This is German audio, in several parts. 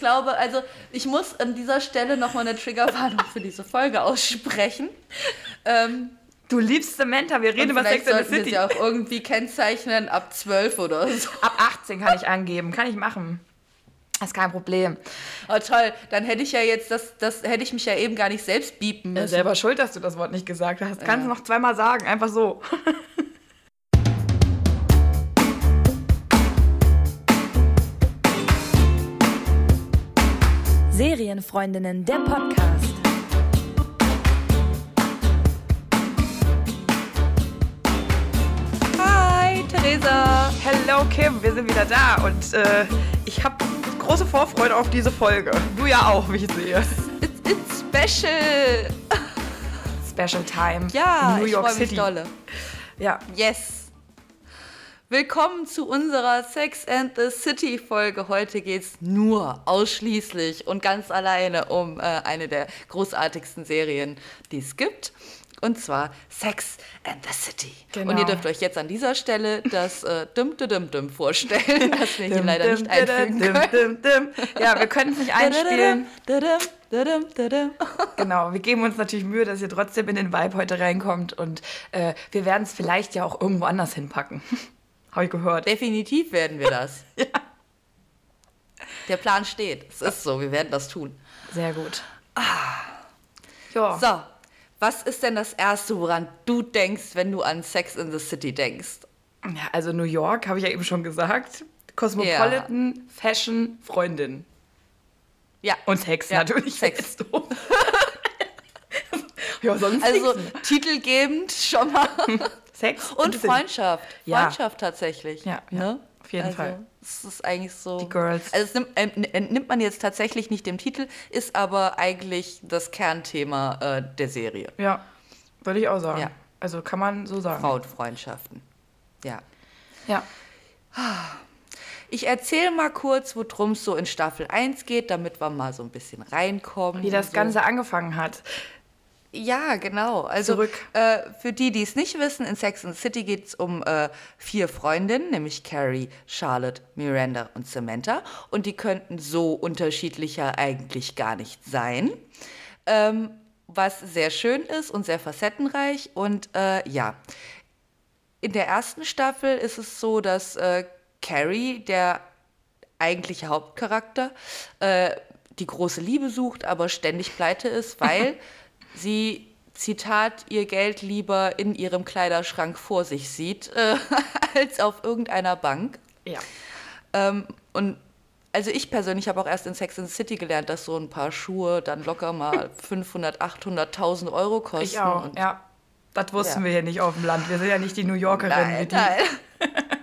glaube, also ich muss an dieser Stelle nochmal eine Triggerwarnung für diese Folge aussprechen. Ähm, Du liebst Samantha, wir reden über Sex in the sollten wir City. sie auch irgendwie kennzeichnen ab 12 oder so. Ab 18 kann ich angeben, kann ich machen. Das ist kein Problem. Oh toll, dann hätte ich ja jetzt das, das hätte ich mich ja eben gar nicht selbst biepen Ja, müssen. selber schuld, dass du das Wort nicht gesagt hast. Kannst du noch zweimal sagen, einfach so. Serienfreundinnen, der Podcast. Hi, Theresa. Hello Kim, wir sind wieder da und äh, ich habe große Vorfreude auf diese Folge. Du ja auch, wie ich sehe. It's, it's special. Special Time. Ja, New ich York freue mich City. dolle. Ja, Yes. Willkommen zu unserer Sex and the City Folge. Heute geht es nur, ausschließlich und ganz alleine um äh, eine der großartigsten Serien, die es gibt. Und zwar Sex and the City. Genau. Und ihr dürft euch jetzt an dieser Stelle das äh, Dum Dum Dum vorstellen, das wir hier leider nicht einfügen können. Ja, wir können es nicht einspielen. Genau, wir geben uns natürlich Mühe, dass ihr trotzdem in den Vibe heute reinkommt und äh, wir werden es vielleicht ja auch irgendwo anders hinpacken. Habe ich gehört. Definitiv werden wir das. Der Plan steht. Es ist so, wir werden das tun. Sehr gut. Ja. So, was ist denn das Erste, woran du denkst, wenn du an Sex in the City denkst? ja, also New York, habe ich ja eben schon gesagt. Cosmopolitan, Fashion, Freundin. Ja. Und Sex Ja, natürlich. Sex. Ja, sonst Also titelgebend schon mal. Sex Und. Freundschaft. Ja. Freundschaft tatsächlich. Ja, ja, ne? auf jeden also, Fall. Es ist eigentlich so. Die Girls. Also es nimmt, äh, n- nimmt man jetzt tatsächlich nicht dem Titel, ist aber eigentlich das Kernthema äh, der Serie. Ja, würde ich auch sagen. Ja. Also kann man so sagen. Frauenfreundschaften. Ja. Ja. Ich erzähle mal kurz, worum es so in Staffel 1 geht, damit wir mal so ein bisschen reinkommen. Wie das so. Ganze angefangen hat. Ja, genau. Also Zurück. Äh, für die, die es nicht wissen, in Sex and the City geht es um äh, vier Freundinnen, nämlich Carrie, Charlotte, Miranda und Samantha. Und die könnten so unterschiedlicher eigentlich gar nicht sein. Ähm, was sehr schön ist und sehr facettenreich. Und äh, ja, in der ersten Staffel ist es so, dass äh, Carrie, der eigentliche Hauptcharakter, äh, die große Liebe sucht, aber ständig pleite ist, weil sie, Zitat, ihr Geld lieber in ihrem Kleiderschrank vor sich sieht, äh, als auf irgendeiner Bank. Ja. Ähm, und also ich persönlich habe auch erst in Sex and the City gelernt, dass so ein paar Schuhe dann locker mal 500, 800.000 Euro kosten. Ich auch, ja. Das wussten Ja. wir hier nicht auf dem Land. Wir sind ja nicht die New Yorkerinnen. Nein, nein.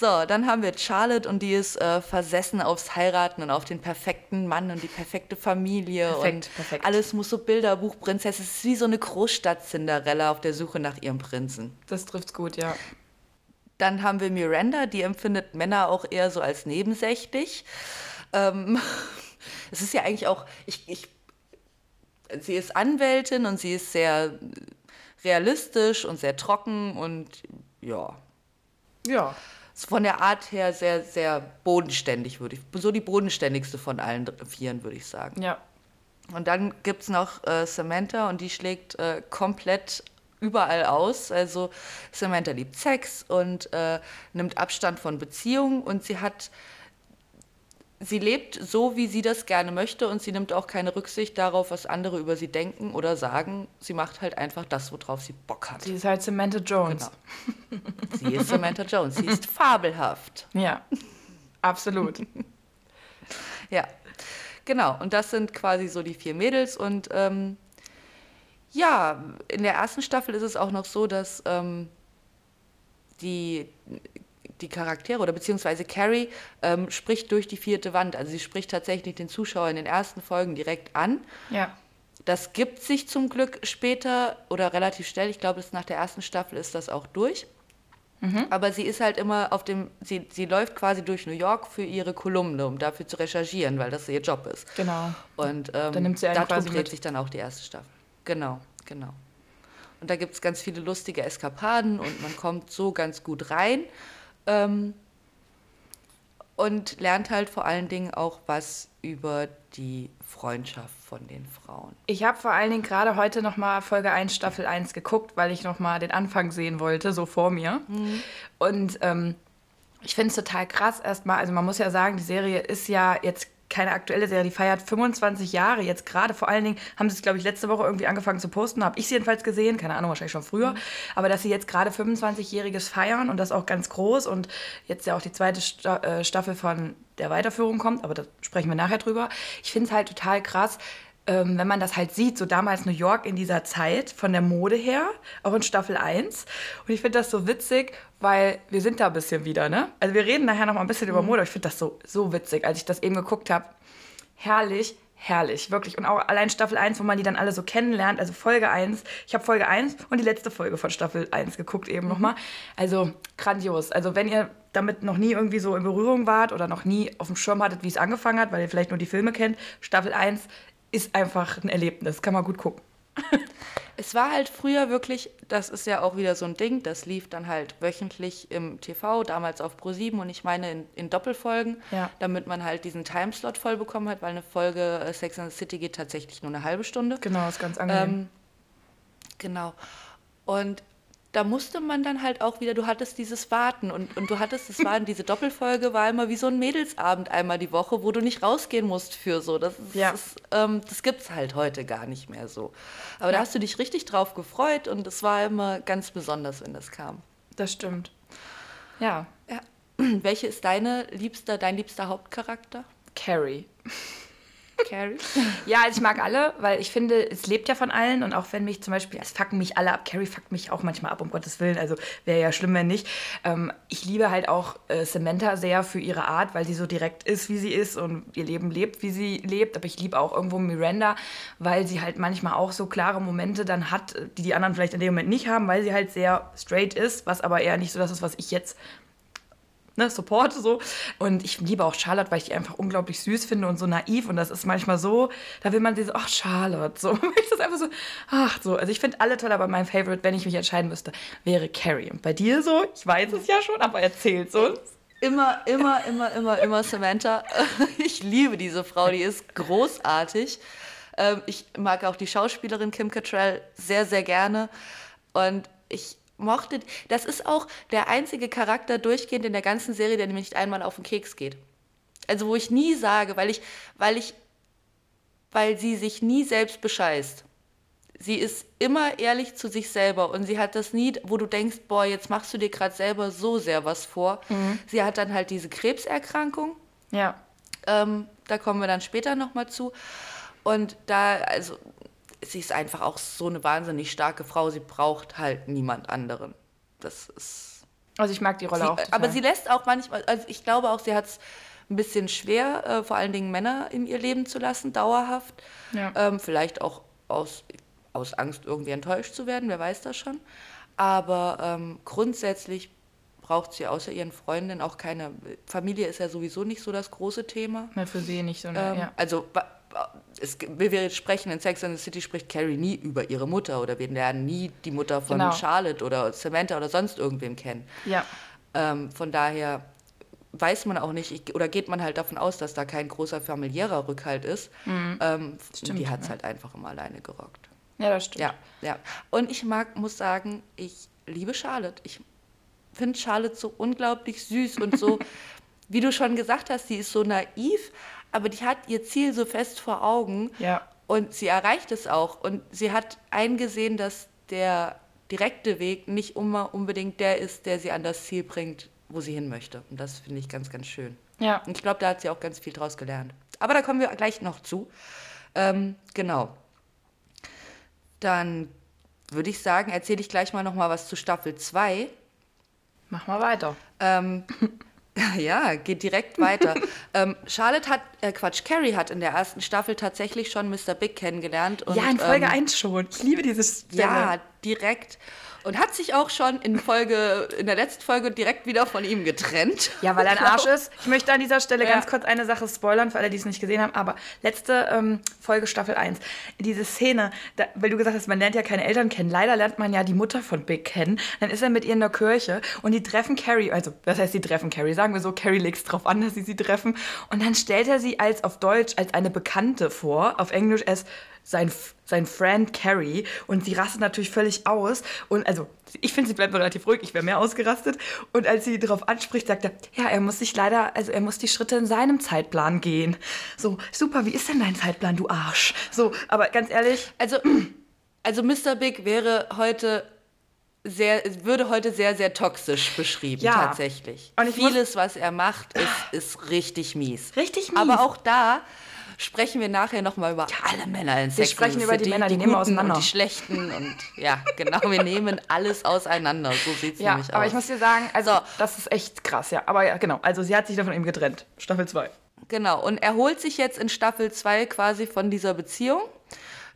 So, dann haben wir Charlotte und die ist äh, versessen aufs Heiraten und auf den perfekten Mann und die perfekte Familie Perfekt, und perfekt. alles muss so Bilderbuchprinzessin. Es ist wie so eine Großstadt-Cinderella auf der Suche nach ihrem Prinzen. Das trifft's gut, ja. Dann haben wir Miranda, die empfindet Männer auch eher so als nebensächlich. Ähm, es ist ja eigentlich auch, ich, ich, sie ist Anwältin und sie ist sehr realistisch und sehr trocken und ja, Ja. Ist von der Art her sehr, sehr bodenständig, würde ich, so die bodenständigste von allen Vieren, würde ich sagen. Ja. Und dann gibt es noch äh, Samantha und die schlägt äh, komplett überall aus. Also Samantha liebt Sex und äh, nimmt Abstand von Beziehungen und sie hat, sie lebt so, wie sie das gerne möchte und sie nimmt auch keine Rücksicht darauf, was andere über sie denken oder sagen. Sie macht halt einfach das, worauf sie Bock hat. Sie ist halt Samantha Jones. Genau. Sie ist Samantha Jones. Sie ist fabelhaft. Ja. Absolut. Ja, genau. Und das sind quasi so die vier Mädels. Und ähm, ja, in der ersten Staffel ist es auch noch so, dass ähm, die, die Charaktere oder beziehungsweise Carrie ähm, spricht durch die vierte Wand. Also sie spricht tatsächlich den Zuschauer in den ersten Folgen direkt an. ja. Das gibt sich zum Glück später oder relativ schnell. Ich glaube, nach der ersten Staffel ist das auch durch. Aber sie ist halt immer auf dem, sie, sie läuft quasi durch New York für ihre Kolumne, um dafür zu recherchieren, weil das ihr Job ist. Genau. Und ähm, Dann nimmt sie darum dreht sich dann auch die erste Staffel. Genau, genau. Und da gibt es ganz viele lustige Eskapaden und man kommt so ganz gut rein ähm, und lernt halt vor allen Dingen auch, was über die Freundschaft von den Frauen. Ich habe vor allen Dingen gerade heute nochmal Folge 1, Staffel 1 geguckt, weil ich nochmal den Anfang sehen wollte, so vor mir. Mhm. Und ähm, ich finde es total krass erstmal. Also man muss ja sagen, die Serie ist ja jetzt keine aktuelle Serie, die feiert 25 Jahre jetzt gerade. Vor allen Dingen haben sie es, glaube ich, letzte Woche irgendwie angefangen zu posten. Habe ich sie jedenfalls gesehen, keine Ahnung, wahrscheinlich schon früher. Mhm. Aber dass sie jetzt gerade 25-jähriges feiern und das auch ganz groß und jetzt ja auch die zweite äh, Staffel von der Weiterführung kommt, aber da sprechen wir nachher drüber. Ich finde es halt total krass, ähm, wenn man das halt sieht, so damals New York in dieser Zeit, von der Mode her, auch in Staffel 1. Und ich finde das so witzig, weil wir sind da ein bisschen wieder, ne? Also wir reden nachher noch mal ein bisschen mhm. über Mode, ich finde das so, so witzig, als ich das eben geguckt habe. Herrlich, herrlich, wirklich. Und auch allein Staffel 1, wo man die dann alle so kennenlernt, also Folge 1. Ich habe Folge 1 und die letzte Folge von Staffel 1 geguckt eben mhm. nochmal. Also grandios. Also wenn ihr damit noch nie irgendwie so in Berührung wart oder noch nie auf dem Schirm hattet, wie es angefangen hat, weil ihr vielleicht nur die Filme kennt, Staffel 1 ist einfach ein Erlebnis, kann man gut gucken. Es war halt früher wirklich, das ist ja auch wieder so ein Ding, das lief dann halt wöchentlich im TV, damals auf Pro7 und ich meine in, in Doppelfolgen, ja. damit man halt diesen Timeslot voll bekommen hat, weil eine Folge äh, Sex and the City geht tatsächlich nur eine halbe Stunde. Genau, ist ganz angenehm. Ähm, genau. Und da musste man dann halt auch wieder, du hattest dieses Warten und, und du hattest das Warten, diese Doppelfolge war immer wie so ein Mädelsabend einmal die Woche, wo du nicht rausgehen musst für so. Das, ist, ja. das, ähm, das gibt es halt heute gar nicht mehr so. Aber ja. da hast du dich richtig drauf gefreut und es war immer ganz besonders, wenn das kam. Das stimmt. Ja. ja. Welche ist deine liebster, dein liebster Hauptcharakter? Carrie. Carrie? ja, also ich mag alle, weil ich finde, es lebt ja von allen und auch wenn mich zum Beispiel, es fucken mich alle ab, Carrie fuckt mich auch manchmal ab, um Gottes Willen, also wäre ja schlimm, wenn nicht. Ähm, ich liebe halt auch äh, Samantha sehr für ihre Art, weil sie so direkt ist, wie sie ist und ihr Leben lebt, wie sie lebt, aber ich liebe auch irgendwo Miranda, weil sie halt manchmal auch so klare Momente dann hat, die die anderen vielleicht in dem Moment nicht haben, weil sie halt sehr straight ist, was aber eher nicht so das ist, was ich jetzt ne, Support so. Und ich liebe auch Charlotte, weil ich die einfach unglaublich süß finde und so naiv. Und das ist manchmal so, da will man sie so, ach, Charlotte, so. Ich das einfach so, ach, so. Also ich finde alle toll, aber mein Favorite, wenn ich mich entscheiden müsste, wäre Carrie. Und bei dir so, ich weiß es ja schon, aber erzähl's uns. Immer, immer, immer, immer, immer Samantha. Ich liebe diese Frau, die ist großartig. Ähm, ich mag auch die Schauspielerin Kim Cattrall sehr, sehr gerne. Und ich mochte, das ist auch der einzige Charakter durchgehend in der ganzen Serie, der nämlich nicht einmal auf den Keks geht. Also wo ich nie sage, weil ich, weil ich, weil sie sich nie selbst bescheißt. Sie ist immer ehrlich zu sich selber und sie hat das nie, wo du denkst, boah, jetzt machst du dir gerade selber so sehr was vor. Mhm. Sie hat dann halt diese Krebserkrankung. Ja. Ähm, da kommen wir dann später nochmal zu. Und da, also sie ist einfach auch so eine wahnsinnig starke Frau. Sie braucht halt niemand anderen. Das ist. Also ich mag die Rolle sie, auch. Total. Aber sie lässt auch manchmal, also ich glaube auch, sie hat es ein bisschen schwer, äh, vor allen Dingen Männer in ihr Leben zu lassen, dauerhaft. Ja. Ähm, vielleicht auch aus, aus Angst, irgendwie enttäuscht zu werden, wer weiß das schon. Aber ähm, grundsätzlich braucht sie außer ihren Freundinnen auch keine. Familie ist ja sowieso nicht so das große Thema. Ja, für sie nicht so. Ne? Ähm, ja. Also es, wir sprechen in Sex and the City spricht Carrie nie über ihre Mutter oder wir lernen nie die Mutter von genau. Charlotte oder Samantha oder sonst irgendwem kennen. Ja. Ähm, von daher weiß man auch nicht, oder geht man halt davon aus, dass da kein großer familiärer Rückhalt ist. Mhm. Ähm, stimmt, die hat es ja. halt einfach immer alleine gerockt. Ja, das stimmt. Ja, ja. Und ich mag, muss sagen, ich liebe Charlotte. Ich finde Charlotte so unglaublich süß und so, wie du schon gesagt hast, sie ist so naiv, aber die hat ihr Ziel so fest vor Augen ja. und sie erreicht es auch. Und sie hat eingesehen, dass der direkte Weg nicht immer unbedingt der ist, der sie an das Ziel bringt, wo sie hin möchte. Und das finde ich ganz, ganz schön. Ja. Und ich glaube, da hat sie auch ganz viel draus gelernt. Aber da kommen wir gleich noch zu. Ähm, genau. Dann würde ich sagen, erzähle ich gleich mal noch mal was zu Staffel 2. Mach mal weiter. Ähm, Ja, geht direkt weiter. ähm, Charlotte hat, äh, Quatsch, Carrie hat in der ersten Staffel tatsächlich schon Mr. Big kennengelernt. Und, ja, in Folge ähm, 1 schon. Ich liebe dieses Stelle. Ja, direkt. Und hat sich auch schon in Folge, in der letzten Folge direkt wieder von ihm getrennt. Ja, weil er ein Arsch ist. Ich möchte an dieser Stelle Ja. ganz kurz eine Sache spoilern, für alle, die es nicht gesehen haben. Aber letzte ähm, Folge Staffel 1. Diese Szene, da, weil du gesagt hast, man lernt ja keine Eltern kennen. Leider lernt man ja die Mutter von Big kennen. Dann ist er mit ihr in der Kirche und die treffen Carrie. Also, was heißt, die treffen Carrie? Sagen wir so, Carrie legt es drauf an, dass sie sie treffen. Und dann stellt er sie als auf Deutsch als eine Bekannte vor. Auf Englisch als sein, sein Friend Carrie. Und sie rastet natürlich völlig aus. Und also, ich finde, sie bleibt relativ ruhig. Ich wäre mehr ausgerastet. Und als sie darauf anspricht, sagt er, ja, er muss sich leider, also er muss die Schritte in seinem Zeitplan gehen. So, super, wie ist denn dein Zeitplan, du Arsch? So, aber ganz ehrlich, Also, also Mr. Big wäre heute sehr, würde heute sehr, sehr toxisch beschrieben, Ja. tatsächlich. Vieles, was er macht, ist, ist richtig mies. Richtig mies. Aber auch da sprechen wir nachher nochmal über alle Männer in Sex sprechen and the über die City, Männer, die nehmen wir Guten auseinander. Und die Schlechten und ja, genau, wir nehmen alles auseinander. So sieht es ja, nämlich aus. aber ich muss dir sagen, also, So. das ist echt krass, ja. Aber ja, genau, also sie hat sich dann von ihm getrennt. Staffel 2. Genau, und er holt sich jetzt in Staffel 2 quasi von dieser Beziehung.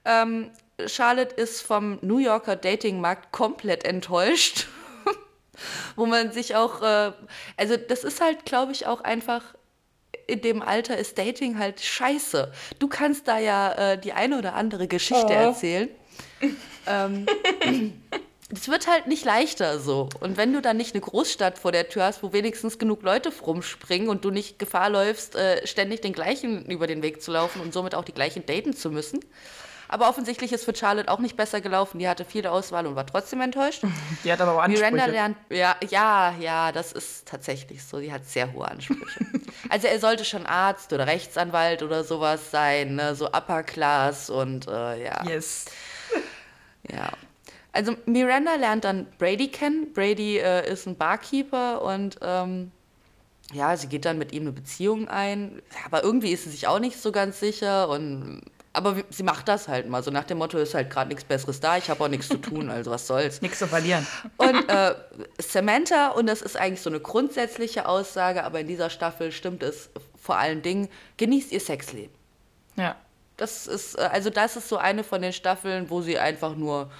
Ähm, Charlotte ist vom New Yorker Datingmarkt komplett enttäuscht. Wo man sich auch, äh, also das ist halt, glaube ich, auch einfach, in dem Alter ist Dating halt scheiße. Du kannst da ja äh, die eine oder andere Geschichte erzählen. ähm, es wird halt nicht leichter so. Und wenn du dann nicht eine Großstadt vor der Tür hast, wo wenigstens genug Leute rumspringen und du nicht Gefahr läufst, äh, ständig den gleichen über den Weg zu laufen und somit auch die gleichen daten zu müssen. Aber offensichtlich ist für Charlotte auch nicht besser gelaufen. Die hatte viele Auswahl und war trotzdem enttäuscht. Die hat aber auch Ansprüche. Miranda lernt, ja, ja, ja, das ist tatsächlich so. Die hat sehr hohe Ansprüche. also er sollte schon Arzt oder Rechtsanwalt oder sowas sein, ne? so Upper Class und äh, ja. Yes. Ja. Also Miranda lernt dann Brady kennen. Brady äh, ist ein Barkeeper und ähm, ja, sie geht dann mit ihm eine Beziehung ein. Aber irgendwie ist sie sich auch nicht so ganz sicher und aber sie macht das halt mal. So nach dem Motto ist halt gerade nichts Besseres da. Ich habe auch nichts zu tun, also was soll's. Nichts zu verlieren. Und äh, Samantha, und das ist eigentlich so eine grundsätzliche Aussage, aber in dieser Staffel stimmt es vor allen Dingen, genießt ihr Sexleben. Ja. Das ist, äh, also das ist so eine von den Staffeln, wo sie einfach nur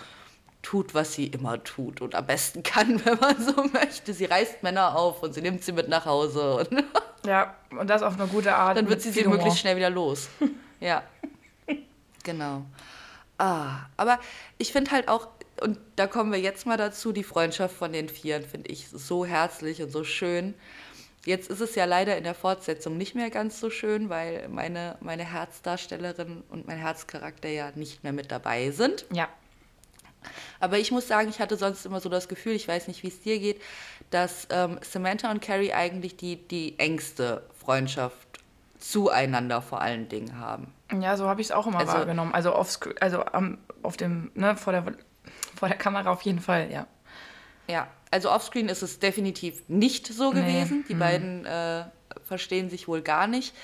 tut, was sie immer tut und am besten kann, wenn man so möchte. Sie reißt Männer auf und sie nimmt sie mit nach Hause und Ja, und das auf eine gute Art. dann wird sie sie Humor. möglichst schnell wieder los. Ja, genau. Ah, aber ich finde halt auch, und da kommen wir jetzt mal dazu, die Freundschaft von den Vieren finde ich so herzlich und so schön. Jetzt ist es ja leider in der Fortsetzung nicht mehr ganz so schön, weil meine, meine Herzdarstellerin und mein Herzcharakter ja nicht mehr mit dabei sind. Ja. Aber ich muss sagen, ich hatte sonst immer so das Gefühl, ich weiß nicht, wie es dir geht, dass ähm, Samantha und Carrie eigentlich die, die engste Freundschaft zueinander vor allen Dingen haben. Ja, so habe ich es auch immer Also- wahrgenommen. Also, auf, also am, auf dem, ne, vor der, vor der Kamera auf jeden Fall, ja. Ja, also offscreen ist es definitiv nicht so Nee, gewesen. Die beiden äh, verstehen sich wohl gar nicht.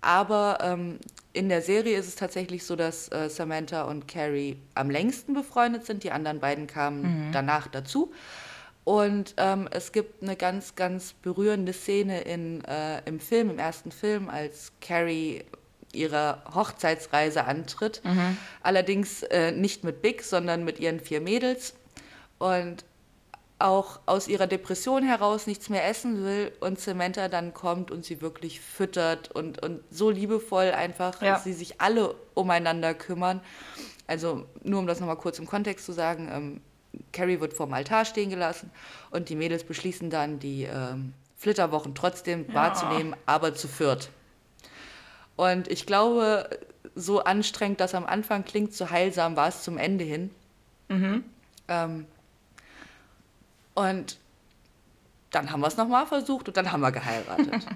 Aber ähm, in der Serie ist es tatsächlich so, dass äh, Samantha und Carrie am längsten befreundet sind. Die anderen beiden kamen danach dazu. Und ähm, es gibt eine ganz, ganz berührende Szene in, äh, im Film, im ersten Film, als Carrie ihre Hochzeitsreise antritt. Allerdings äh, nicht mit Big, sondern mit ihren vier Mädels. Und auch aus ihrer Depression heraus nichts mehr essen will und Samantha dann kommt und sie wirklich füttert und, und so liebevoll einfach, Ja. dass sie sich alle umeinander kümmern. Also nur um das nochmal kurz im Kontext zu sagen, ähm, Carrie wird vorm Altar stehen gelassen und die Mädels beschließen dann, die ähm, Flitterwochen trotzdem wahrzunehmen, aber zu viert. Und ich glaube, so anstrengend das am Anfang klingt, so heilsam war es zum Ende hin. Ähm, und dann haben wir es nochmal versucht und dann haben wir geheiratet.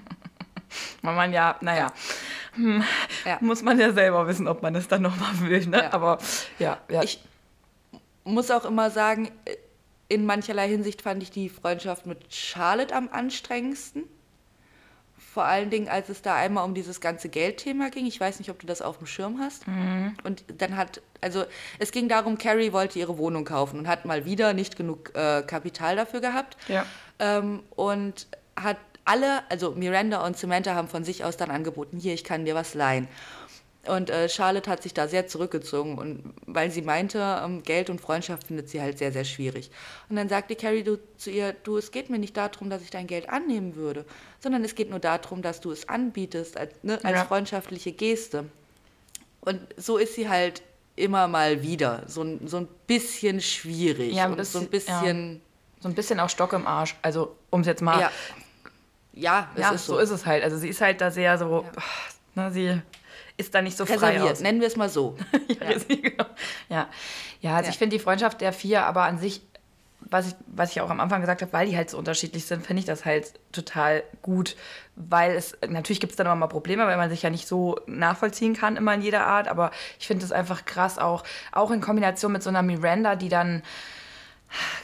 Weil man ja, naja, hm, Ja. muss man ja selber wissen, ob man es dann nochmal will, ne? Ja. Aber ja, ja. Ich muss auch immer sagen, in mancherlei Hinsicht fand ich die Freundschaft mit Charlotte am anstrengendsten. Vor allen Dingen, als es da einmal um dieses ganze Geldthema ging. Ich weiß nicht, ob du das auf dem Schirm hast. Und dann hat, also es ging darum, Carrie wollte ihre Wohnung kaufen und hat mal wieder nicht genug äh, Kapital dafür gehabt. Ja. Ähm, und hat alle, also Miranda und Samantha haben von sich aus dann angeboten, hier, ich kann dir was leihen. Und äh, Charlotte hat sich da sehr zurückgezogen und weil sie meinte, ähm, Geld und Freundschaft findet sie halt sehr, sehr schwierig. Und dann sagte Carrie du, zu ihr, du, es geht mir nicht darum, dass ich dein Geld annehmen würde, sondern es geht nur darum, dass du es anbietest als, ne, als Ja. freundschaftliche Geste. Und so ist sie halt immer mal wieder so, ein- so ein bisschen schwierig Ja, ein und so ein bisschen- ja. bisschen, So ein bisschen auch Stock im Arsch. Also, um es jetzt mal. ja, ja, Ja, ist so. so. ist es halt. Also, sie ist halt da sehr so. Ne, sie ist da nicht so frei Reserviert, aus. nennen wir es mal so. Ja, sie- genau. ja. ja also Ja. ich finde die Freundschaft der vier aber an sich, was ich, was ich auch am Anfang gesagt habe, weil die halt so unterschiedlich sind, finde ich das halt total gut. Weil es, natürlich gibt es dann immer mal Probleme, weil man sich ja nicht so nachvollziehen kann, immer in jeder Art. Aber ich finde es einfach krass, auch, auch in Kombination mit so einer Miranda, die dann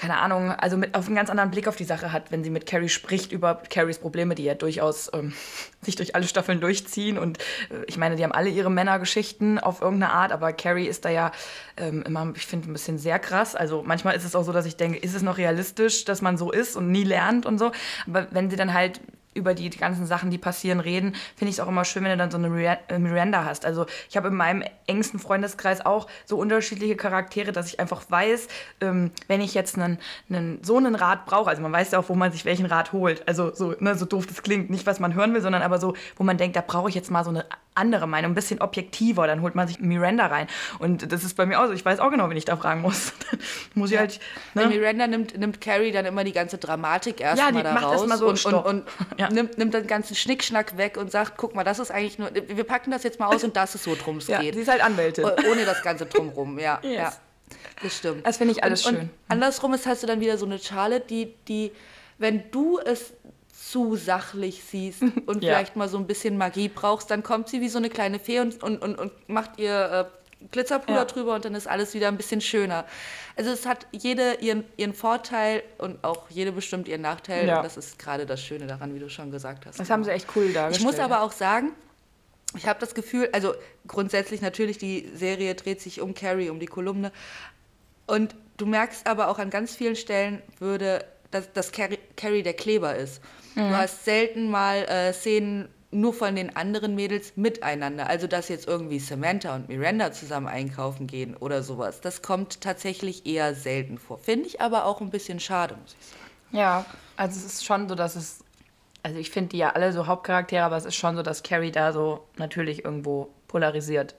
keine Ahnung, also mit auf einen ganz anderen Blick auf die Sache hat, wenn sie mit Carrie spricht über Carries Probleme, die ja durchaus ähm, sich durch alle Staffeln durchziehen. Und äh, ich meine, die haben alle ihre Männergeschichten auf irgendeine Art, aber Carrie ist da ja ähm, immer, ich finde, ein bisschen sehr krass. Also manchmal ist es auch so, dass ich denke, ist es noch realistisch, dass man so ist und nie lernt und so. Aber wenn sie dann halt über die, die ganzen Sachen, die passieren, reden, finde ich es auch immer schön, wenn du dann so eine äh, Miranda hast. Also ich habe in meinem engsten Freundeskreis auch so unterschiedliche Charaktere, dass ich einfach weiß, ähm, wenn ich jetzt einen, einen, so einen Rat brauche, also man weiß ja auch, wo man sich welchen Rat holt. Also so, ne, so doof das klingt, nicht was man hören will, sondern aber so, wo man denkt, da brauche ich jetzt mal so eine andere Meinung, ein bisschen objektiver, dann holt man sich Miranda rein. Und das ist bei mir auch so, ich weiß auch genau, wen ich da fragen muss. Muss ich halt, Weil ne? Miranda nimmt, nimmt Carrie dann immer die ganze Dramatik Ja, erstmal die da macht raus erst mal so und, und, Stopp. und Ja. nimmt, nimmt den ganzen Schnickschnack weg und sagt, guck mal, das ist eigentlich nur, wir packen das jetzt mal aus und das ist so, drum es Ja, geht. sie ist halt Anwältin. Oh- Ohne das ganze Drumrum, ja. Yes. ja. Das stimmt. Das finde ich alles und, schön. Und andersrum ist, hast du dann wieder so eine Charlotte, die, die, wenn du es zu sachlich siehst und Ja. vielleicht mal so ein bisschen Magie brauchst, dann kommt sie wie so eine kleine Fee und, und, und, und macht ihr äh, Glitzerpuder Ja. drüber und dann ist alles wieder ein bisschen schöner. Also es hat jede ihren, ihren Vorteil und auch jede bestimmt ihren Nachteil. Ja. Und das ist gerade das Schöne daran, wie du schon gesagt hast. Das haben sie echt cool dargestellt. Ich muss aber auch sagen, ich habe das Gefühl, also grundsätzlich natürlich, die Serie dreht sich um Carrie, um die Kolumne. Und du merkst aber auch an ganz vielen Stellen würde, dass, dass Carrie, Carrie der Kleber ist. Du hast selten mal äh, Szenen nur von den anderen Mädels miteinander. Also dass jetzt irgendwie Samantha und Miranda zusammen einkaufen gehen oder sowas. Das kommt tatsächlich eher selten vor. Finde ich aber auch ein bisschen schade, muss ich sagen. Ja, also es ist schon so, dass es. Also ich finde die ja alle so Hauptcharaktere, aber es ist schon so, dass Carrie da so natürlich irgendwo polarisiert.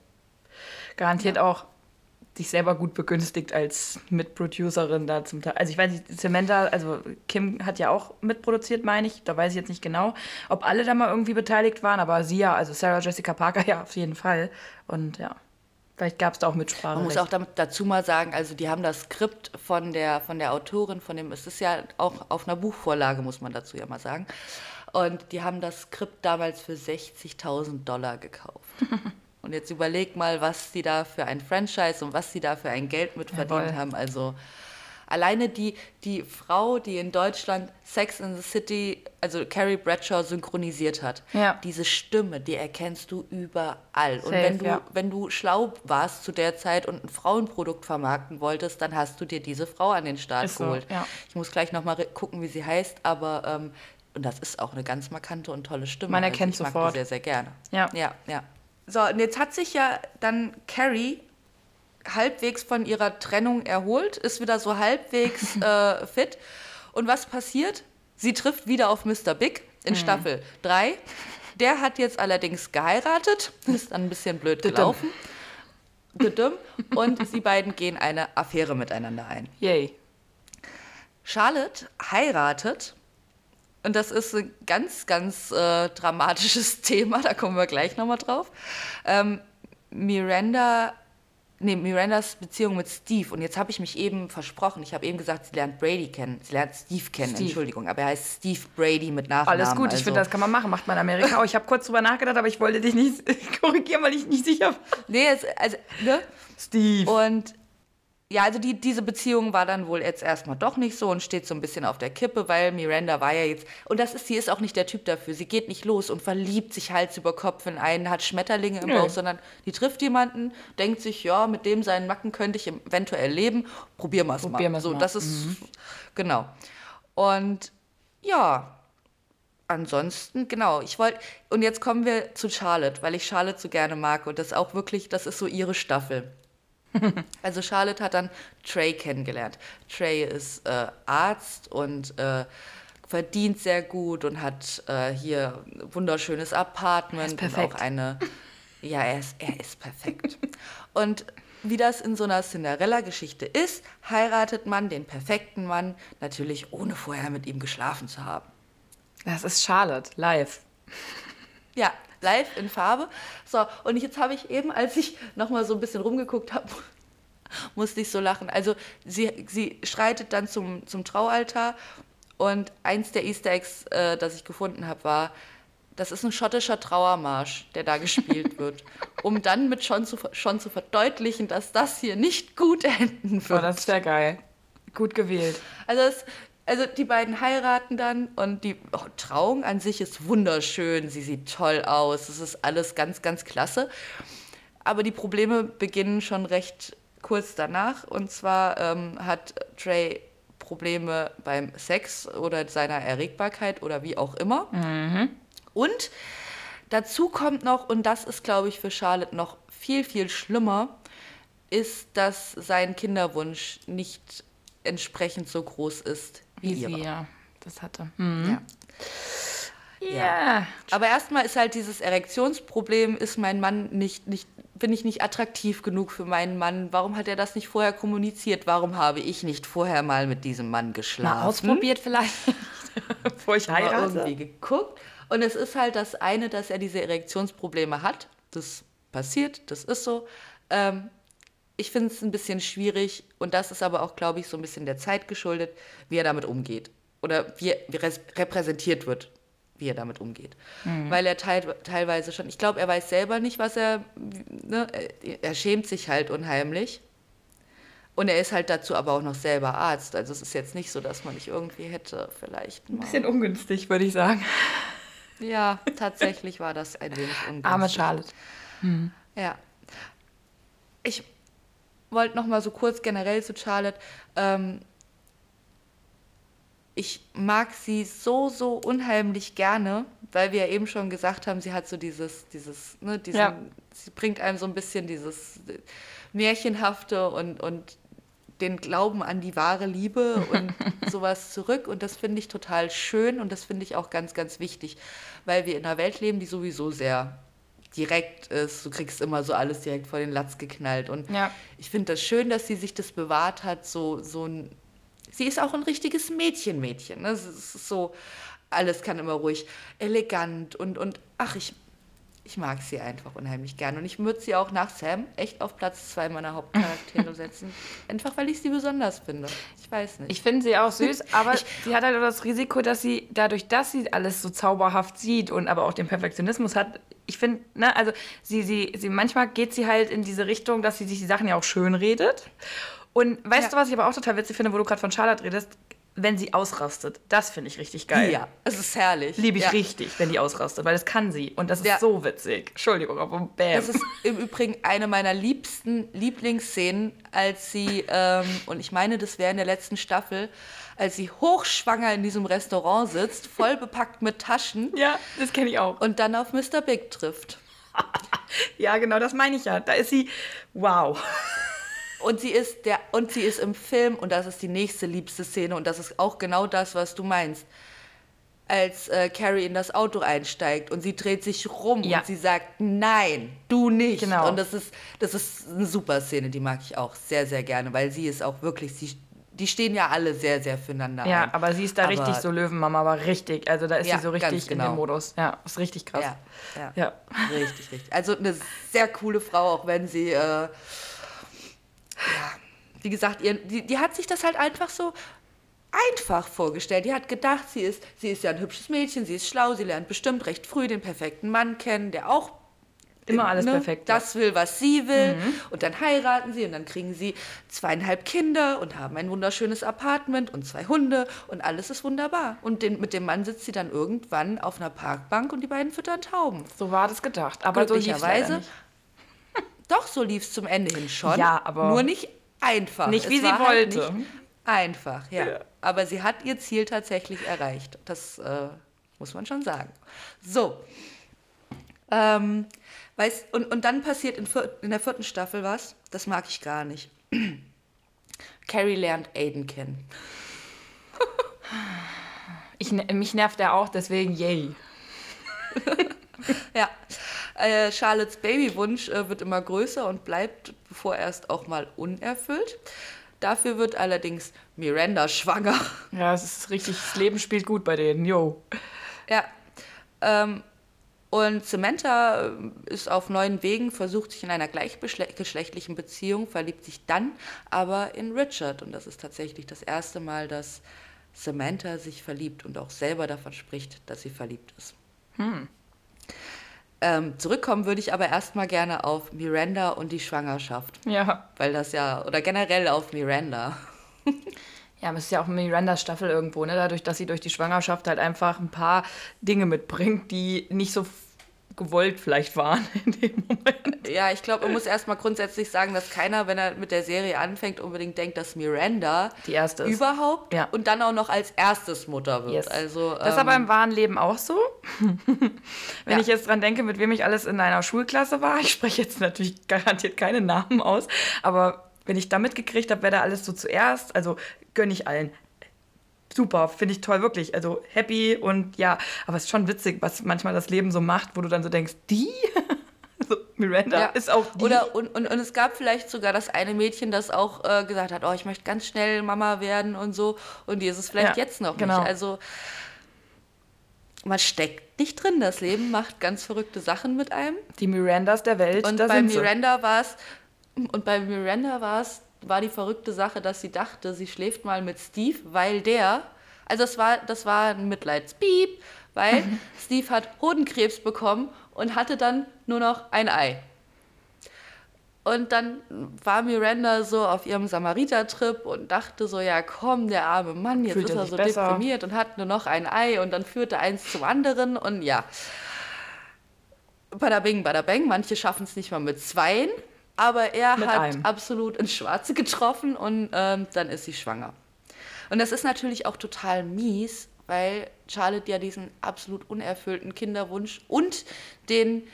Garantiert auch sich selber gut begünstigt als Mitproducerin da zum Teil. Also ich weiß nicht, Samantha, also Kim hat ja auch mitproduziert, meine ich. Da weiß ich jetzt nicht genau, ob alle da mal irgendwie beteiligt waren, aber sie ja, also Sarah Jessica Parker ja auf jeden Fall. Und ja, vielleicht gab es da auch Mitsprache. Man muss auch dazu mal sagen, also die haben das Skript von der, von der Autorin, von dem, es ist ja auch auf einer Buchvorlage, muss man dazu ja mal sagen. Und die haben das Skript damals für 60.000 Dollar gekauft. und jetzt überleg mal, was die da für ein Franchise und was die da für ein Geld mit verdient Jawohl. haben. Also alleine die, die Frau, die in Deutschland Sex in the City, also Carrie Bradshaw synchronisiert hat, Ja. diese Stimme, die erkennst du überall. und Safe, wenn du, ja. wenn du schlau warst zu der Zeit und ein Frauenprodukt vermarkten wolltest, dann hast du dir diese Frau an den Start Ist so, geholt. ja. Ich muss gleich nochmal gucken, wie sie heißt, aber ähm, und das ist auch eine ganz markante und tolle Stimme. Man Also erkennt ich mag sofort. Die sehr, sehr gerne. Ja. Ja, ja. So, und jetzt hat sich ja dann Carrie halbwegs von ihrer Trennung erholt, ist wieder so halbwegs äh, fit. Und was passiert? Sie trifft wieder auf Mr. Big in Staffel 3. Der hat jetzt allerdings geheiratet, ist dann ein bisschen blöd gelaufen. Und sie beiden gehen eine Affäre miteinander ein. Yay. Charlotte heiratet. Und das ist ein ganz, ganz äh, dramatisches Thema, da kommen wir gleich nochmal drauf. Ähm, Miranda, nee, Mirandas Beziehung mit Steve. Und jetzt habe ich mich eben versprochen. Ich habe eben gesagt, sie lernt Brady kennen. Sie lernt Steve kennen, Steve. Entschuldigung. Aber er heißt Steve Brady mit Nachnamen. Alles gut, ich also. finde, das kann man machen. Macht man in Amerika auch. Ich habe kurz drüber nachgedacht, aber ich wollte dich nicht korrigieren, weil ich nicht sicher war. Nee, es, also, ne? Steve. Und ja, also die, diese Beziehung war dann wohl jetzt erstmal doch nicht so und steht so ein bisschen auf der Kippe, weil Miranda war ja jetzt, und das ist, sie ist auch nicht der Typ dafür. Sie geht nicht los und verliebt sich Hals über Kopf in einen, hat Schmetterlinge im. Bauch, sondern die trifft jemanden, denkt sich, ja, mit dem seinen Macken könnte ich eventuell leben, probieren wir es mal. Probieren wir's So, mal. das ist, genau. Und ja, ansonsten, genau, ich wollte, und jetzt kommen wir zu Charlotte, weil ich Charlotte so gerne mag und das auch wirklich, das ist so ihre Staffel. also Charlotte hat dann Trey kennengelernt. Trey ist äh, Arzt und äh, verdient sehr gut und hat äh, hier ein wunderschönes Apartment und auch eine. Ja, er ist, er ist perfekt. und wie das in so einer Cinderella-Geschichte ist, heiratet man den perfekten Mann, natürlich ohne vorher mit ihm geschlafen zu haben. Das ist Charlotte, live. Ja, live in Farbe. So, und jetzt habe ich eben, als ich nochmal so ein bisschen rumgeguckt habe, musste ich so lachen. Also sie, sie schreitet dann zum, zum Traualtar und eins der Easter Eggs, äh, das ich gefunden habe, war, das ist ein schottischer Trauermarsch, der da gespielt wird, um dann mit schon zu, schon zu verdeutlichen, dass das hier nicht gut enden wird. Oh, das ist ja geil. Gut gewählt. Also es, also die beiden heiraten dann und die Trauung an sich ist wunderschön. Sie sieht toll aus. Es ist alles ganz, ganz klasse. Aber die Probleme beginnen schon recht kurz danach. Und zwar ähm, hat Trey Probleme beim Sex oder seiner Erregbarkeit oder wie auch immer. Mhm. Und dazu kommt noch, und das ist, glaube ich, für Charlotte noch viel, viel schlimmer, ist, dass sein Kinderwunsch nicht entsprechend so groß ist wie, Wie ihre. sie ja das hatte. Ja. Ja. Aber erstmal ist halt dieses Erektionsproblem, ist mein Mann nicht, nicht, bin ich nicht attraktiv genug für meinen Mann? Warum hat er das nicht vorher kommuniziert? Warum habe ich nicht vorher mal mit diesem Mann geschlafen? Mal ausprobiert vielleicht, bevor ich Mal heirate. irgendwie geguckt. Und es ist halt das eine, dass er diese Erektionsprobleme hat. Das passiert, das ist so. Ähm, ich finde es ein bisschen schwierig und das ist aber auch, glaube ich, so ein bisschen der Zeit geschuldet, wie er damit umgeht. Oder wie, wie repräsentiert wird, wie er damit umgeht. Weil er teil, teilweise schon, ich glaube, er weiß selber nicht, was er, ne, er, schämt sich halt unheimlich. Und er ist halt dazu aber auch noch selber Arzt. Also es ist jetzt nicht so, dass man nicht irgendwie hätte vielleicht mal. Bisschen ungünstig, würde ich sagen. Ja, tatsächlich war das ein wenig ungünstig. Arme Charlotte. Ja. Ich wollte noch mal so kurz generell zu Charlotte. Ähm, ich mag sie so, so unheimlich gerne, weil wir ja eben schon gesagt haben, sie hat so dieses, dieses, ne, diesen, Ja. sie bringt einem so ein bisschen dieses Märchenhafte und, und den Glauben an die wahre Liebe und sowas zurück. Und das finde ich total schön und das finde ich auch ganz, ganz wichtig, weil wir in einer Welt leben, die sowieso sehr direkt ist. Du kriegst immer so alles direkt vor den Latz geknallt. Und Ja. ich finde das schön, dass sie sich das bewahrt hat, so, so ein. Sie ist auch ein richtiges Mädchen-Mädchen. Ne? Es ist so, alles kann immer ruhig elegant und, und ach, ich, ich mag sie einfach unheimlich gern. Und ich würde sie auch nach Sam echt auf Platz zwei meiner Hauptcharaktere setzen. Einfach weil ich sie besonders finde. Ich weiß nicht. Ich finde sie auch süß, aber sie hat halt auch das Risiko, dass sie dadurch, dass sie alles so zauberhaft sieht und aber auch den Perfektionismus hat, ich finde, ne, also sie, sie, sie, manchmal geht sie halt in diese Richtung, dass sie sich die Sachen ja auch schön redet. Und weißt Ja. du, was ich aber auch total witzig finde, wo du gerade von Charlotte redest? Wenn sie ausrastet. Das finde ich richtig geil. ja, es ist herrlich. Liebe ich ja. richtig, wenn die ausrastet, weil das kann sie. Und das ist Ja. so witzig. Entschuldigung, aber bam. Das ist im Übrigen eine meiner liebsten Lieblingsszenen, als sie, ähm, und ich meine, das wäre in der letzten Staffel, als sie hochschwanger in diesem Restaurant sitzt, voll bepackt mit Taschen ja, das kenne ich auch. und dann auf Mr. Big trifft. Ja, genau, das meine ich ja. Da ist sie, wow. Und sie ist der und sie ist im Film und das ist die nächste liebste Szene und das ist auch genau das, was du meinst. Als äh, Carrie in das Auto einsteigt und sie dreht sich rum Ja. und sie sagt, nein, du nicht. Genau. Und das ist, das ist eine super Szene, die mag ich auch sehr, sehr gerne, weil sie ist auch wirklich, sie, die stehen ja alle sehr, sehr füreinander Ja, ein. aber sie ist da Aber- richtig so Löwenmama, aber richtig. Also da ist Ja, sie so richtig in genau. dem Modus. Ja, ist richtig krass. Ja, ja. Ja. Richtig, richtig. Also eine sehr coole Frau, auch wenn sie, äh, wie gesagt, ihr, die, die hat sich das halt einfach so einfach vorgestellt. Die hat gedacht, sie ist, sie ist ja ein hübsches Mädchen, sie ist schlau, sie lernt bestimmt recht früh den perfekten Mann kennen, der auch Immer alles perfekt, ja. Mhm. Das will, was sie will. Und dann heiraten sie und dann kriegen sie zweieinhalb Kinder und haben ein wunderschönes Apartment und zwei Hunde und alles ist wunderbar. Und den, mit dem Mann sitzt sie dann irgendwann auf einer Parkbank und die beiden füttern Tauben. So war das gedacht. Aber so Glücklicherweise. nicht. Doch, so lief es zum Ende hin schon. Ja, aber- Nur nicht einfach. Nicht, wie Es sie war halt wollte. nicht einfach, ja. Ja. Aber sie hat ihr Ziel tatsächlich erreicht. Das äh, muss muss man schon sagen. So. Ähm, weiß, und, und dann passiert in, vier, in der vierten Staffel was, das mag ich gar nicht. Carrie lernt Aiden kennen. Ich, mich nervt er auch, deswegen yay. ja. Äh, Charlottes Babywunsch äh, wird immer größer und bleibt vorerst auch mal unerfüllt. Dafür wird allerdings Miranda schwanger. Ja, es ist richtig, das Leben spielt gut bei denen, yo. Ja. Ähm, und Samantha äh, ist auf neuen Wegen, versucht sich in einer gleichgeschlechtlichen Beziehung, verliebt sich dann aber in Richard. Und das ist tatsächlich das erste Mal, dass Samantha sich verliebt und auch selber davon spricht, dass sie verliebt ist. Hm. Ähm, zurückkommen würde ich aber erstmal gerne auf Miranda und die Schwangerschaft. Ja. Weil das ja, oder generell auf Miranda. Ja, das ist ja auch Mirandas Staffel irgendwo, ne? Dadurch, dass sie durch die Schwangerschaft halt einfach ein paar Dinge mitbringt, die nicht so gewollt vielleicht waren in dem Moment. Ja, ich glaube, man muss erstmal grundsätzlich sagen, dass keiner, wenn er mit der Serie anfängt, unbedingt denkt, dass Miranda die erste ist. überhaupt ja. und dann auch noch als erstes Mutter wird. Yes. Also, das ist aber im wahren Leben auch so. wenn ja. ich jetzt dran denke, mit wem ich alles in einer Schulklasse war, ich spreche jetzt natürlich garantiert keine Namen aus, aber wenn ich da mitgekriegt habe, wer da alles so zuerst, also gönne ich allen super, finde ich toll, wirklich. Also happy und ja, aber es ist schon witzig, was manchmal das Leben so macht, wo du dann so denkst, die? also Miranda ja. ist auch die. Oder und, und, und es gab vielleicht sogar das eine Mädchen, das auch äh, gesagt hat, oh, ich möchte ganz schnell Mama werden und so. Und die ist es vielleicht ja, jetzt noch genau. nicht. Also man steckt nicht drin. Das Leben macht ganz verrückte Sachen mit einem. Die Mirandas der Welt. Und bei Miranda war es und bei Miranda war es war die verrückte Sache, dass sie dachte, sie schläft mal mit Steve, weil der, also das war, das war ein Mitleidspiep, weil mhm. Steve hat Hodenkrebs bekommen und hatte dann nur noch ein Ei. Und dann war Miranda so auf ihrem Samariter-Trip und dachte so, ja komm, der arme Mann, jetzt Fühlt ist er so besser. deprimiert und hat nur noch ein Ei und dann führte eins zum anderen und ja. Bada bing, bada bang, manche schaffen es nicht mal mit zweien. Aber er Mit hat einem. absolut ins Schwarze getroffen und ähm, dann ist sie schwanger. Und das ist natürlich auch total mies, weil Charlotte ja diesen absolut unerfüllten Kinderwunsch und den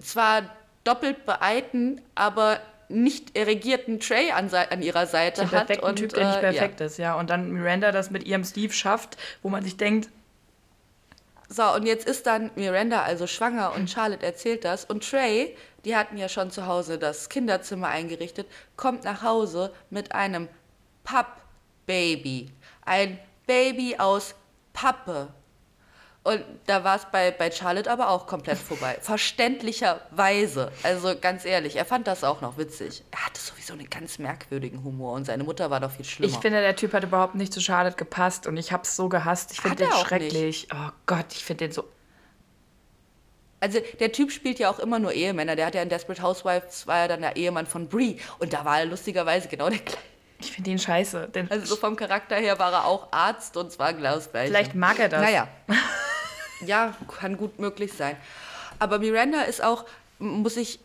zwar doppelt beeilten, aber nicht erregierten Trey an, an ihrer Seite den hat. Und, Typ, der nicht äh, perfekt ja. ist, ja. Und dann Miranda das mit ihrem Steve schafft, wo man sich denkt, so, und jetzt ist dann Miranda also schwanger und Charlotte erzählt das. Und Trey, die hatten ja schon zu Hause das Kinderzimmer eingerichtet, kommt nach Hause mit einem Pappbaby. Ein Baby aus Pappe. Und da war es bei, bei Charlotte aber auch komplett vorbei. Verständlicherweise. Also ganz ehrlich, er fand das auch noch witzig. Er hatte sowieso einen ganz merkwürdigen Humor und seine Mutter war doch viel schlimmer. Ich finde, der Typ hat überhaupt nicht zu Charlotte gepasst und ich habe es so gehasst. Ich finde den schrecklich. Nicht. Oh Gott, ich finde den so. Also der Typ spielt ja auch immer nur Ehemänner. Der hat ja in Desperate Housewives war ja dann der Ehemann von Brie und da war er lustigerweise genau der gleiche. Ich finde ihn scheiße. also so vom Charakter her war er auch Arzt und zwar gleich. Vielleicht mag er das. Naja. Ja, kann gut möglich sein. Aber Miranda ist auch, muss ich,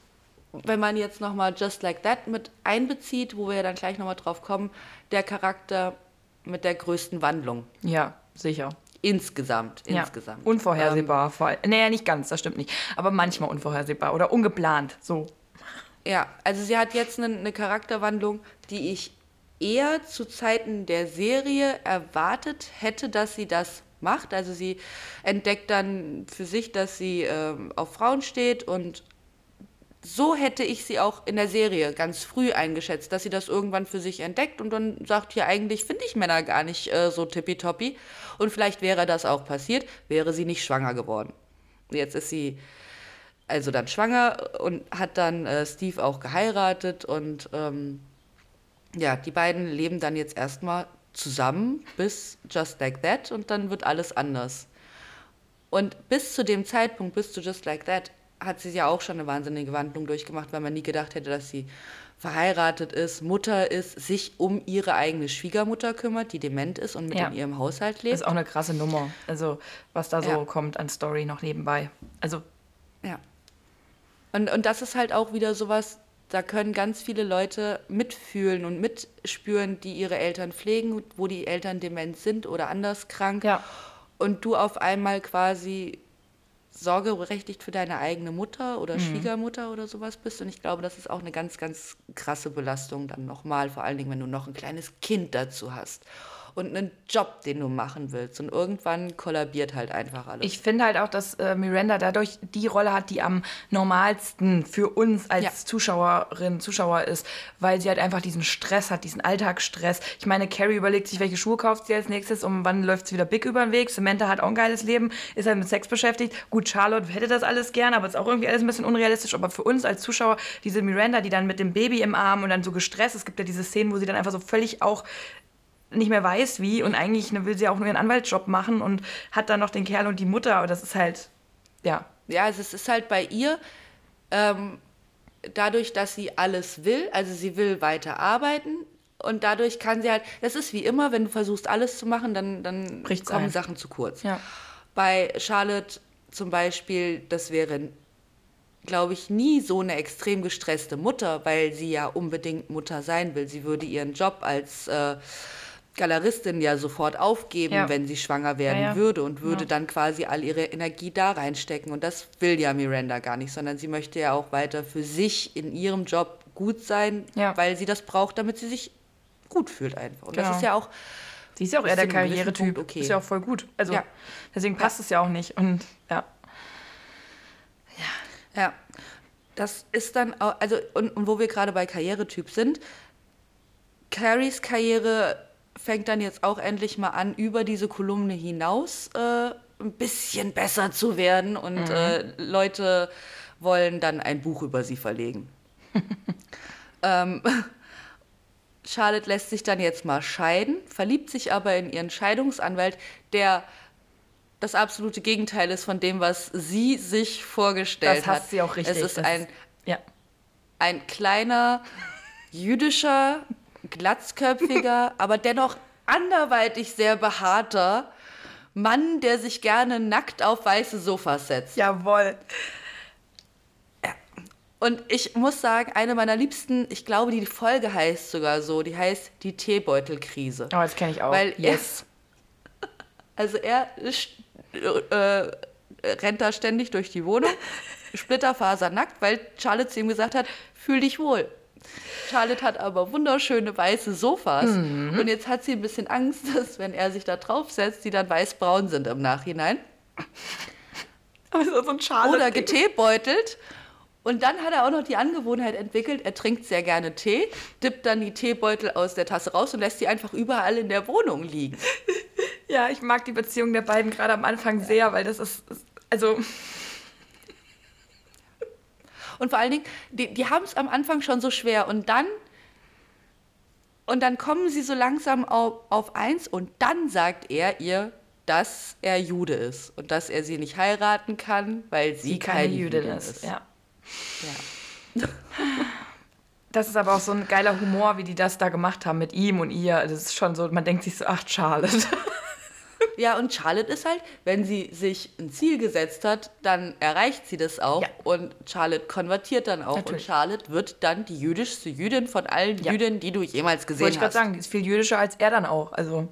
wenn man jetzt nochmal Just Like That mit einbezieht, wo wir ja dann gleich nochmal drauf kommen, der Charakter mit der größten Wandlung. Ja, sicher. Insgesamt, ja. insgesamt. Unvorhersehbar. Ähm, naja, nicht ganz, das stimmt nicht. Aber manchmal unvorhersehbar oder ungeplant, so. Ja, also sie hat jetzt eine, eine Charakterwandlung, die ich eher zu Zeiten der Serie erwartet hätte, dass sie das macht. Also sie entdeckt dann für sich, dass sie äh, auf Frauen steht und so hätte ich sie auch in der Serie ganz früh eingeschätzt, dass sie das irgendwann für sich entdeckt und dann sagt, hier eigentlich finde ich Männer gar nicht äh, so tippitoppi. Und vielleicht wäre das auch passiert, wäre sie nicht schwanger geworden. Jetzt ist sie also dann schwanger und hat dann äh, Steve auch geheiratet und ähm, ja, die beiden leben dann jetzt erstmal zusammen bis Just Like That und dann wird alles anders. Und bis zu dem Zeitpunkt, bis zu Just Like That, hat sie ja auch schon eine wahnsinnige Wandlung durchgemacht, weil man nie gedacht hätte, dass sie verheiratet ist, Mutter ist, sich um ihre eigene Schwiegermutter kümmert, die dement ist und mit ja. in ihrem Haushalt lebt. Das ist auch eine krasse Nummer. Also, was da so ja. kommt an Story noch nebenbei. Also. Ja. Und, und das ist halt auch wieder sowas, da können ganz viele Leute mitfühlen und mitspüren, die ihre Eltern pflegen, wo die Eltern dement sind oder anders krank. Ja. und du auf einmal quasi sorgeberechtigt für deine eigene Mutter oder Schwiegermutter oder sowas bist. Und ich glaube, das ist auch eine ganz, ganz krasse Belastung dann nochmal, vor allen Dingen, wenn du noch ein kleines Kind dazu hast und einen Job, den du machen willst. Und irgendwann kollabiert halt einfach alles. Ich finde halt auch, dass äh, Miranda dadurch die Rolle hat, die am normalsten für uns als Ja. Zuschauerin, Zuschauer ist, weil sie halt einfach diesen Stress hat, diesen Alltagsstress. Ich meine, Carrie überlegt sich, welche Schuhe kauft sie als nächstes und wann läuft sie wieder big über den Weg. Samantha hat auch ein geiles Leben, ist halt mit Sex beschäftigt. Gut, Charlotte hätte das alles gern, aber ist auch irgendwie alles ein bisschen unrealistisch. Aber für uns als Zuschauer, diese Miranda, die dann mit dem Baby im Arm und dann so gestresst, es gibt ja diese Szenen, wo sie dann einfach so völlig auch nicht mehr weiß wie und eigentlich ne, will sie auch nur ihren Anwaltsjob machen und hat dann noch den Kerl und die Mutter und das ist halt, ja, Ja, also es ist halt bei ihr ähm, dadurch, dass sie alles will, also sie will weiter arbeiten und dadurch kann sie halt, das ist wie immer, wenn du versuchst alles zu machen, dann, dann Bricht's kommen ein. Sachen zu kurz. Ja. Bei Charlotte zum Beispiel, das wäre, glaube ich, nie so eine extrem gestresste Mutter, weil sie ja unbedingt Mutter sein will. Sie würde ihren Job als äh, Galeristin ja sofort aufgeben, Ja. wenn sie schwanger werden Ja, ja. würde und würde Ja. dann quasi all ihre Energie da reinstecken. Und das will ja Miranda gar nicht, sondern sie möchte ja auch weiter für sich in ihrem Job gut sein, Ja. weil sie das braucht, damit sie sich gut fühlt einfach. Und Genau. das ist ja auch sie ist ja auch eher der Karrieretyp, okay. ist ja auch voll gut. Also Ja. deswegen passt es ja auch nicht und ja. Ja, das ist dann auch, also, und, und wo wir gerade bei Karrieretyp sind, Carries Karriere fängt dann jetzt auch endlich mal an, über diese Kolumne hinaus äh, ein bisschen besser zu werden und äh, Leute wollen dann ein Buch über sie verlegen. ähm, Charlotte lässt sich dann jetzt mal scheiden, verliebt sich aber in ihren Scheidungsanwalt, der das absolute Gegenteil ist von dem, was sie sich vorgestellt Das hat. hasst sie auch richtig. Es ist Das ein, ja. ein kleiner, jüdischer, glatzköpfiger, aber dennoch anderweitig sehr behaarter Mann, der sich gerne nackt auf weiße Sofas setzt. Jawohl. Und ich muss sagen, eine meiner liebsten, ich glaube, die Folge heißt sogar so, die heißt die Teebeutelkrise. Oh, das kenne ich auch. Weil yes. er, also er äh, rennt da ständig durch die Wohnung, splitterfasernackt, weil Charlotte zu ihm gesagt hat, fühl dich wohl. Charlotte hat aber wunderschöne weiße Sofas und jetzt hat sie ein bisschen Angst, dass wenn er sich da draufsetzt, die dann weißbraun sind im Nachhinein. Aber so. Oder geteebeutelt. Und dann hat er auch noch die Angewohnheit entwickelt, er trinkt sehr gerne Tee, dippt dann die Teebeutel aus der Tasse raus und lässt die einfach überall in der Wohnung liegen. Ja, ich mag die Beziehung der beiden gerade am Anfang sehr, weil das ist, ist also Und vor allen Dingen, die, die haben es am Anfang schon so schwer und dann und dann kommen sie so langsam auf, auf eins und dann sagt er ihr, dass er Jude ist und dass er sie nicht heiraten kann, weil sie, sie keine Jüdin ist. Ja. Das ist aber auch so ein geiler Humor, wie die das da gemacht haben mit ihm und ihr. Das ist schon so, man denkt sich so, ach, Charlotte. Ja, und Charlotte ist halt, wenn sie sich ein Ziel gesetzt hat, dann erreicht sie das auch. Ja. Und Charlotte konvertiert dann auch. Natürlich. Und Charlotte wird dann die jüdischste Jüdin von allen Ja. Jüdinnen, die du jemals gesehen Wollte ich gerade hast. sagen, die ist viel jüdischer als er dann auch. Also,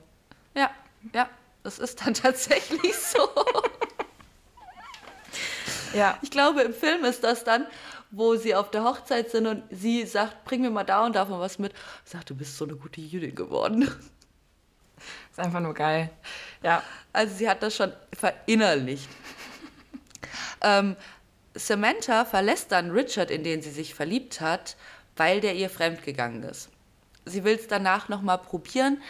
Ja, ja, das ist dann tatsächlich so. ja. Ich glaube, im Film ist das dann, wo sie auf der Hochzeit sind und sie sagt, bring mir mal da und davon was mit. Sagt, du bist so eine gute Jüdin geworden. Ist einfach nur geil. Ja. Also sie hat das schon verinnerlicht. ähm, Samantha verlässt dann Richard, in den sie sich verliebt hat, weil der ihr fremdgegangen ist. Sie will es danach nochmal probieren,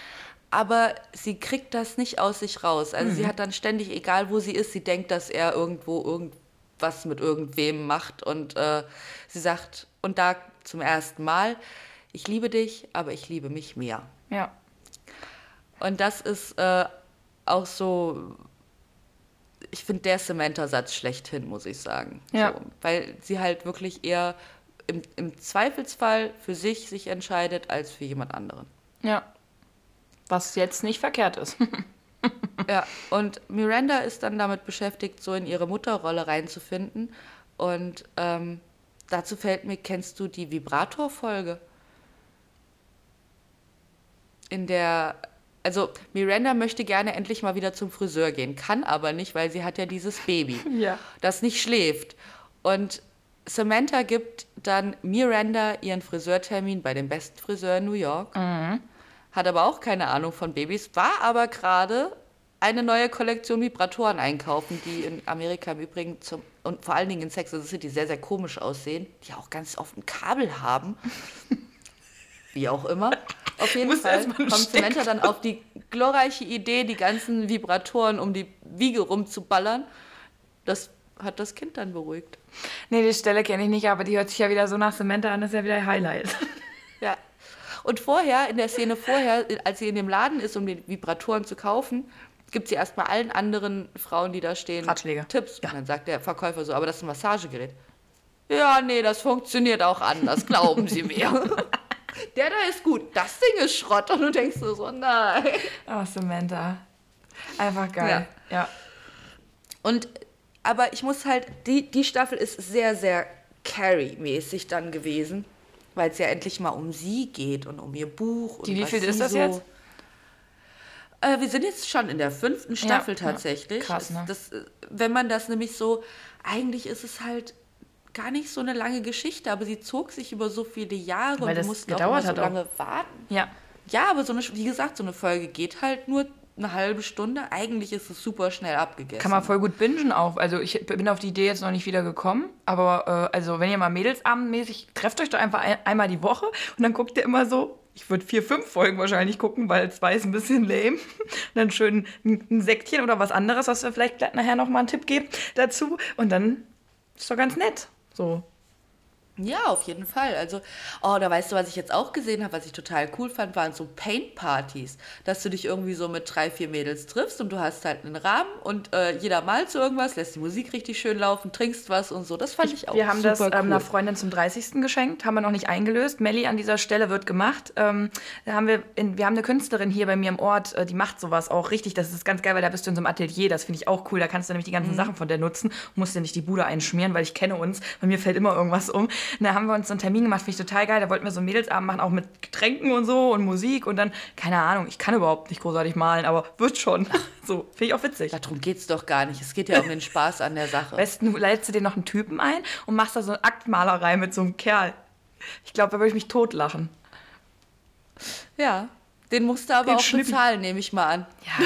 aber sie kriegt das nicht aus sich raus. Also sie hat dann ständig, egal wo sie ist, sie denkt, dass er irgendwo irgendwas mit irgendwem macht und äh, sie sagt, und da zum ersten Mal, ich liebe dich, aber ich liebe mich mehr. Ja. Und das ist äh, auch so, ich finde der Samantha-Satz schlechthin, muss ich sagen. Ja. So, weil sie halt wirklich eher im, im Zweifelsfall für sich sich entscheidet, als für jemand anderen. Ja. Was jetzt nicht verkehrt ist. Ja, und Miranda ist dann damit beschäftigt, so in ihre Mutterrolle reinzufinden. Und ähm, dazu fällt mir, kennst du die Vibrator-Folge? In der also Miranda möchte gerne endlich mal wieder zum Friseur gehen, kann aber nicht, weil sie hat ja dieses Baby, Ja. das nicht schläft. Und Samantha gibt dann Miranda ihren Friseurtermin bei dem besten Friseur in New York. Hat aber auch keine Ahnung von Babys, war aber gerade eine neue Kollektion Vibratoren einkaufen, die in Amerika im Übrigen zum, und vor allen Dingen in Sex and the City sehr, sehr komisch aussehen, die auch ganz oft ein Kabel haben. Wie auch immer. Auf jeden Fall kommt Samantha dann auf die glorreiche Idee, die ganzen Vibratoren um die Wiege rumzuballern. Das hat das Kind dann beruhigt. Nee, die Stelle kenne ich nicht, aber die hört sich ja wieder so nach Samantha an, das ist ja wieder ein Highlight. Ja. Und vorher, in der Szene vorher, als sie in dem Laden ist, um die Vibratoren zu kaufen, gibt sie erstmal allen anderen Frauen, die da stehen, Ratschläge. Tipps. Und dann sagt der Verkäufer so, aber das ist ein Massagegerät. Ja, nee, das funktioniert auch anders, glauben Sie mir. Der da ist gut, das Ding ist Schrott. Und du denkst so, so nein. Oh, Samantha. Einfach geil. Ja. Und, aber ich muss halt, die, die Staffel ist sehr, sehr Carrie-mäßig dann gewesen, weil es ja endlich mal um sie geht und um ihr Buch. Und Die was wievielte ist das so jetzt? Äh, wir sind jetzt schon in der fünften Staffel ja. tatsächlich. Krass, ne? das, äh, wenn man das nämlich so, eigentlich ist es halt gar nicht so eine lange Geschichte, aber sie zog sich über so viele Jahre Weil und das du musst auch so hat auch. lange warten. Ja. Ja, aber so eine, wie gesagt, so eine Folge geht halt nur eine halbe Stunde. Eigentlich ist es super schnell abgegessen. Kann man voll gut bingen auch. Also ich bin auf die Idee jetzt noch nicht wieder gekommen. Aber äh, also wenn ihr mal Mädelsabendmäßig, trefft euch doch einfach ein, einmal die Woche und dann guckt ihr immer so. Ich würde vier, fünf Folgen wahrscheinlich gucken, weil zwei ist ein bisschen lame. Und dann schön ein, ein Säckchen oder was anderes, was wir vielleicht gleich nachher nochmal einen Tipp geben dazu. Und dann ist doch ganz nett. So. Ja, auf jeden Fall. Also, oh, da weißt du, was ich jetzt auch gesehen habe, was ich total cool fand, waren so Paint-Partys. Dass du dich irgendwie so mit drei, vier Mädels triffst und du hast halt einen Rahmen und äh, jeder malt so irgendwas, lässt die Musik richtig schön laufen, trinkst was und so. Das fand ich, auch Wir haben das ähm, cool. einer Freundin zum 30. geschenkt, haben wir noch nicht eingelöst. Melli an dieser Stelle wird gemacht. Ähm, da haben wir, in, wir haben eine Künstlerin hier bei mir im Ort, äh, die macht sowas auch richtig. Das ist ganz geil, weil da bist du in so einem Atelier. Das finde ich auch cool. Da kannst du nämlich die Mhm. ganzen Sachen von der nutzen. Musst dir nicht die Bude einschmieren, weil ich kenne uns. Bei mir fällt immer irgendwas um. Und da haben wir uns so einen Termin gemacht, finde ich total geil. Da wollten wir so einen Mädelsabend machen, auch mit Getränken und so und Musik. Und dann, keine Ahnung, ich kann überhaupt nicht großartig malen, aber wird schon. So, finde ich auch witzig. Darum geht's doch gar nicht. Es geht ja um den Spaß an der Sache. besten, du leitest du dir noch einen Typen ein und machst da so eine Aktmalerei mit so einem Kerl. Ich glaube, da würde ich mich totlachen. Ja. Den musst du aber Den auch Schnippi. bezahlen, nehme ich mal an. Ja,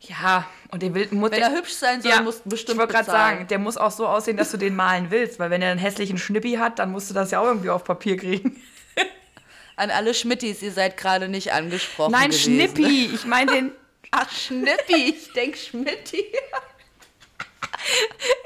ja. Und den will, muss Wenn der, er hübsch sein soll, ja, musst du bestimmt Ich wollte gerade sagen, der muss auch so aussehen, dass du den malen willst. Weil wenn er einen hässlichen Schnippi hat, dann musst du das ja auch irgendwie auf Papier kriegen. An alle Schmittis, ihr seid gerade nicht angesprochen Nein, gewesen. Schnippi. Ich meine den, Ach, Schnippi. Ich denk Schmitti.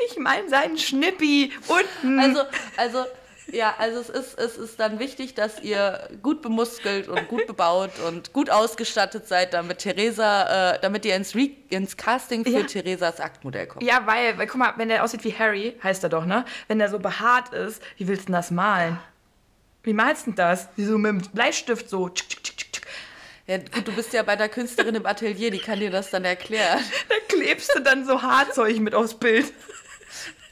ich meine seinen Schnippi unten. Also, also, ja, also es ist, es ist dann wichtig, dass ihr gut bemuskelt und gut bebaut und gut ausgestattet seid, damit Theresa, äh, damit ihr ins, Re ins Casting für Ja. Theresas Aktmodell kommt. ja, weil, weil, guck mal, wenn der aussieht wie Harry, heißt er doch, ne? Wenn der so behaart ist, wie willst du denn das malen? Wie malst du denn das? Wie so mit dem Bleistift so. tschik, tschik, tschik. Ja, gut, du bist ja bei der Künstlerin im Atelier, die kann dir das dann erklären. Da klebst du dann so Haarzeug mit aufs Bild.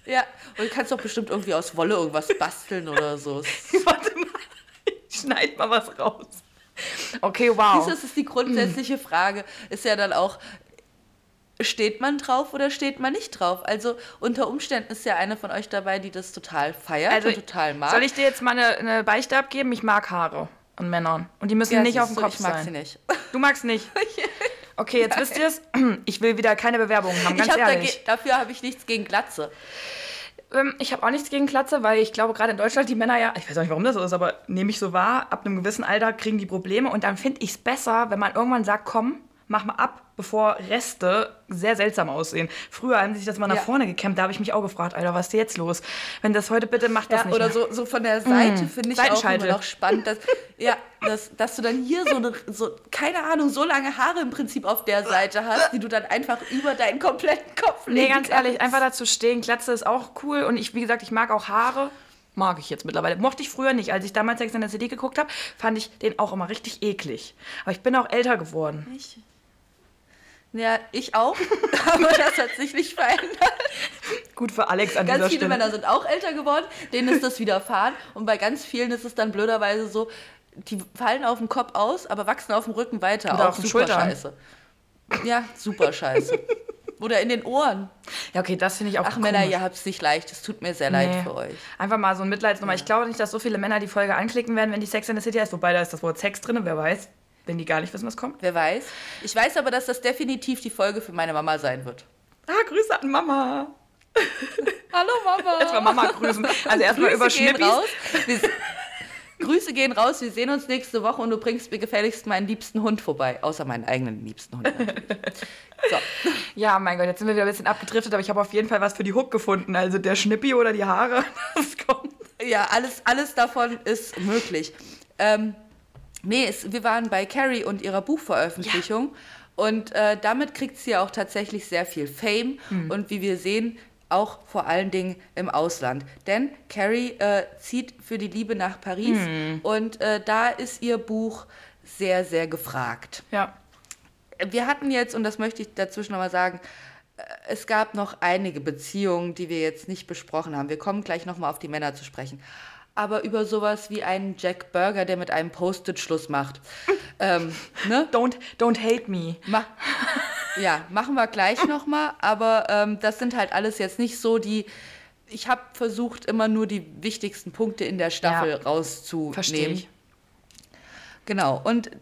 Ja, und du kannst doch bestimmt irgendwie aus Wolle irgendwas basteln oder so. Warte mal, ich schneid mal was raus. Okay, wow. Das ist die grundsätzliche Frage. Ist ja dann auch, steht man drauf oder steht man nicht drauf? Also unter Umständen ist ja eine von euch dabei, die das total feiert und total mag. Soll ich dir jetzt mal eine, eine Beichte abgeben? Ich mag Haare an Männern. Und die müssen Ja, nicht auf dem Kopf Ich mag sein. sie nicht. Du magst nicht. Okay, jetzt wisst ihr es. Ich will wieder keine Bewerbungen haben, ganz Ich hab ehrlich. dafür habe ich nichts gegen Glatze. Ähm, ich habe auch nichts gegen Klatze, weil ich glaube, gerade in Deutschland die Männer ja, ich weiß auch nicht, warum das so ist, aber nehme ich so wahr, ab einem gewissen Alter kriegen die Probleme und dann finde ich es besser, wenn man irgendwann sagt, komm, mach mal ab, bevor Reste sehr seltsam aussehen. Früher haben sie sich das mal nach Ja. vorne gekämmt, da habe ich mich auch gefragt, Alter, was ist jetzt los? Wenn das heute bitte macht das Ja, nicht oder so, so von der Seite finde ich auch immer noch spannend, dass, ja, dass, dass du dann hier so eine, so, keine Ahnung, so lange Haare im Prinzip auf der Seite hast, die du dann einfach über deinen kompletten Kopf Nee, legen ganz kannst. ehrlich, einfach dazu stehen. Glatze ist auch cool. Und ich, wie gesagt, ich mag auch Haare. Mag ich jetzt mittlerweile. Mochte ich früher nicht. Als ich damals Sex in der CD geguckt habe, fand ich den auch immer richtig eklig. Aber ich bin auch älter geworden. Ich, ja, ich auch, aber das hat sich nicht verändert. Gut für Alex an Ganz dieser viele Stelle. Männer sind auch älter geworden, denen ist das widerfahren. Und bei ganz vielen ist es dann blöderweise so, die fallen auf dem Kopf aus, aber wachsen auf dem Rücken weiter. Oder auch auf den super Schultern. scheiße. Ja, super scheiße. Oder in den Ohren. Ja, okay, das finde ich auch Ach komisch. Männer, ihr habt es nicht leicht. Es tut mir sehr leid Nee. für euch. Einfach mal so ein Mitleidsnummer. Ich glaube nicht, dass so viele Männer die Folge anklicken werden, wenn die Sex in the City heißt. Wobei da ist das Wort Sex drin, wer weiß. Wenn die gar nicht wissen, was kommt. Wer weiß. Ich weiß aber, dass das definitiv die Folge für meine Mama sein wird. Ah, Grüße an Mama. Hallo Mama. Erstmal Mama grüßen. Also erstmal über Grüße gehen Schnippis. raus. Wir, Grüße gehen raus. Wir sehen uns nächste Woche und du bringst mir gefälligst meinen liebsten Hund vorbei. Außer meinen eigenen liebsten Hund. So. Ja, mein Gott, jetzt sind wir wieder ein bisschen abgedriftet, aber ich habe auf jeden Fall was für die Hook gefunden. Also der Schnippi oder die Haare, das kommt. Ja, alles, alles davon ist möglich. Ähm, nee, es, wir waren bei Carrie und ihrer Buchveröffentlichung und äh, damit kriegt sie ja auch tatsächlich sehr viel Fame und wie wir sehen, auch vor allen Dingen im Ausland. Denn Carrie äh, zieht für die Liebe nach Paris und äh, da ist ihr Buch sehr, sehr gefragt Ja. wir hatten jetzt, und das möchte ich dazwischen nochmal sagen, äh, es gab noch einige Beziehungen, die wir jetzt nicht besprochen haben. Wir kommen gleich nochmal auf die Männer zu sprechen. Aber über sowas wie einen Jack Burger, der mit einem Post-it Schluss macht. ähm, ne? Don't, don't hate me. Ma ja, machen wir gleich nochmal. Aber ähm, das sind halt alles jetzt nicht so die. Ich habe versucht, immer nur die wichtigsten Punkte in der Staffel Ja. rauszunehmen. Verstehe ich. Genau, und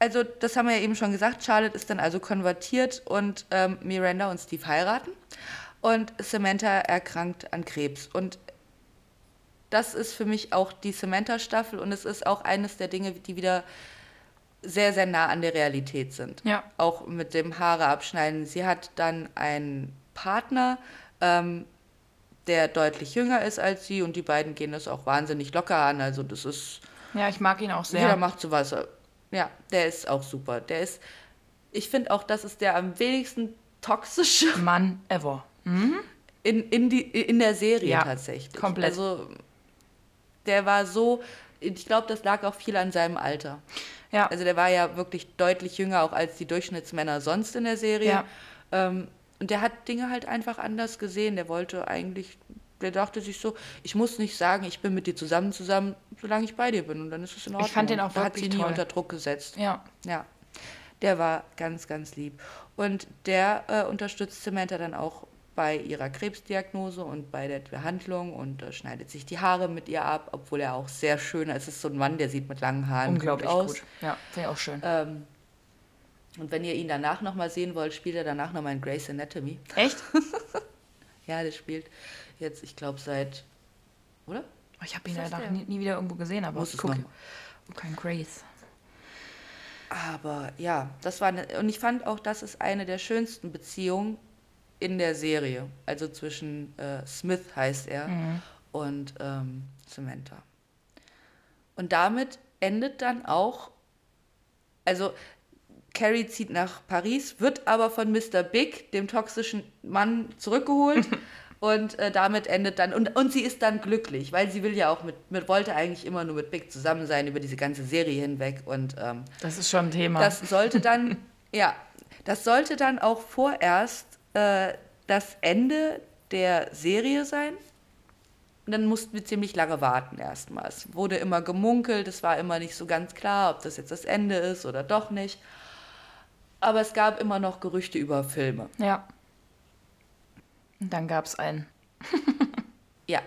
also das haben wir ja eben schon gesagt, Charlotte ist dann also konvertiert und ähm, Miranda und Steve heiraten und Samantha erkrankt an Krebs. Und das ist für mich auch die Samantha-Staffel und es ist auch eines der Dinge, die wieder sehr, sehr nah an der Realität sind. Ja. Auch mit dem Haare abschneiden. Sie hat dann einen Partner, ähm, der deutlich jünger ist als sie und die beiden gehen das auch wahnsinnig locker an. Also das ist Ja, ich mag ihn auch jeder sehr. macht sowas. Ja, der ist auch super. Der ist, ich finde auch, das ist der am wenigsten toxische Mann ever. in, in, die, in der Serie Ja, tatsächlich. komplett. Also, der war so, ich glaube, das lag auch viel an seinem Alter. Ja. Also, der war ja wirklich deutlich jünger auch als die Durchschnittsmänner sonst in der Serie. Ja. Ähm, und der hat Dinge halt einfach anders gesehen. Der wollte eigentlich, der dachte sich so, ich muss nicht sagen, ich bin mit dir zusammen, zusammen, solange ich bei dir bin. Und dann ist es in Ordnung. fand den auch da hat sie wirklich nie toll. unter Druck gesetzt. ja. Ja, der war ganz, ganz lieb. Und der äh, unterstützt Samantha dann auch bei ihrer Krebsdiagnose und bei der Behandlung und äh, schneidet sich die Haare mit ihr ab, obwohl er auch sehr schön ist. Es ist so ein Mann, der sieht mit langen Haaren Unglaublich gut aus. gut. Ja, finde ich auch schön. Ähm, und wenn ihr ihn danach nochmal sehen wollt, spielt er danach nochmal in Grey's Anatomy. Echt? Ja, der spielt jetzt, ich glaube, seit, oder? Ich habe ihn danach der? nie, nie wieder irgendwo gesehen, aber Muss es guck. noch mal. Kein Grace. Aber ja, das war eine, und ich fand auch, das ist eine der schönsten Beziehungen in der Serie. Also zwischen äh, Smith heißt er und ähm, Samantha. Und damit endet dann auch, also Carrie zieht nach Paris, wird aber von Mr. Big, dem toxischen Mann, zurückgeholt. Und äh, damit endet dann, und, und sie ist dann glücklich, weil sie will ja auch mit, mit, wollte eigentlich immer nur mit Big zusammen sein über diese ganze Serie hinweg. Und ähm, Das ist schon ein Thema. das sollte dann, ja, das sollte dann auch vorerst äh, das Ende der Serie sein. Und dann mussten wir ziemlich lange warten erstmal. Es wurde immer gemunkelt, es war immer nicht so ganz klar, ob das jetzt das Ende ist oder doch nicht. Aber es gab immer noch Gerüchte über Filme. ja. Und dann gab es einen. Ja.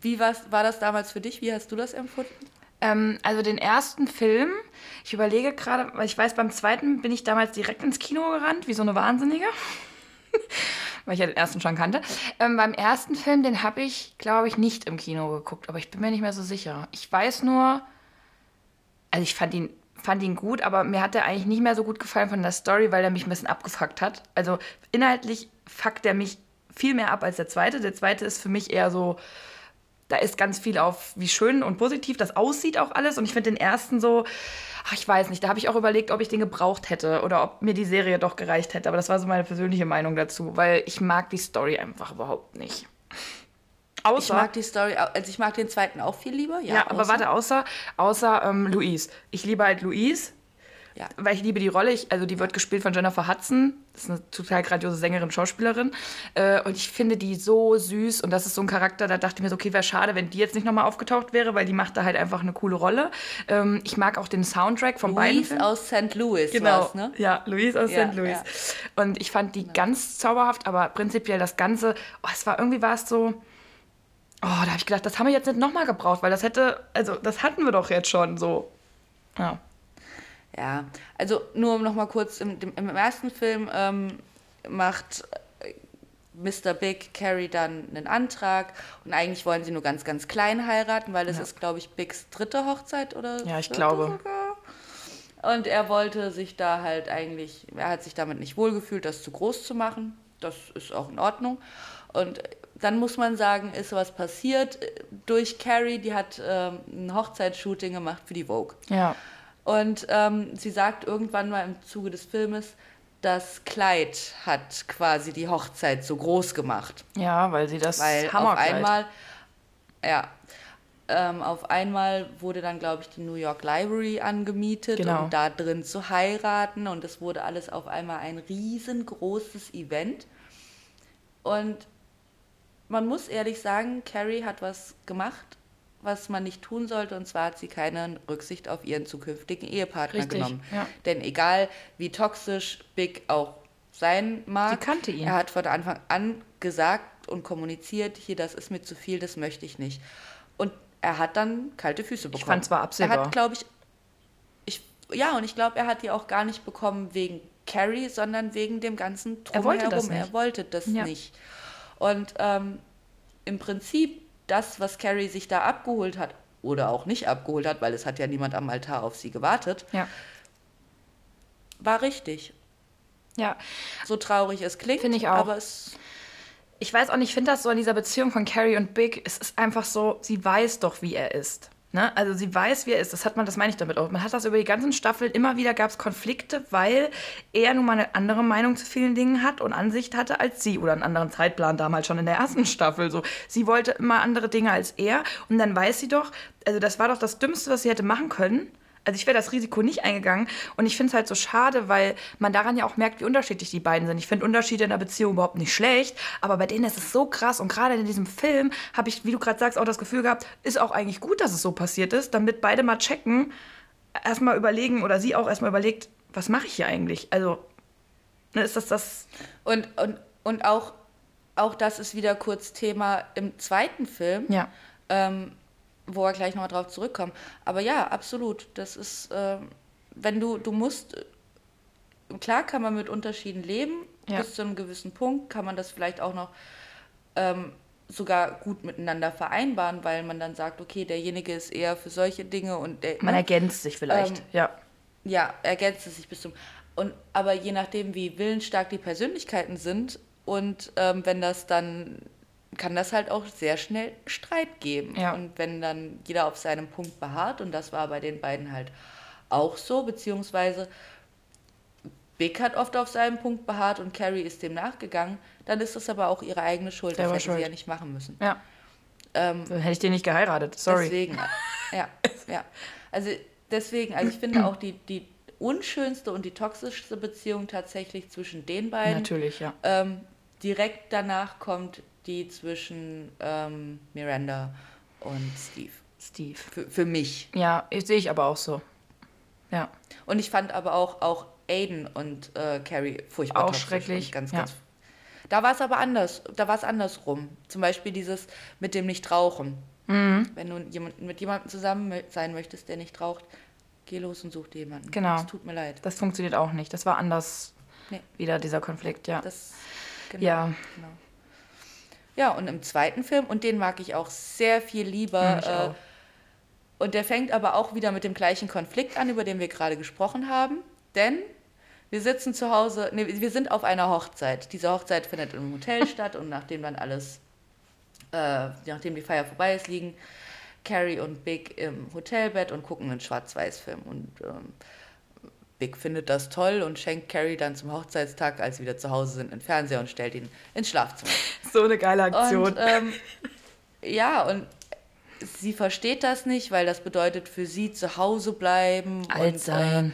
Wie war das damals für dich? Wie hast du das empfunden? Ähm, also den ersten Film, ich überlege gerade, weil ich weiß, beim zweiten bin ich damals direkt ins Kino gerannt, wie so eine Wahnsinnige. weil ich ja den ersten schon kannte. Ähm, beim ersten Film, den habe ich, glaube ich, nicht im Kino geguckt, aber ich bin mir nicht mehr so sicher. Ich weiß nur, also ich fand ihn, fand ihn gut, aber mir hat er eigentlich nicht mehr so gut gefallen von der Story, weil er mich ein bisschen abgefuckt hat. Also inhaltlich fuckt er mich viel mehr ab als der zweite. Der zweite ist für mich eher so, da ist ganz viel auf, wie schön und positiv das aussieht auch alles. Und ich finde den ersten so, ach, ich weiß nicht, da habe ich auch überlegt, ob ich den gebraucht hätte oder ob mir die Serie doch gereicht hätte. Aber das war so meine persönliche Meinung dazu, weil ich mag die Story einfach überhaupt nicht. Ich Außer, mag die Story, also ich mag den zweiten auch viel lieber. Ja, ja, aber warte, außer, außer ähm, Louise. Ich liebe halt Louise. Ja. Weil ich liebe die Rolle. Ich, also die wird gespielt von Jennifer Hudson. Das ist eine total grandiose Sängerin, Schauspielerin. Äh, und ich finde die so süß. Und das ist so ein Charakter, da dachte ich mir so, okay, wäre schade, wenn die jetzt nicht nochmal aufgetaucht wäre, weil die macht da halt einfach eine coole Rolle. Ähm, ich mag auch den Soundtrack von beiden Louise Filmen. aus St. Louis Genau, ne? ja, Louise aus Ja, St. Louis. ja. Und ich fand die ganz zauberhaft, aber prinzipiell das Ganze, oh, es war irgendwie war es so, oh, da habe ich gedacht, das haben wir jetzt nicht nochmal gebraucht, weil das hätte, also das hatten wir doch jetzt schon so. Ja. Ja, also nur um nochmal kurz, im, im ersten Film ähm, macht äh, Mr. Big Carrie dann einen Antrag und eigentlich wollen sie nur ganz, ganz klein heiraten, weil das ist, glaube ich, Bigs dritte Hochzeit oder Ja, ich glaube. sogar. Und er wollte sich da halt eigentlich, er hat sich damit nicht wohlgefühlt, das zu groß zu machen. Das ist auch in Ordnung. Und dann muss man sagen, ist was passiert äh, durch Carrie, die hat ähm, ein Hochzeitsshooting gemacht für die Vogue. Ja. Und ähm, sie sagt irgendwann mal im Zuge des Filmes, das Kleid hat quasi die Hochzeit so groß gemacht. Ja, weil sie das Weil auf einmal, ja, ähm, auf einmal wurde dann, glaube ich, die New York Library angemietet, Genau. um da drin zu heiraten. Und es wurde alles auf einmal ein riesengroßes Event. Und man muss ehrlich sagen, Carrie hat was gemacht, was man nicht tun sollte. Und zwar hat sie keine Rücksicht auf ihren zukünftigen Ehepartner Richtig, genommen. ja. Denn egal wie toxisch Big auch sein mag, Sie kannte ihn. er hat von Anfang an gesagt und kommuniziert, hier, das ist mir zu viel, das möchte ich nicht. Und er hat dann kalte Füße bekommen. fand zwar Er absehbar. hat, glaube ich, ich, ja, und ich glaube, er hat die auch gar nicht bekommen wegen Carrie, sondern wegen dem ganzen Er wollte Drumherum. das nicht. Er wollte das Ja. nicht. Und ähm, im Prinzip das, was Carrie sich da abgeholt hat, oder auch nicht abgeholt hat, weil es hat ja niemand am Altar auf sie gewartet, Ja. war richtig. Ja. So traurig es klingt, Finde ich auch. aber es Ich weiß auch nicht, ich finde das so in dieser Beziehung von Carrie und Big, es ist einfach so, sie weiß doch, wie er ist. Ne? Also sie weiß, wie er ist. Das hat man, das meine ich damit auch. Man hat das über die ganzen Staffeln, immer wieder gab es Konflikte, weil er nun mal eine andere Meinung zu vielen Dingen hat und Ansicht hatte als sie. Oder einen anderen Zeitplan damals schon in der ersten Staffel. So. Sie wollte immer andere Dinge als er. Und dann weiß sie doch, also das war doch das Dümmste, was sie hätte machen können. Also ich wäre das Risiko nicht eingegangen. Und ich finde es halt so schade, weil man daran ja auch merkt, wie unterschiedlich die beiden sind. Ich finde Unterschiede in der Beziehung überhaupt nicht schlecht, aber bei denen ist es so krass. Und gerade in diesem Film habe ich, wie du gerade sagst, auch das Gefühl gehabt, ist auch eigentlich gut, dass es so passiert ist, damit beide mal checken, erstmal überlegen oder sie auch erstmal überlegt, was mache ich hier eigentlich? Also ne, ist das das? Und, und, und auch, auch das ist wieder kurz Thema im zweiten Film, ja. Ähm, wo wir gleich nochmal drauf zurückkommen. Aber ja, absolut. Das ist, ähm, wenn du, du musst, äh, klar kann man mit Unterschieden leben, Ja. bis zu einem gewissen Punkt kann man das vielleicht auch noch ähm, sogar gut miteinander vereinbaren, weil man dann sagt, okay, derjenige ist eher für solche Dinge und der, man ne? ergänzt sich vielleicht. Ähm, ja. ja, ergänzt es sich bis zum. Und aber je nachdem, wie willensstark die Persönlichkeiten sind und ähm, wenn das dann kann das halt auch sehr schnell Streit geben. Ja. Und wenn dann jeder auf seinem Punkt beharrt, und das war bei den beiden halt auch so, beziehungsweise Big hat oft auf seinem Punkt beharrt und Carrie ist dem nachgegangen, dann ist das aber auch ihre eigene Schuld. Das hätte schuld. sie ja nicht machen müssen. Ja. Ähm, Dann hätte ich den nicht geheiratet. Sorry. Deswegen, ja, ja. Also deswegen, also ich finde auch die, die unschönste und die toxischste Beziehung tatsächlich zwischen den beiden. Natürlich, ja. Ähm, direkt danach kommt die zwischen ähm, Miranda und Steve. Steve. Für, für mich. Ja, sehe ich aber auch so. Ja. Und ich fand aber auch, auch Aiden und äh, Carrie furchtbar Auch schrecklich, Und ganz, ja. ganz, da war es aber anders. Da war es andersrum. Zum Beispiel dieses mit dem Nicht-Rauchen. Mhm. Wenn du jemand, mit jemandem zusammen sein möchtest, der nicht raucht, geh los und such dir jemanden. Genau. Es tut mir leid. Das funktioniert auch nicht. Das war anders. Nee. Wieder dieser Konflikt, ja. Das, genau, Ja. Genau. Ja, und im zweiten Film, und den mag ich auch sehr viel lieber. Mhm, ich äh, und der fängt aber auch wieder mit dem gleichen Konflikt an, über den wir gerade gesprochen haben. Denn wir sitzen zu Hause, nee, wir sind auf einer Hochzeit. Diese Hochzeit findet im Hotel statt und nachdem dann alles, äh, nachdem die Feier vorbei ist, liegen Carrie und Big im Hotelbett und gucken einen Schwarz-Weiß-Film. Und ähm, Big findet das toll und schenkt Carrie dann zum Hochzeitstag, als sie wieder zu Hause sind, einen Fernseher und stellt ihn ins Schlafzimmer. So eine geile Und ähm, ja, und sie versteht das nicht, weil das bedeutet für sie zu Hause bleiben Alt und sein. Äh,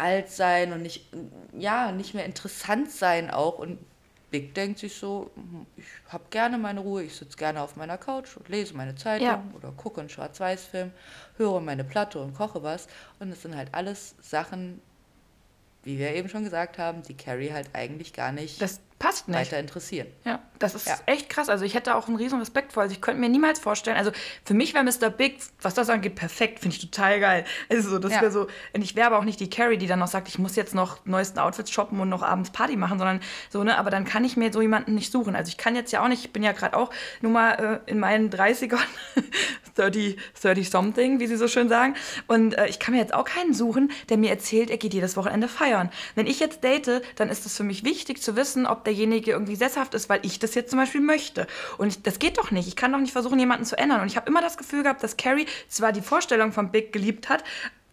alt sein und nicht, ja, nicht mehr interessant sein auch. Und Big denkt sich so, hm, ich habe gerne meine Ruhe, ich sitze gerne auf meiner Couch und lese meine Zeitung Ja. oder gucke einen Schwarz-Weiß-Film, höre meine Platte und koche was. Und es sind halt alles Sachen, wie wir eben schon gesagt haben, die Carrie halt eigentlich gar nicht Das passt nicht. weiter interessieren. Ja, das ist Ja. echt krass. Also ich hätte auch einen riesen Respekt vor. Also ich könnte mir niemals vorstellen, also für mich wäre Mr. Big, was das angeht, perfekt. Finde ich total geil. Also so, das Ja. wäre so, und ich wäre aber auch nicht die Carrie, die dann noch sagt, ich muss jetzt noch neuesten Outfits shoppen und noch abends Party machen, sondern so, ne, aber dann kann ich mir so jemanden nicht suchen. Also ich kann jetzt ja auch nicht, ich bin ja gerade auch nur mal äh, in meinen 30ern, 30, 30 something, wie sie so schön sagen. Und äh, ich kann mir jetzt auch keinen suchen, der mir erzählt, er geht jedes Wochenende feiern. Wenn ich jetzt date, dann ist es für mich wichtig zu wissen, ob derjenige irgendwie sesshaft ist, weil ich das jetzt zum Beispiel möchte. Und ich, das geht doch nicht. Ich kann doch nicht versuchen, jemanden zu ändern. Und ich habe immer das Gefühl gehabt, dass Carrie zwar die Vorstellung von Big geliebt hat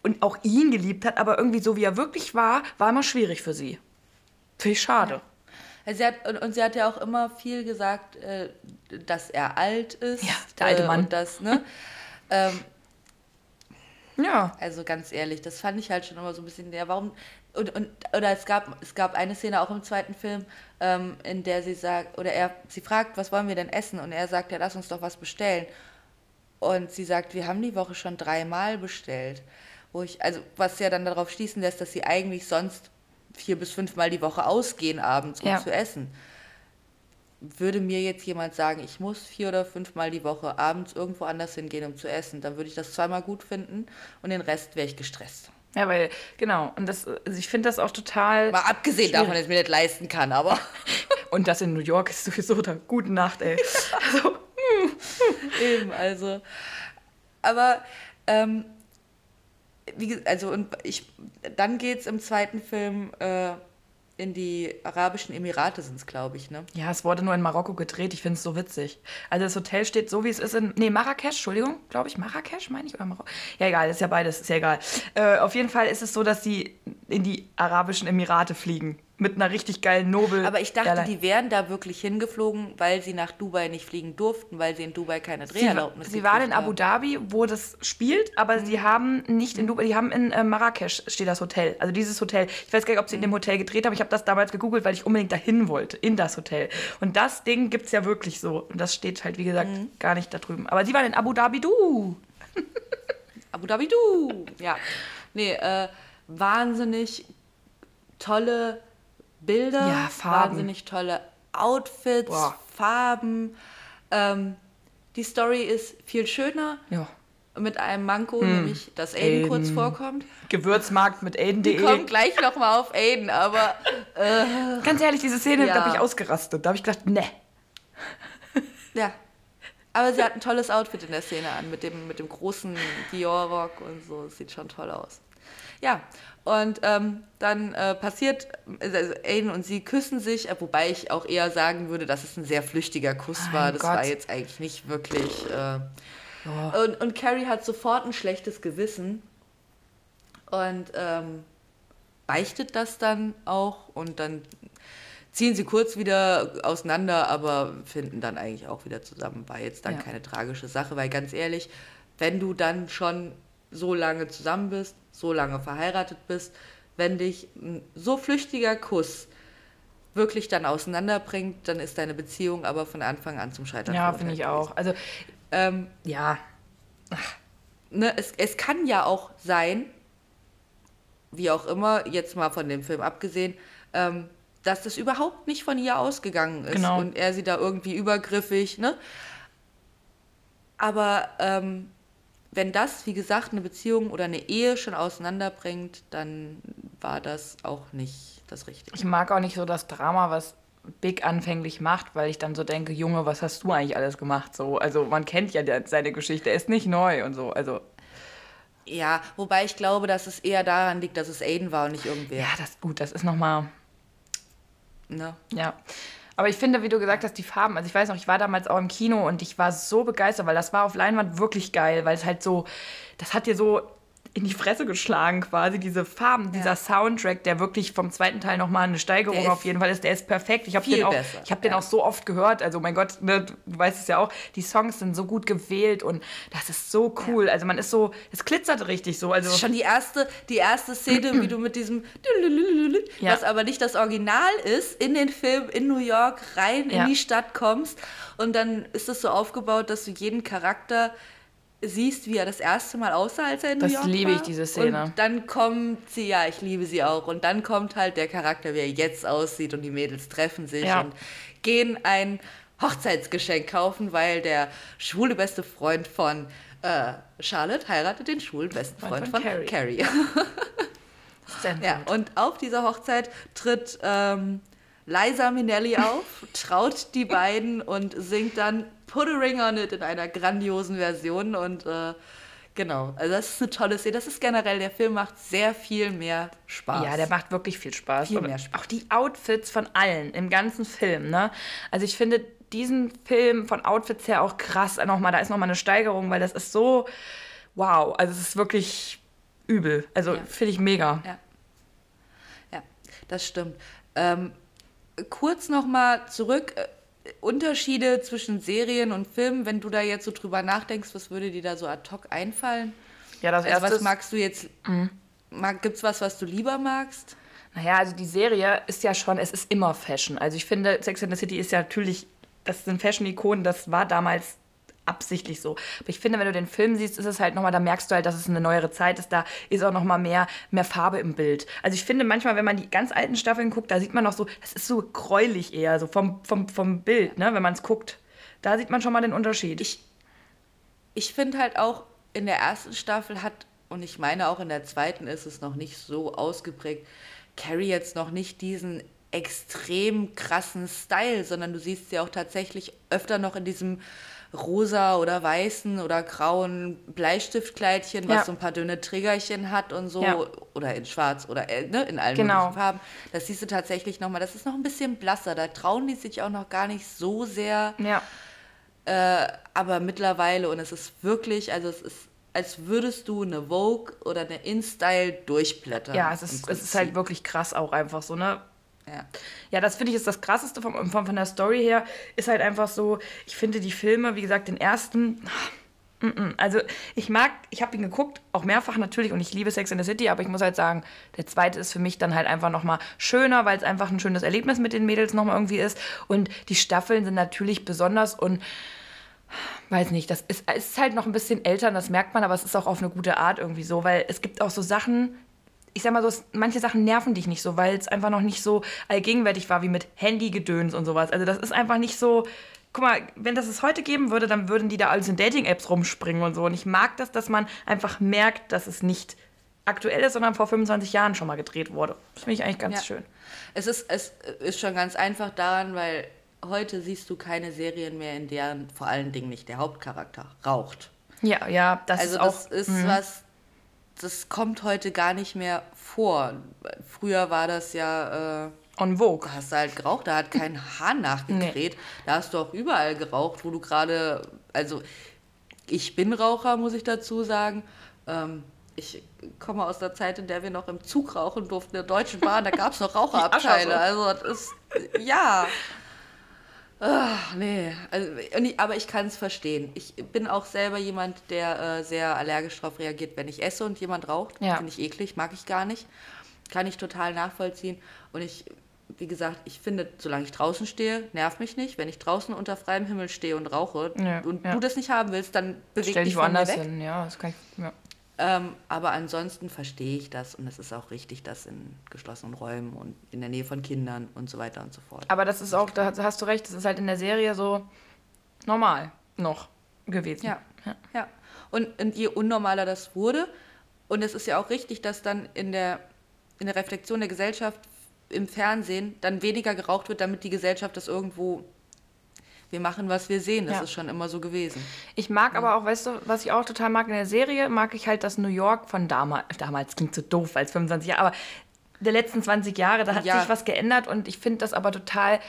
und auch ihn geliebt hat, aber irgendwie so, wie er wirklich war, war immer schwierig für sie. Finde ich schade. Also sie hat, und, und sie hat ja auch immer viel gesagt, äh, dass er alt ist. Ja, der alte äh, Mann. Und das, ne? ähm, Ja. also ganz ehrlich, das fand ich halt schon immer so ein bisschen, ja, warum. Und, und, oder es gab, es gab eine Szene auch im zweiten Film, ähm, in der sie sagt, oder er, sie fragt, was wollen wir denn essen? Und er sagt, ja, lass uns doch was bestellen. Und sie sagt, wir haben die Woche schon dreimal bestellt. Wo ich, also was ja dann darauf schließen lässt, dass sie eigentlich sonst vier bis fünfmal die Woche ausgehen abends, um Ja. zu essen. Würde mir jetzt jemand sagen, ich muss vier oder fünfmal die Woche abends irgendwo anders hingehen, um zu essen, dann würde ich das zweimal gut finden und den Rest wäre ich gestresst. Ja, weil, genau. Und das, also ich finde das auch total. Mal abgesehen davon, dass Schwierig. ich mir nicht leisten kann, aber Und das in New York ist sowieso da. Gute Nacht, ey. Also, eben, also. Aber, ähm, wie gesagt, also, und ich, dann geht es im zweiten Film äh, in die Arabischen Emirate, sind es, glaube ich, ne? ja, es wurde nur in Marokko gedreht. Ich finde es so witzig. Also das Hotel steht so, wie es ist in. Nee, Marrakesch, Entschuldigung, glaube ich. Marrakesch, meine ich? Oder Marokko? Ja, egal, ist ja beides, ist ja egal. Äh, auf jeden Fall ist es so, dass sie in die Arabischen Emirate fliegen. Mit einer richtig geilen Nobel. Aber ich dachte, Airline. die wären da wirklich hingeflogen, weil sie nach Dubai nicht fliegen durften, weil sie in Dubai keine Sie, wa- Dreherlaubnis sie waren in Abu. Dhabi, wo das spielt, aber sie haben nicht in Dubai, die haben in äh, Marrakesch steht das Hotel. Also dieses Hotel. Ich weiß gar nicht, ob sie in dem Hotel gedreht haben. Ich habe das damals gegoogelt, weil ich unbedingt dahin wollte, in das Hotel. Und das Ding gibt es ja wirklich so. Und das steht halt, wie gesagt, gar nicht da drüben. Aber sie waren in Abu Dhabi, du. Abu Dhabi, du! Ja. Nee, äh, wahnsinnig tolle Bilder, Ja, Farben. wahnsinnig tolle Outfits, Boah. Farben. Ähm, die Story ist viel schöner Ja. mit einem Manko, nämlich dass Aiden, Aiden. kurz vorkommt. Gewürzmarkt mit Wir Aiden.de. kommen gleich nochmal auf Aiden, aber Ganz ehrlich, diese Szene, Ja. da habe ich ausgerastet. Da habe ich gedacht, ne. ja. Aber sie hat ein tolles Outfit in der Szene an, mit dem, mit dem großen Dior-Rock und so. Sieht schon toll aus. Ja, und ähm, dann äh, passiert, also Aiden und sie küssen sich, äh, wobei ich auch eher sagen würde, dass es ein sehr flüchtiger Kuss Mein war. Das Gott. war jetzt eigentlich nicht wirklich. Äh, und, und Carrie hat sofort ein schlechtes Gewissen und ähm, beichtet das dann auch und dann ziehen sie kurz wieder auseinander, aber finden dann eigentlich auch wieder zusammen. War jetzt dann Ja. keine tragische Sache, weil ganz ehrlich, wenn du dann schon so lange zusammen bist, so lange verheiratet bist, wenn dich ein so flüchtiger Kuss wirklich dann auseinanderbringt, dann ist deine Beziehung aber von Anfang an zum Scheitern Ja, finde ich auch. Also, Ähm, ja. ne, es, es kann ja auch sein, wie auch immer, jetzt mal von dem Film abgesehen, ähm, dass das überhaupt nicht von ihr ausgegangen ist Genau. und er sie da irgendwie übergriffig, ne? Aber ähm, wenn das, wie gesagt, eine Beziehung oder eine Ehe schon auseinanderbringt, dann war das auch nicht das Richtige. Ich mag auch nicht so das Drama, was Big anfänglich macht, weil ich dann so denke, Junge, was hast du eigentlich alles gemacht? So, also man kennt ja seine Geschichte, er ist nicht neu und so. Also, Ja, wobei ich glaube, dass es eher daran liegt, dass es Aiden war und nicht irgendwer. ja, das gut, das ist nochmal. Ne? Ja. Aber ich finde, wie du gesagt hast, die Farben, also ich weiß noch, ich war damals auch im Kino und ich war so begeistert, weil das war auf Leinwand wirklich geil, weil es halt so, das hat dir so, in die Fresse geschlagen quasi, diese Farben, dieser Soundtrack, der wirklich vom zweiten Teil nochmal eine Steigerung auf jeden Fall ist, der ist perfekt. Ich habe den, auch, besser, ich hab den ja. auch so oft gehört, also mein Gott, ne, du weißt es ja auch, die Songs sind so gut gewählt und das ist so cool. Also man ist so, es glitzert richtig so. Also Das ist schon die erste, die erste Szene, wie du mit diesem, Ja. was aber nicht das Original ist, in den Film in New York rein Ja. in die Stadt kommst. Und dann ist es so aufgebaut, dass du jeden Charakter siehst, wie er das erste Mal aussah, als er in Das New York liebe war. ich, diese Szene. Und dann kommt sie, ja, ich liebe sie auch. Und dann kommt halt der Charakter, wie er jetzt aussieht und die Mädels treffen sich Ja. und gehen ein Hochzeitsgeschenk kaufen, weil der schwule beste Freund von äh, Charlotte heiratet den schwulen besten Freund von von, Carrie. Carrie. ja, und auf dieser Hochzeit tritt ähm, Liza Minnelli auf, traut die beiden und singt dann Put a Ring on It in einer grandiosen Version. Und äh, genau, also das ist eine tolle Szene. Das ist generell, der Film macht sehr viel mehr Spaß. Ja, der macht wirklich viel Spaß. Viel mehr Spaß. Auch die Outfits von allen im ganzen Film, ne? Also ich finde diesen Film von Outfits her auch krass. Nochmal, da ist nochmal eine Steigerung, weil das ist so wow. Also es ist wirklich übel. Also Ja. finde ich mega. Ja, ja das stimmt. Ähm, kurz nochmal zurück. Äh, Unterschiede zwischen Serien und Filmen, wenn du da jetzt so drüber nachdenkst, was würde dir da so ad hoc einfallen? Ja, das Also erste was magst du jetzt? Mag, gibt's was, was du lieber magst? Naja, also die Serie ist ja schon, es ist immer Fashion. Also ich finde, Sex and the City ist ja natürlich, das sind Fashion-Ikonen, das war damals absichtlich so. Aber ich finde, wenn du den Film siehst, ist es halt nochmal, da merkst du halt, dass es eine neuere Zeit ist, da ist auch nochmal mehr, mehr Farbe im Bild. Also ich finde manchmal, wenn man die ganz alten Staffeln guckt, da sieht man noch so, das ist so gräulich eher, so vom, vom, vom Bild, ne, wenn man es guckt. Da sieht man schon mal den Unterschied. Ich, ich finde halt auch, in der ersten Staffel hat, und ich meine auch in der zweiten ist es noch nicht so ausgeprägt, Carrie jetzt noch nicht diesen extrem krassen Style, sondern du siehst sie auch tatsächlich öfter noch in diesem rosa oder weißen oder grauen Bleistiftkleidchen, was Ja. so ein paar dünne Trägerchen hat und so, Ja. oder in schwarz oder äh, ne, in allen Genau. möglichen Farben. Das siehst du tatsächlich nochmal, das ist noch ein bisschen blasser, da trauen die sich auch noch gar nicht so sehr ja. aber mittlerweile und es ist wirklich, also es ist, als würdest du eine Vogue oder eine InStyle durchblättern. Ja, es ist, es ist halt wirklich krass auch einfach so, ne? Ja. Ja, das finde ich ist das Krasseste vom, vom, von der Story her. Ist halt einfach so, ich finde die Filme, wie gesagt, den ersten. mm, mm. Also ich mag, ich habe ihn geguckt, auch mehrfach natürlich und ich liebe Sex in the City, aber ich muss halt sagen, der zweite ist für mich dann halt einfach nochmal schöner, weil es einfach ein schönes Erlebnis mit den Mädels nochmal irgendwie ist. Und die Staffeln sind natürlich besonders und weiß nicht, das ist, ist halt noch ein bisschen älter, und das merkt man, aber es ist auch auf eine gute Art irgendwie so, weil es gibt auch so Sachen, ich sag mal so, manche Sachen nerven dich nicht so, weil es einfach noch nicht so allgegenwärtig war wie mit Handygedöns und sowas. Also das ist einfach nicht so. Guck mal, wenn das es heute geben würde, dann würden die da alles in Dating-Apps rumspringen und so. Und ich mag das, dass man einfach merkt, dass es nicht aktuell ist, sondern vor 25 Jahren schon mal gedreht wurde. Das finde ich eigentlich ganz Ja. schön. Es ist, es ist schon ganz einfach daran, weil heute siehst du keine Serien mehr, in deren vor allen Dingen nicht der Hauptcharakter raucht. Ja, ja, das Also ist auch. das ist was, das kommt heute gar nicht mehr vor. Früher war das ja, äh, on Vogue. da hast du halt geraucht, da hat kein Hahn nachgekräht. Da hast du auch überall geraucht, wo du gerade, also ich bin Raucher, muss ich dazu sagen. Ähm, ich komme aus der Zeit, in der wir noch im Zug rauchen durften, in der Deutschen Bahn, da gab es noch Raucherabteile. Also das ist, ja. Ach, nee, also, aber ich kann es verstehen. Ich bin auch selber jemand, der äh, sehr allergisch darauf reagiert, wenn ich esse und jemand raucht. Ja. Finde ich eklig, mag ich gar nicht. Kann ich total nachvollziehen. Und ich, wie gesagt, ich finde, solange ich draußen stehe, nervt mich nicht. Wenn ich draußen unter freiem Himmel stehe und rauche Ja, und ja. du das nicht haben willst, dann beweg Stell dich dich von mir woanders weg. hin. Ja, das kann ich. Ja. Ähm, aber ansonsten verstehe ich das und es ist auch richtig, dass in geschlossenen Räumen und in der Nähe von Kindern und so weiter und so fort. Aber das ist auch, da hast du recht, das ist halt in der Serie so normal noch gewesen. Ja, ja. Und, und je unnormaler das wurde, und es ist ja auch richtig, dass dann in der, in der Reflexion der Gesellschaft im Fernsehen dann weniger geraucht wird, damit die Gesellschaft das irgendwo, wir machen, was wir sehen. Das Ja. ist schon immer so gewesen. Ich mag aber auch, weißt du, was ich auch total mag in der Serie, mag ich halt das New York von damals. Damals klingt so doof, als 25 Jahre, aber der letzten 20 Jahre, da hat Ja. sich was geändert und ich finde das aber total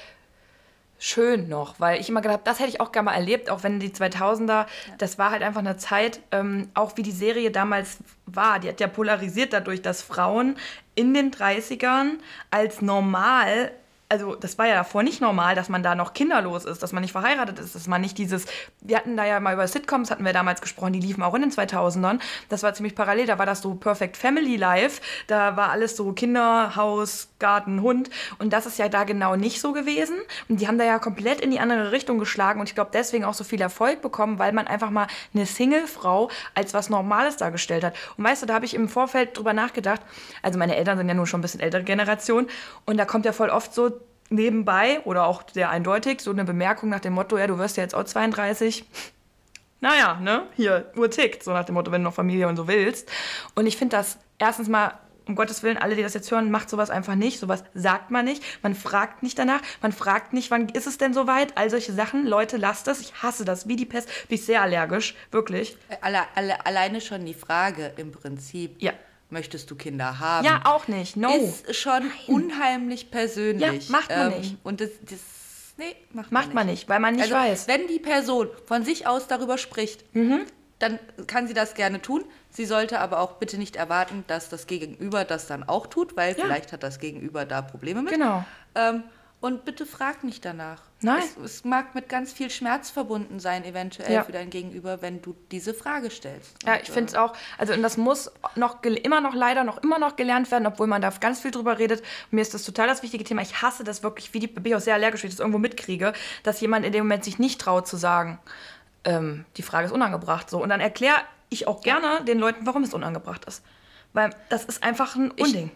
schön noch, weil ich immer gedacht habe, das hätte ich auch gerne mal erlebt, auch wenn die 2000er, das war halt einfach eine Zeit, ähm, auch wie die Serie damals war, die hat ja polarisiert dadurch, dass Frauen in den 30ern als normal also das war ja davor nicht normal, dass man da noch kinderlos ist, dass man nicht verheiratet ist, dass man nicht dieses, wir hatten da ja mal über Sitcoms, hatten wir damals gesprochen, die liefen auch in den 2000ern, das war ziemlich parallel, da war das so Perfect Family Life, da war alles so Kinder, Haus, Garten, Hund. Und das ist ja da genau nicht so gewesen. Und die haben da ja komplett in die andere Richtung geschlagen. Und ich glaube deswegen auch so viel Erfolg bekommen, weil man einfach mal eine Single-Frau als was Normales dargestellt hat. Und weißt du, da habe ich im Vorfeld drüber nachgedacht, also meine Eltern sind ja nun schon ein bisschen ältere Generation. Und da kommt ja voll oft so nebenbei oder auch sehr eindeutig so eine Bemerkung nach dem Motto, ja, du wirst ja jetzt auch 32. Naja, ne, hier, Uhr tickt, so nach dem Motto, wenn du noch Familie und so willst. Und ich finde das erstens mal, um Gottes Willen, alle, die das jetzt hören, macht sowas einfach nicht. Sowas sagt man nicht. Man fragt nicht danach. Man fragt nicht, wann ist es denn soweit? All solche Sachen. Leute, lasst das. Ich hasse das. Wie die Pest. Bin ich sehr allergisch. Wirklich. Alle, alle, alleine schon die Frage im Prinzip. Ja möchtest du Kinder haben? Ja, auch nicht. No. Ist schon Nein. unheimlich persönlich. Ja, macht man ähm, nicht. Und das, das nee, macht, macht man, nicht. man nicht, weil man nicht also, weiß. Wenn die Person von sich aus darüber spricht, mhm. dann kann sie das gerne tun. Sie sollte aber auch bitte nicht erwarten, dass das Gegenüber das dann auch tut, weil ja. vielleicht hat das Gegenüber da Probleme mit. Genau. Ähm, und bitte frag nicht danach. Nein. Es, es, mag mit ganz viel Schmerz verbunden sein, eventuell ja. für dein Gegenüber, wenn du diese Frage stellst. Ja, ich finde es auch, also und das muss noch immer noch leider noch immer noch gelernt werden, obwohl man da ganz viel drüber redet. Mir ist das total das wichtige Thema. Ich hasse das wirklich, wie die, bin ich auch sehr allergisch, wenn ich das irgendwo mitkriege, dass jemand in dem Moment sich nicht traut zu sagen, ähm, die Frage ist unangebracht. So. Und dann erkläre ich auch gerne den Leuten, warum es unangebracht ist. Weil das ist einfach ein Unding.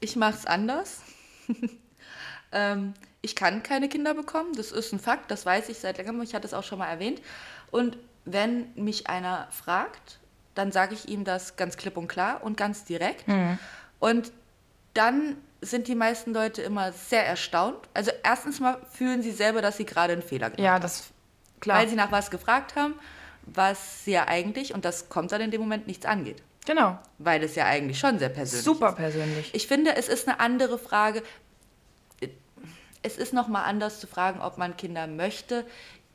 Ich, ich mache es anders. ähm, ich kann keine Kinder bekommen, das ist ein Fakt, das weiß ich seit längerem, ich hatte es auch schon mal erwähnt. Und wenn mich einer fragt, dann sage ich ihm das ganz klipp und klar und ganz direkt. Mhm. Und dann sind die meisten Leute immer sehr erstaunt. Also erstens mal fühlen sie selber, dass sie gerade einen Fehler gemacht haben. Ja, das klar. Weil sie nach was gefragt haben, was sie ja eigentlich, und das kommt dann in dem Moment, nichts angeht. Genau. Weil es ja eigentlich schon sehr persönlich Super ist. Super persönlich. Ich finde, es ist eine andere Frage, es ist nochmal anders zu fragen, ob man Kinder möchte,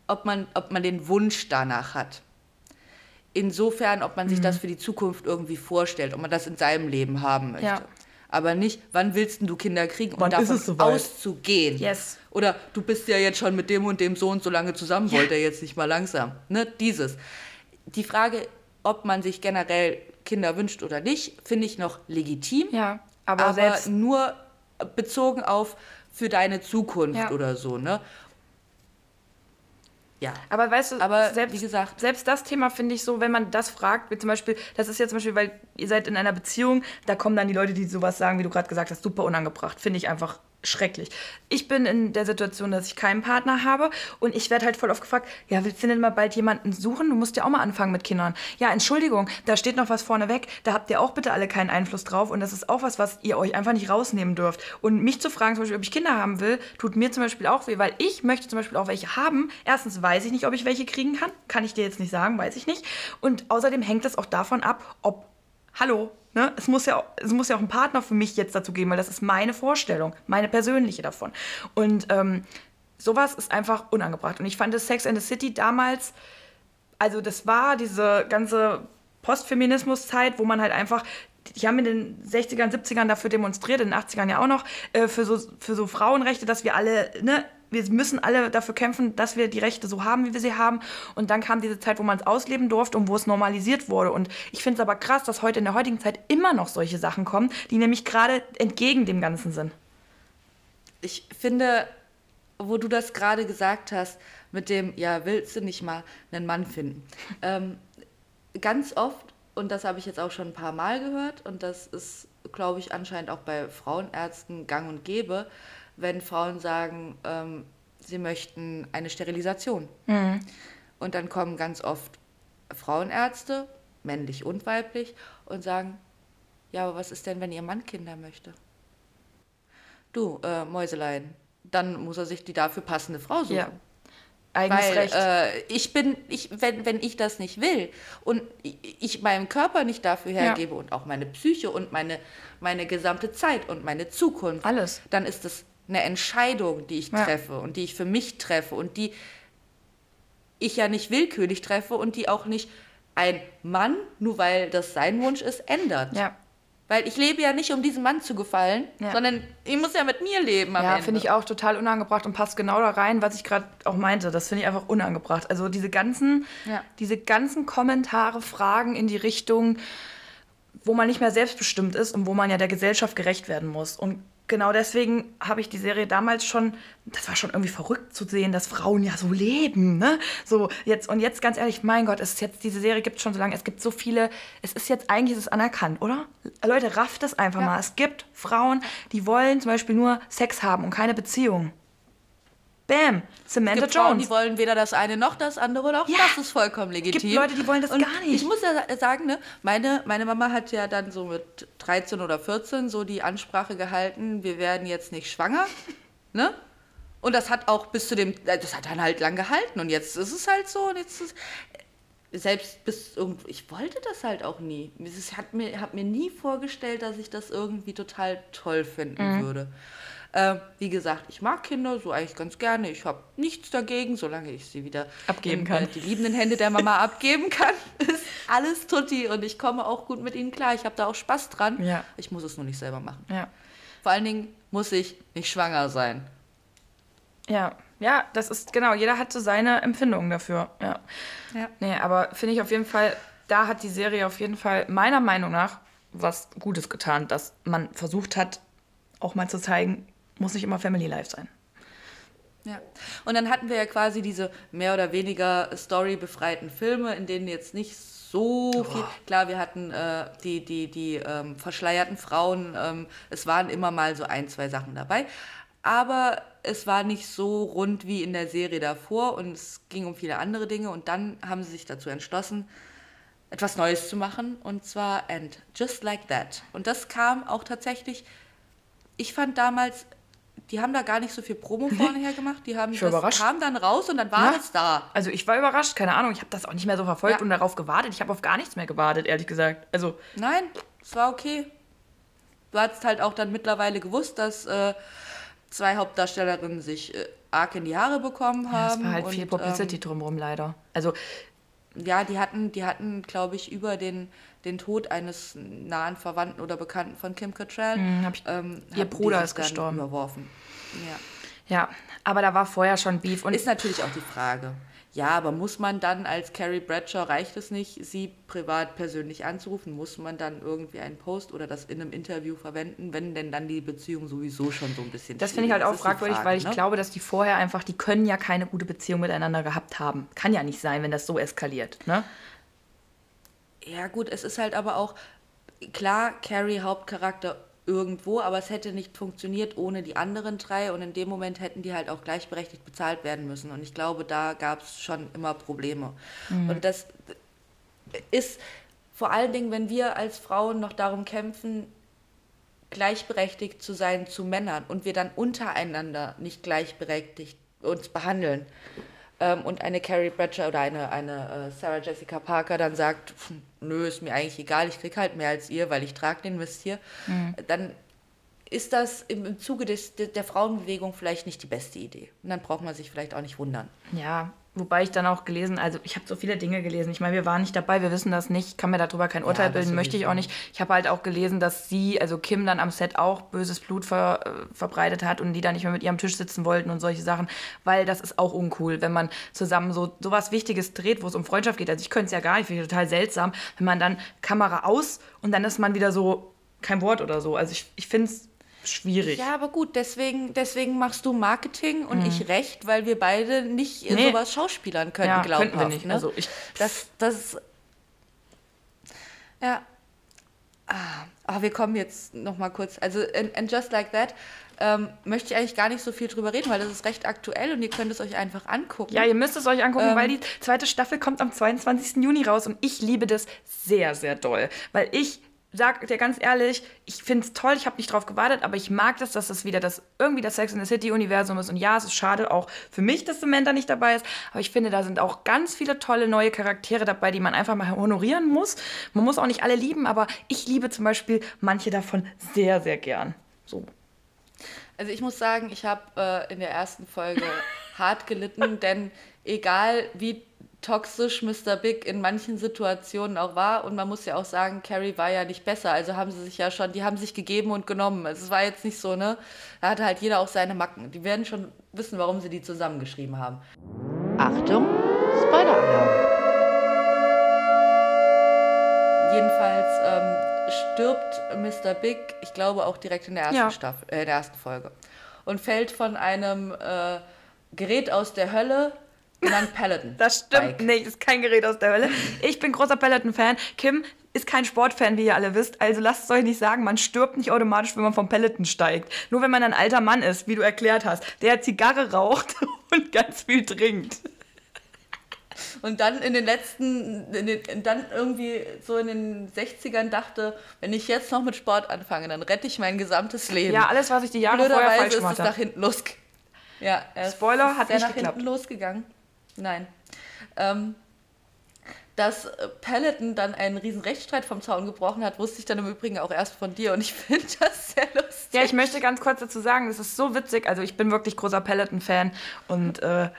ob man, ob man den Wunsch danach hat. Insofern, ob man sich mhm. das für die Zukunft irgendwie vorstellt, ob man das in seinem Leben haben möchte. Ja. Aber nicht, wann willst du Kinder kriegen, um wann davon so auszugehen. Yes. Oder du bist ja jetzt schon mit dem und dem Sohn so lange zusammen, ja. wollt er jetzt nicht mal langsam. Ne? Dieses. Die Frage, ob man sich generell Kinder wünscht oder nicht, finde ich noch legitim. Ja, aber, aber nur bezogen auf für deine Zukunft ja. oder so, ne? Ja. Aber weißt du, aber selbst, wie gesagt, selbst das Thema finde ich so, wenn man das fragt, wie zum Beispiel, das ist ja zum Beispiel, weil ihr seid in einer Beziehung, da kommen dann die Leute, die sowas sagen, wie du gerade gesagt hast, super unangebracht. Finde ich einfach schrecklich. Ich bin in der Situation, dass ich keinen Partner habe und ich werde halt voll oft gefragt, ja, willst du denn mal bald jemanden suchen? Du musst ja auch mal anfangen mit Kindern. Ja, Entschuldigung, da steht noch was vorne weg, da habt ihr auch bitte alle keinen Einfluss drauf und das ist auch was, was ihr euch einfach nicht rausnehmen dürft. Und mich zu fragen, zum Beispiel, ob ich Kinder haben will, tut mir zum Beispiel auch weh, weil ich möchte zum Beispiel auch welche haben. Erstens weiß ich nicht, ob ich welche kriegen kann, kann ich dir jetzt nicht sagen, weiß ich nicht. Und außerdem hängt es auch davon ab, ob hallo, ne? es, muss ja, es muss ja auch einen Partner für mich jetzt dazu geben, weil das ist meine Vorstellung, meine persönliche davon. Und ähm, sowas ist einfach unangebracht. Und ich fand das Sex and the City damals, also das war diese ganze Postfeminismus-Zeit, wo man halt einfach die haben in den 60ern, 70ern dafür demonstriert, in den 80ern ja auch noch, äh, für, so, für so Frauenrechte, dass wir alle ne, wir müssen alle dafür kämpfen, dass wir die Rechte so haben, wie wir sie haben. Und dann kam diese Zeit, wo man es ausleben durfte und wo es normalisiert wurde. Und ich finde es aber krass, dass heute in der heutigen Zeit immer noch solche Sachen kommen, die nämlich gerade entgegen dem Ganzen sind. Ich finde, wo du das gerade gesagt hast, mit dem, ja, willst du nicht mal einen Mann finden? ähm, ganz oft, und das habe ich jetzt auch schon ein paar Mal gehört, und das ist, glaube ich, anscheinend auch bei Frauenärzten gang und gäbe, wenn Frauen sagen, ähm, sie möchten eine Sterilisation. Mhm. Und dann kommen ganz oft Frauenärzte, männlich und weiblich, und sagen, ja, aber was ist denn, wenn ihr Mann Kinder möchte? Du, äh, Mäuselein, dann muss er sich die dafür passende Frau suchen. Ja. Eigenes Weil, Recht. Äh, ich bin, ich, wenn, wenn ich das nicht will und ich meinem Körper nicht dafür hergebe ja. und auch meine Psyche und meine, meine gesamte Zeit und meine Zukunft, alles, dann ist das eine Entscheidung, die ich Ja. treffe und die ich für mich treffe und die ich ja nicht willkürlich treffe und die auch nicht ein Mann, nur weil das sein Wunsch ist, ändert. Ja. Weil ich lebe ja nicht, um diesem Mann zu gefallen, Ja. sondern ich muss ja mit mir leben am Ja, finde ich auch total unangebracht und passt genau da rein, was ich gerade auch meinte. Das finde ich einfach unangebracht. Also diese ganzen, Ja. diese ganzen Kommentare, Fragen in die Richtung, wo man nicht mehr selbstbestimmt ist und wo man ja der Gesellschaft gerecht werden muss. Und genau deswegen habe ich die Serie damals schon, das war schon irgendwie verrückt zu sehen, dass Frauen ja so leben, ne? So jetzt und jetzt ganz ehrlich, mein Gott, es ist jetzt diese Serie gibt schon so lange, es gibt so viele, es ist jetzt eigentlich ist es anerkannt, oder? Leute, rafft es einfach mal. Es gibt Frauen, die wollen zum Beispiel nur Sex haben und keine Beziehung. Bam, Samantha gibt Frauen, Jones. die wollen weder das eine noch das andere und auch Ja. das ist vollkommen legitim. gibt Leute, die wollen das und gar nicht. Ich muss ja sa- sagen, ne, meine, meine Mama hat ja dann so mit 13 oder 14 so die Ansprache gehalten, wir werden jetzt nicht schwanger, ne? Und das hat auch bis zu dem, äh, das hat dann halt lang gehalten und jetzt ist es halt so und jetzt ist, selbst bis irgendwo, ich wollte das halt auch nie. Es hat mir, hat mir nie vorgestellt, dass ich das irgendwie total toll finden Mhm. würde. Äh, wie gesagt, ich mag Kinder so eigentlich ganz gerne. Ich habe nichts dagegen, solange ich sie wieder Abgeben in, kann. Äh, die liebenden Hände der Mama abgeben kann. Ist alles tutti und ich komme auch gut mit ihnen klar. Ich habe da auch Spaß dran. Ja. Ich muss es nur nicht selber machen. Ja. Vor allen Dingen muss ich nicht schwanger sein. Ja, ja, das ist genau, jeder hat so seine Empfindungen dafür. Ja. Ja. Nee, aber finde ich auf jeden Fall, da hat die Serie auf jeden Fall meiner Meinung nach was Gutes getan, dass man versucht hat, auch mal zu zeigen, muss nicht immer Family Life sein. Ja. Und dann hatten wir ja quasi diese mehr oder weniger storybefreiten Filme, in denen jetzt nicht so viel. Klar, wir hatten äh, die, die, die ähm, verschleierten Frauen, ähm, es waren immer mal so ein, zwei Sachen dabei. Aber es war nicht so rund wie in der Serie davor und es ging um viele andere Dinge. Und dann haben sie sich dazu entschlossen, etwas Neues zu machen. Und zwar And Just Like That. Und das kam auch tatsächlich ich fand damals, die haben da gar nicht so viel Promo vorne her gemacht. Die haben Ich war das überrascht. kam dann raus und dann war Ja. das da. Also ich war überrascht, keine Ahnung, ich habe das auch nicht mehr so verfolgt Ja. und darauf gewartet. Ich habe auf gar nichts mehr gewartet, ehrlich gesagt. Also, Nein, es war okay. Du hast halt auch dann mittlerweile gewusst, dass äh, zwei Hauptdarstellerinnen sich äh, arg in die Haare bekommen ja, haben. es war halt und, viel Publicity drumherum leider. Also, Ähm, ja, die hatten, die hatten, glaube ich, über den, den Tod eines nahen Verwandten oder Bekannten von Kim Cattrall. Hm, ich- ähm, ihr Bruder ist gestorben. Überworfen. Ja. ja, aber da war vorher schon Beef und Ist natürlich auch die Frage. Ja, aber muss man dann als Carrie Bradshaw, reicht es nicht, sie privat persönlich anzurufen? Muss man dann irgendwie einen Post oder das in einem Interview verwenden, wenn denn dann die Beziehung sowieso schon so ein bisschen Das finde ich halt auch fragwürdig, Frage, weil ich ne? glaube, dass die vorher einfach, die können ja keine gute Beziehung miteinander gehabt haben. Kann ja nicht sein, wenn das so eskaliert. Ne? Ja, gut, es ist halt aber auch, klar, Carrie Hauptcharakter irgendwo, aber es hätte nicht funktioniert ohne die anderen drei und in dem Moment hätten die halt auch gleichberechtigt bezahlt werden müssen. Und ich glaube, da gab es schon immer Probleme. Und das ist vor allen Dingen, wenn wir als Frauen noch darum kämpfen, gleichberechtigt zu sein zu Männern und wir dann untereinander nicht gleichberechtigt uns behandeln. Ähm, und eine Carrie Bradshaw oder eine, eine äh, Sarah Jessica Parker dann sagt, "Pf, nö, ist mir eigentlich egal, ich krieg halt mehr als ihr, weil ich trage den Mist hier, dann ist das im, Zuge des, der Frauenbewegung vielleicht nicht die beste Idee. Und dann braucht man sich vielleicht auch nicht wundern. Ja, wobei ich dann auch gelesen, also ich habe so viele Dinge gelesen. Ich meine, wir waren nicht dabei, wir wissen das nicht, kann mir darüber kein Urteil das bilden, möchte ich auch nicht. Ich habe halt auch gelesen, dass sie, also Kim dann am Set auch böses Blut ver, äh, verbreitet hat und die dann nicht mehr mit ihr am Tisch sitzen wollten und solche Sachen, weil das ist auch uncool, wenn man zusammen so sowas Wichtiges dreht, wo es um Freundschaft geht. Also ich könnte es ja gar nicht, finde ich total seltsam, wenn man dann Kamera aus und dann ist man wieder so kein Wort oder so. Also ich, ich finde es schwierig. Ja, aber gut, deswegen, deswegen machst du Marketing und ich Recht, weil wir beide nicht Nee. sowas schauspielern können, Ja, könnten wir nicht. Ne? Also ich- das, das, ja. Ah, aber wir kommen jetzt noch mal kurz. Also in, in Just Like That ähm, möchte ich eigentlich gar nicht so viel drüber reden, weil das ist recht aktuell und ihr könnt es euch einfach angucken. Ja, ihr müsst es euch angucken, Ähm. weil die zweite Staffel kommt am 22. Juni raus und ich liebe das sehr, sehr doll. Weil ich sag dir ganz ehrlich, ich finde es toll, ich habe nicht drauf gewartet, aber ich mag das, dass das wieder das irgendwie das Sex in the City Universum ist. Und ja, es ist schade auch für mich, dass Samantha nicht dabei ist, aber ich finde, da sind auch ganz viele tolle neue Charaktere dabei, die man einfach mal honorieren muss. Man muss auch nicht alle lieben, aber ich liebe zum Beispiel manche davon sehr, sehr gern. So. Also ich muss sagen, ich habe äh, in der ersten Folge hart gelitten, denn egal wie toxisch Mr. Big in manchen Situationen auch war und man muss ja auch sagen, Carrie war ja nicht besser, also haben sie sich ja schon, die haben sich gegeben und genommen. Also es war jetzt nicht so, ne? Da hatte halt jeder auch seine Macken. Die werden schon wissen, warum sie die zusammengeschrieben haben. Achtung, Spoiler-Alarm. Jedenfalls ähm, stirbt Mr. Big, ich glaube auch direkt in der ersten Ja. Staffel, äh, in der ersten Folge und fällt von einem äh, Gerät aus der Hölle genannt Paladin. Das stimmt Bike. nicht, ist kein Gerät aus der Hölle. Ich bin großer Peloton-Fan. Kim ist kein Sportfan, wie ihr alle wisst. Also lasst es euch nicht sagen, man stirbt nicht automatisch, wenn man vom Peloton steigt. Nur wenn man ein alter Mann ist, wie du erklärt hast, der Zigarre raucht und ganz viel trinkt. Und dann in den letzten, in den, dann irgendwie so in den 60ern dachte, wenn ich jetzt noch mit Sport anfange, dann rette ich mein gesamtes Leben. Ja, alles, was ich die Jahre vorher falsch ist es gemacht nach habe. hinten los. Ja, er ist Spoiler, hat nicht nach geklappt. hinten losgegangen. Nein. Ähm, dass äh, Peloton dann einen riesen Rechtsstreit vom Zaun gebrochen hat, wusste ich dann im Übrigen auch erst von dir und ich finde das sehr lustig. Ja, ich möchte ganz kurz dazu sagen, das ist so witzig. Also ich bin wirklich großer Peloton-Fan und äh,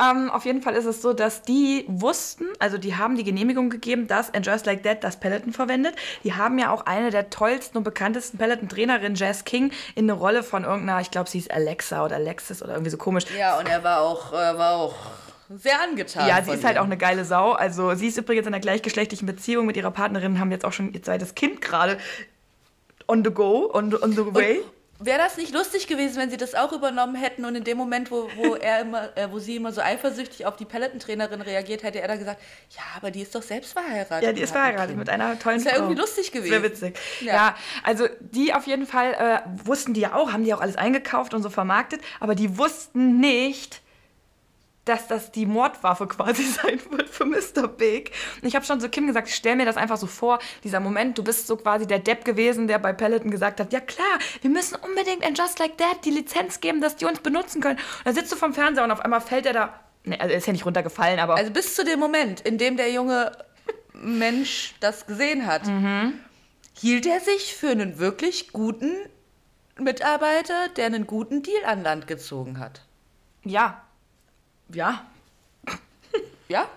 ähm, auf jeden Fall ist es so, dass die wussten, also die haben die Genehmigung gegeben, dass And Just Like That das Peloton verwendet. Die haben ja auch eine der tollsten und bekanntesten Peloton-Trainerinnen, Jazz King, in eine Rolle von irgendeiner, ich glaube, sie ist Alexa oder Alexis oder irgendwie so komisch. Ja, und er war auch, äh, war auch sehr angetan. Ja, sie ist halt ihm. auch eine geile Sau. Also sie ist übrigens in einer gleichgeschlechtlichen Beziehung mit ihrer Partnerin, haben jetzt auch schon ihr zweites Kind gerade on the go, on, on the way. Wäre das nicht lustig gewesen, wenn sie das auch übernommen hätten und in dem Moment, wo, wo er immer, äh, wo sie immer so eifersüchtig auf die Peloton-Trainerin reagiert, hätte er dann gesagt, ja, aber die ist doch selbst verheiratet. Ja, die ist verheiratet mit einer tollen Das wäre Frau. irgendwie lustig gewesen. Sehr witzig. Ja. Ja. also die auf jeden Fall äh, wussten die ja auch, haben die auch alles eingekauft und so vermarktet, aber die wussten nicht, dass das die Mordwaffe quasi sein wird für Mr. Big. Und ich habe schon zu Kim gesagt, ich stell mir das einfach so vor, dieser Moment, du bist so quasi der Depp gewesen, der bei Peloton gesagt hat, ja klar, wir müssen unbedingt in Just Like That die Lizenz geben, dass die uns benutzen können. Und dann sitzt du vom Fernseher und auf einmal fällt er da, ne, also er ist ja nicht runtergefallen, aber Also bis zu dem Moment, in dem der junge Mensch das gesehen hat, Mhm. hielt er sich für einen wirklich guten Mitarbeiter, der einen guten Deal an Land gezogen hat. ja, ja, Ja?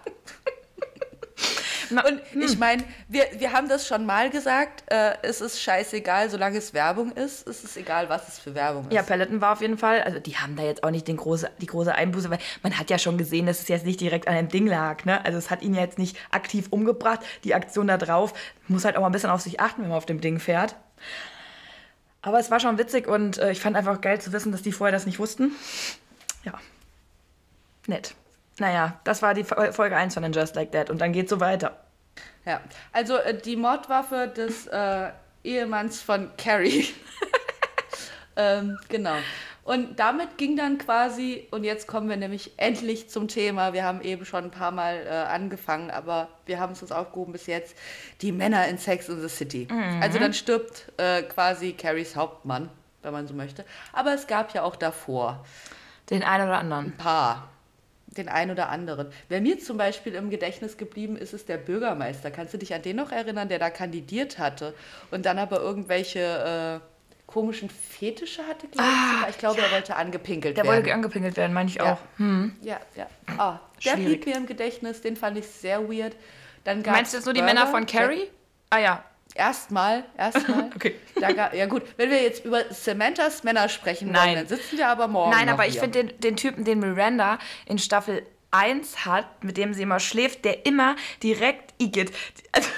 Und hm. ich meine, wir, wir haben das schon mal gesagt, äh, es ist scheißegal, solange es Werbung ist, es ist egal, was es für Werbung ist. Ja, Peloton war auf jeden Fall, also die haben da jetzt auch nicht den große, die große Einbuße, weil man hat ja schon gesehen, dass es jetzt nicht direkt an dem Ding lag. Ne? Also es hat ihn ja jetzt nicht aktiv umgebracht. Die Aktion da drauf muss halt auch mal ein bisschen auf sich achten, wenn man auf dem Ding fährt. Aber es war schon witzig und äh, ich fand einfach geil zu wissen, dass die vorher das nicht wussten. Ja. Nett. Naja, das war die Fo- Folge 1 von den Just Like That und dann geht's so weiter. Ja, also äh, die Mordwaffe des äh, Ehemanns von Carrie. ähm, genau. Und damit ging dann quasi, und jetzt kommen wir nämlich endlich zum Thema. Wir haben eben schon ein paar Mal äh, angefangen, aber wir haben es uns aufgehoben bis jetzt. Die Männer in Sex in the City. Also dann stirbt äh, quasi Carries Hauptmann, wenn man so möchte. Aber es gab ja auch davor Den einen oder anderen. ein paar. Den einen oder anderen. Wer mir zum Beispiel im Gedächtnis geblieben ist, ist der Bürgermeister. Kannst du dich an den noch erinnern, der da kandidiert hatte und dann aber irgendwelche äh, komischen Fetische hatte, glaube ich. sogar? Ich glaube, er wollte angepinkelt Ah, Der werden. wollte angepinkelt werden, meine ich Ja. auch. Hm. Ja, ja. Ah, der Schwierig. blieb mir im Gedächtnis, den fand ich sehr weird. Meinst du jetzt nur die Burger. Männer von Carrie? Ah ja. Erstmal, erstmal. Okay. Da ja gut, wenn wir jetzt über Samanthas Männer sprechen Nein. wollen, dann sitzen wir aber morgen Nein, aber ich hier. finde den, den Typen, den Miranda in Staffel 1 hat, mit dem sie immer schläft, der immer direkt igitt. Also,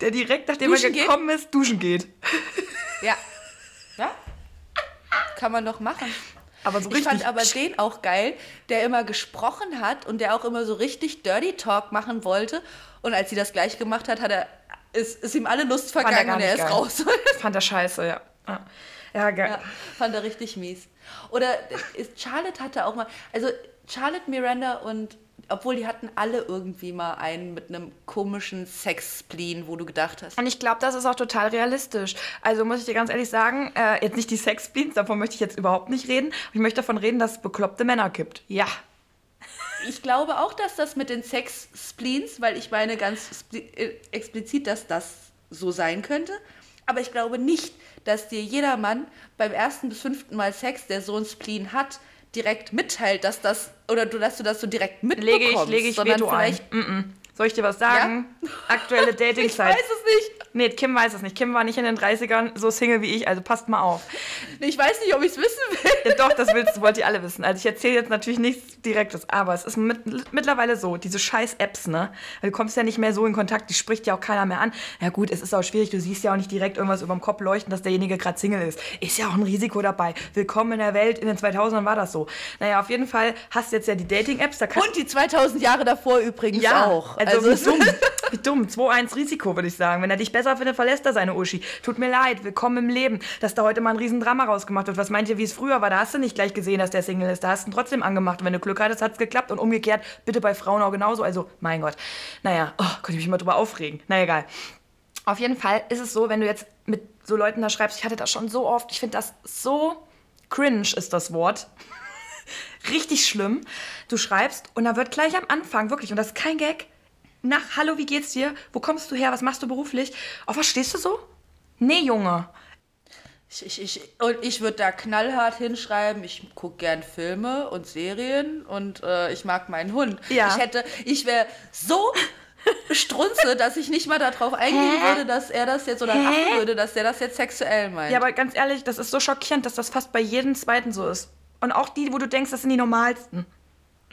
der direkt, nachdem Duschen er geht? gekommen ist, duschen geht. Ja. Ja. Kann man doch machen. Aber so Ich fand aber den auch geil, der immer gesprochen hat und der auch immer so richtig Dirty Talk machen wollte. Und als sie das gleich gemacht hat, hat er, ist, ist ihm alle Lust er vergangen gar und er ist geil. raus. fand er scheiße, ja. Ja, ja geil. ja, fand er richtig mies. Oder ist, Charlotte hatte auch mal, also Charlotte, Miranda und, obwohl die hatten alle irgendwie mal einen mit einem komischen Sex-Spleen, wo du gedacht hast, Und ich glaube, das ist auch total realistisch. Also muss ich dir ganz ehrlich sagen, äh, jetzt nicht die Sexbeans, davon möchte ich jetzt überhaupt nicht reden. Ich möchte davon reden, dass es bekloppte Männer gibt. Ja. Ich glaube auch, dass das mit den Sex-Spleens, weil ich meine ganz äh, explizit, dass das so sein könnte. Aber ich glaube nicht, dass dir jeder Mann beim ersten bis fünften Mal Sex, der so ein Spleen hat, direkt mitteilt, dass das, oder du, dass du das so direkt mitbekommst. Lege ich, lege ich sondern Veto ein. vielleicht, Mm -mm. Soll ich dir was sagen? Aktuelle Ich Dating-Zeit. weiß es nicht. Nee, Kim weiß es nicht. Kim war nicht in den 30ern so Single wie ich, also passt mal auf. Ich weiß nicht, ob ich es wissen will. Ja, doch, das willst, wollt ihr alle wissen. Also ich erzähle jetzt natürlich nichts Direktes, aber es ist mit, mittlerweile so, diese scheiß Apps, ne? Du kommst ja nicht mehr so in Kontakt, die spricht ja auch keiner mehr an. Ja gut, es ist auch schwierig, du siehst ja auch nicht direkt irgendwas über dem Kopf leuchten, dass derjenige gerade Single ist. Ist ja auch ein Risiko dabei. Willkommen in der Welt, in den 2000ern war das so. Naja, auf jeden Fall hast du jetzt ja die Dating-Apps, da Und die 2000 Jahre davor übrigens ja, auch. Also, wie dumm. Wie dumm. 2-1 Risiko, würde ich sagen. Wenn er dich besser findet, verlässt er seine Uschi. Tut mir leid, willkommen im Leben. Dass da heute mal ein Riesendrama rausgemacht wird. Was meint ihr, wie es früher war? Da hast du nicht gleich gesehen, dass der Single ist. Da hast du ihn trotzdem angemacht. Und wenn du Glück hattest, hat es geklappt. Und umgekehrt, bitte bei Frauen auch genauso. Also, mein Gott. Naja, oh, könnte ich mich mal drüber aufregen. Na egal. Auf jeden Fall ist es so, wenn du jetzt mit so Leuten da schreibst, ich hatte das schon so oft, ich finde das so cringe ist das Wort. Richtig schlimm. Du schreibst und da wird gleich am Anfang, wirklich, und das ist kein Gag, nach Hallo, wie geht's dir? Wo kommst du her? Was machst du beruflich? Auf was stehst du so? Nee, Junge. Ich, ich, ich, und ich würde da knallhart hinschreiben, ich gucke gern Filme und Serien und äh, ich mag meinen Hund. Ja. Ich hätte, ich wäre so strunze, dass ich nicht mal darauf eingehen Hä? würde, dass er das jetzt oder Hä? lachen würde, dass er das jetzt sexuell meint. Ja, aber ganz ehrlich, das ist so schockierend, dass das fast bei jedem Zweiten so ist. Und auch die, wo du denkst, das sind die normalsten.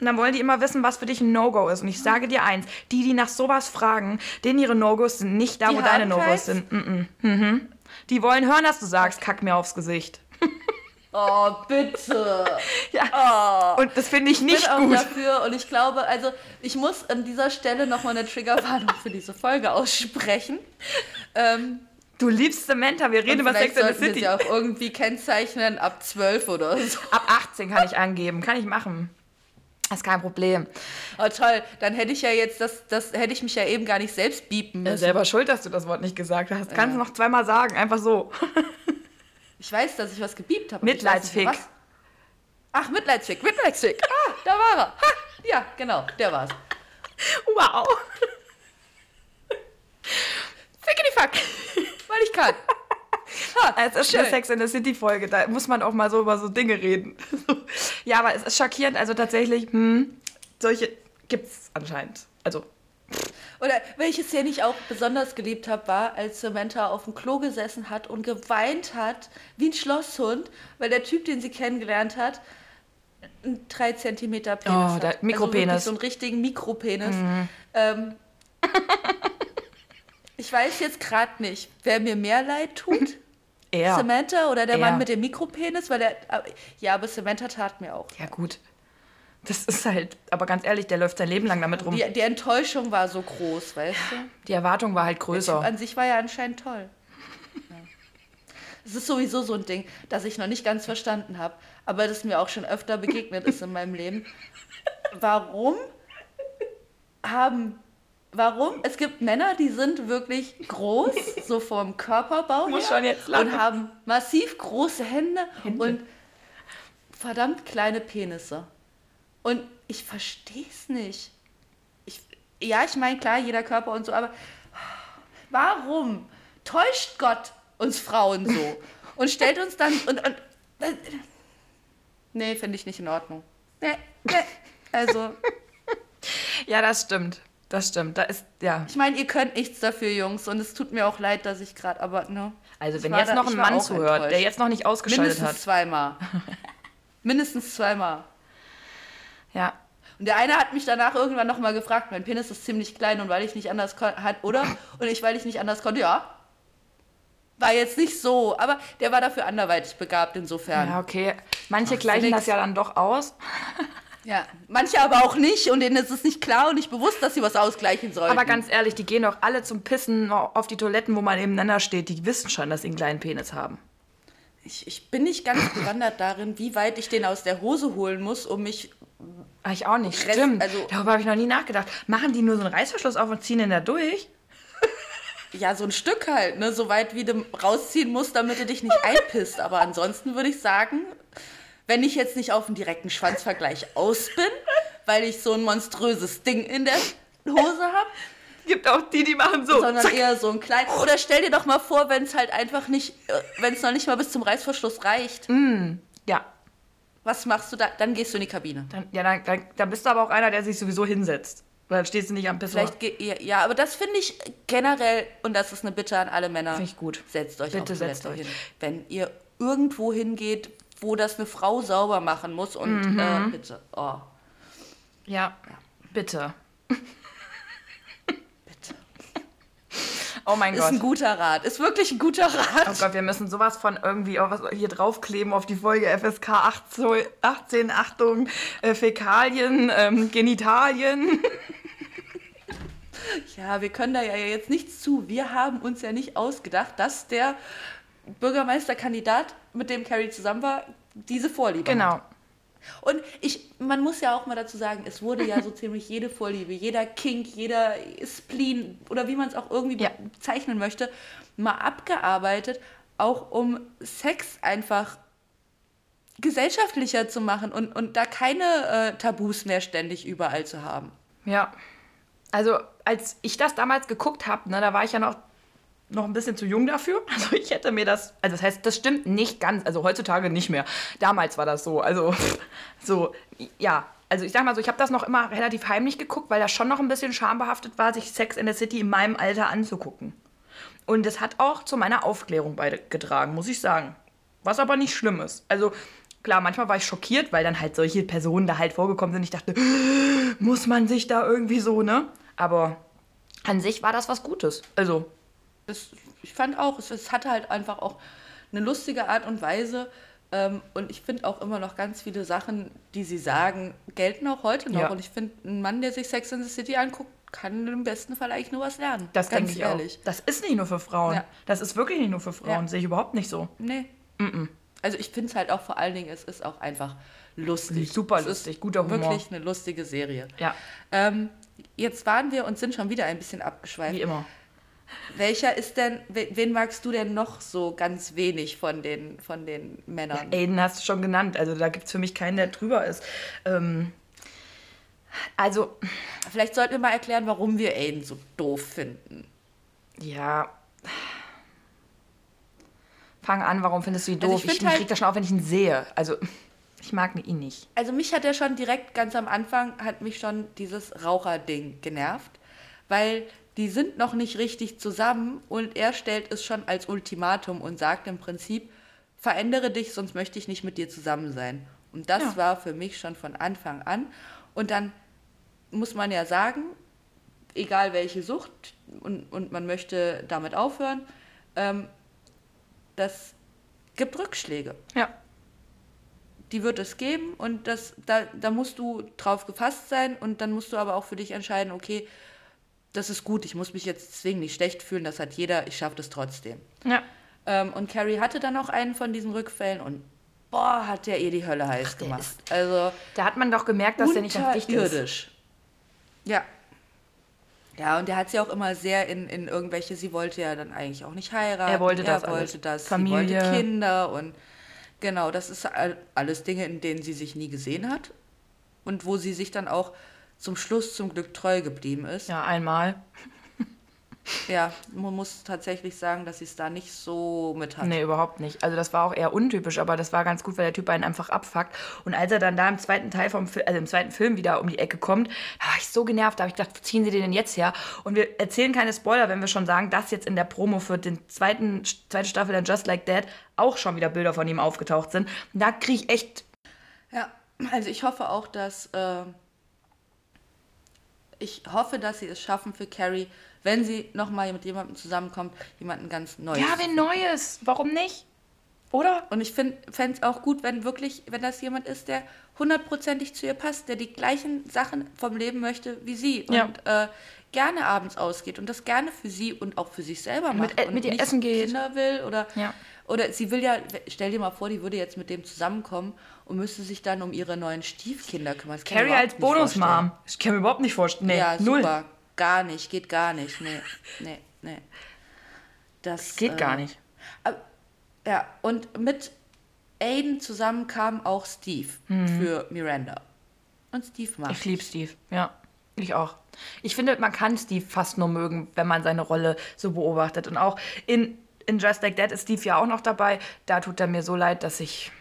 Und dann wollen die immer wissen, was für dich ein No-Go ist. Und ich sage dir eins, die, die nach sowas fragen, denen ihre No-Gos sind nicht da, Die wo deine No-Gos sind. Mm -mm. Mhm. Die wollen hören, dass du sagst, kack mir aufs Gesicht. oh, bitte. Ja. Und das finde ich Ich bin nicht auch gut. dafür und ich glaube, also ich muss an dieser Stelle nochmal eine Triggerwarnung für diese Folge aussprechen. Ähm, Du liebst Samantha, wir reden über Sex in the sollten wir City. sie auch irgendwie kennzeichnen ab 12 oder so. Ab 18 kann ich angeben, kann ich machen. Das ist kein Problem. Oh toll, dann hätte ich ja jetzt das, das hätte ich mich ja eben gar nicht selbst biepen Ja, müssen. selber schuld, dass du das Wort nicht gesagt hast. Kannst du noch zweimal sagen, einfach so. Ich weiß, dass ich was gebiept habe. nicht Mitleidsfick. was. Ach, Mitleidsfick, Mitleidsfick. Ah, da war er. Ha, ja, genau, der war's. Wow. Fickety fuck, weil ich kann. Ha, Es ist eine Sex in the City Folge, da muss man auch mal so über so Dinge reden. ja, aber es ist schockierend, also tatsächlich, hm, solche gibt's anscheinend. Also, Oder welche Szene ich auch besonders geliebt habe, war, als Samantha auf dem Klo gesessen hat und geweint hat, wie ein Schlosshund, weil der Typ, den sie kennengelernt hat, einen 3 cm Penis Oh, hat. der Mikropenis. Mhm. Also so einen richtigen Mikropenis. Ähm, ich weiß jetzt gerade nicht, wer mir mehr leid tut. er. Samantha oder der Er. Mann mit dem Mikropenis, weil der ja, aber Samantha tat mir auch. Ja, gut. Das ist halt, aber ganz ehrlich, der läuft sein Leben lang damit rum. Die, die Enttäuschung war so groß, weißt du? Die Erwartung war halt Der Typ größer. an sich war ja anscheinend toll. Es ist sowieso so ein Ding, das ich noch nicht ganz verstanden habe, aber das mir auch schon öfter begegnet ist in meinem Leben. Warum haben, warum? Es gibt Männer, die sind wirklich groß, so vom Körperbau Muss her, schon jetzt und haben massiv große Hände, Hände. und verdammt kleine Penisse. Und ich verstehe es nicht. Ich, ja, ich meine, klar, jeder Körper und so, aber warum täuscht Gott uns Frauen so und stellt uns dann und, und nee, finde ich nicht in Ordnung. Nee, nee. Also, Ja, das stimmt. Das stimmt. Da ist, ja. ich meine, ihr könnt nichts dafür, Jungs, und es tut mir auch leid, dass ich gerade, aber ne. Also, wenn jetzt da- noch ein Mann zuhört, der enttäuscht. jetzt noch nicht ausgeschaltet Mindestens hat. zweimal. Mindestens zweimal. Ja. Und der eine hat mich danach irgendwann nochmal gefragt, mein Penis ist ziemlich klein und weil ich nicht anders konnte, hat, oder? Und ich, weil ich nicht anders konnte, ja. War jetzt nicht so, aber der war dafür anderweitig begabt insofern. Ja, okay. Manche Ach, gleichen das ja dann doch aus. Ja, manche aber auch nicht und denen ist es nicht klar und nicht bewusst, dass sie was ausgleichen sollten. Aber ganz ehrlich, die gehen doch alle zum Pissen auf die Toiletten, wo man nebeneinander steht. Die wissen schon, dass sie einen kleinen Penis haben. ich, ich bin nicht ganz bewandert darin, wie weit ich den aus der Hose holen muss, um mich. Ah, Ich auch nicht. Rest- Stimmt. also- Darüber habe ich noch nie nachgedacht. Machen die nur so einen Reißverschluss auf und ziehen den da durch? Ja, so ein Stück halt, ne? So weit, wie du rausziehen musst, damit du dich nicht einpisst. Aber ansonsten würde ich sagen, wenn ich jetzt nicht auf einen direkten Schwanzvergleich aus bin, weil ich so ein monströses Ding in der Hose habe, Gibt auch die, die machen so. sondern eher so ein klein. Oder stell dir doch mal vor, wenn es halt einfach nicht, äh, wenn es noch nicht mal bis zum Reißverschluss reicht. Ja. Was machst du da? Dann gehst du in die Kabine. Dann, ja, dann, dann, dann bist du aber auch einer, der sich sowieso hinsetzt. Weil dann stehst du nicht am Pissoir. Vielleicht ja, ja, aber das finde ich generell, und das ist eine Bitte an alle Männer. Finde ich gut. Setzt euch Bitte auf setzt euch. hin. Wenn ihr irgendwo hingeht, wo das eine Frau sauber machen muss und Mhm. äh, bitte, oh, Ja, bitte. bitte. Oh mein Ist Gott. ein guter Rat. Ist wirklich ein guter Rat. Oh Gott, wir müssen sowas von irgendwie hier draufkleben auf die Folge FSK 18, 18 Achtung, äh, Fäkalien, ähm, Genitalien. Ja, wir können da ja jetzt nichts zu. Wir haben uns ja nicht ausgedacht, dass der Bürgermeisterkandidat, mit dem Carrie zusammen war, diese Vorliebe hat. Genau. Und ich, man muss ja auch mal dazu sagen, es wurde ja so ziemlich jede Vorliebe, jeder Kink, jeder Spleen oder wie man es auch irgendwie Ja. bezeichnen möchte, mal abgearbeitet, auch um Sex einfach gesellschaftlicher zu machen und, und da keine äh, Tabus mehr ständig überall zu haben. Ja. Also, als ich das damals geguckt habe, ne, da war ich ja noch, noch ein bisschen zu jung dafür. Also, ich hätte mir das. Also, das heißt, das stimmt nicht ganz. Also, heutzutage nicht mehr. Damals war das so. Also, so, ja. Also, ich sag mal so, ich habe das noch immer relativ heimlich geguckt, weil das schon noch ein bisschen schambehaftet war, sich Sex in the City in meinem Alter anzugucken. Und das hat auch zu meiner Aufklärung beigetragen, muss ich sagen. Was aber nicht schlimm ist. Also, klar, manchmal war ich schockiert, weil dann halt solche Personen da halt vorgekommen sind. Ich dachte, muss man sich da irgendwie so, ne? Aber an sich war das was Gutes. Also, Das, ich fand auch, es, es hatte halt einfach auch eine lustige Art und Weise. Ähm, und ich finde auch immer noch ganz viele Sachen, die sie sagen, gelten auch heute noch. Ja. Und ich finde, ein Mann, der sich Sex in the City anguckt, kann im besten Fall eigentlich nur was lernen. das denke ich ehrlich. auch. Das ist nicht nur für Frauen. Ja. Das ist wirklich nicht nur für Frauen. Ja. Sehe ich überhaupt nicht so. Nee. Also ich finde es halt auch vor allen Dingen, es ist auch einfach lustig. Super es lustig, guter Humor. Wirklich eine lustige Serie. Ja, Ähm, jetzt waren wir und sind schon wieder ein bisschen abgeschweift. wie immer. Welcher ist denn, we- wen magst du denn noch so ganz wenig von den, von den Männern? Aiden hast du schon genannt. Also, da gibt es für mich keinen, der drüber ist. Ähm, also, Vielleicht sollten wir mal erklären, warum wir Aiden so doof finden. ja. Fang an, warum findest du ihn Also doof? ich ich find halt- krieg das schon auf, wenn ich ihn sehe. Also, ich mag ihn nicht. Also mich hat er schon direkt ganz am Anfang, hat mich schon dieses Raucherding genervt, weil die sind noch nicht richtig zusammen und er stellt es schon als Ultimatum und sagt im Prinzip, verändere dich, sonst möchte ich nicht mit dir zusammen sein. Und das Ja. war für mich schon von Anfang an. Und dann muss man ja sagen, egal welche Sucht und, und man möchte damit aufhören, ähm, das gibt Rückschläge Ja. die wird es geben und das, da, da musst du drauf gefasst sein und dann musst du aber auch für dich entscheiden, okay, das ist gut, ich muss mich jetzt zwingend nicht schlecht fühlen, das hat jeder, ich schaffe das trotzdem. Ja. Ähm, und Carrie hatte dann auch einen von diesen Rückfällen und boah, hat der ihr die Hölle heiß der gemacht. ist also Da hat man doch gemerkt, dass der nicht ganz dicht ist. Ja. Ja, und der hat sie auch immer sehr in, in irgendwelche, sie wollte ja dann eigentlich auch nicht heiraten. Er wollte das er wollte das, Familie. sie wollte Kinder und genau, das ist all- alles Dinge, in denen sie sich nie gesehen hat und wo sie sich dann auch zum Schluss zum Glück treu geblieben ist. Ja, einmal. Ja, man muss tatsächlich sagen, dass sie es da nicht so mit hat. Nee, überhaupt nicht. Also das war auch eher untypisch, aber das war ganz gut, weil der Typ einen einfach abfuckt. Und als er dann da im zweiten Teil vom Film, also im zweiten Film wieder um die Ecke kommt, da war ich so genervt, da habe ich gedacht, ziehen sie den denn jetzt her? Und wir erzählen keine Spoiler, wenn wir schon sagen, dass jetzt in der Promo für den zweiten, zweite Staffel dann Just Like That auch schon wieder Bilder von ihm aufgetaucht sind. Und da kriege ich echt, Ja, also ich hoffe auch, dass äh, ich hoffe, dass sie es schaffen für Carrie, wenn sie nochmal mit jemandem zusammenkommt, jemanden ganz Neues. ja, wen Neues, warum nicht? Oder? Und ich fände es auch gut, wenn wirklich, wenn das jemand ist, der hundertprozentig zu ihr passt, der die gleichen Sachen vom Leben möchte wie sie Ja. und äh, gerne abends ausgeht und das gerne für sie und auch für sich selber macht. Mit- und mit ihr essen geht. Kinder will oder, Ja. oder sie will ja, stell dir mal vor, die würde jetzt mit dem zusammenkommen und müsste sich dann um ihre neuen Stiefkinder kümmern. Carrie als. Bonusmom. Ich kann mir überhaupt nicht vorstellen. Nee, ja, null. super. Gar nicht, geht gar nicht. Nee, nee, nee. Das Geht äh, gar nicht. aber- Ja, und mit Aiden zusammen kam auch Steve für Miranda. Und Steve mag Mhm. Ich liebe Steve, ja. Ich auch. Ich finde, man kann Steve fast nur mögen, wenn man seine Rolle so beobachtet. Und auch in, in Just Like That ist Steve ja auch noch dabei. Da tut er mir so leid, dass ich.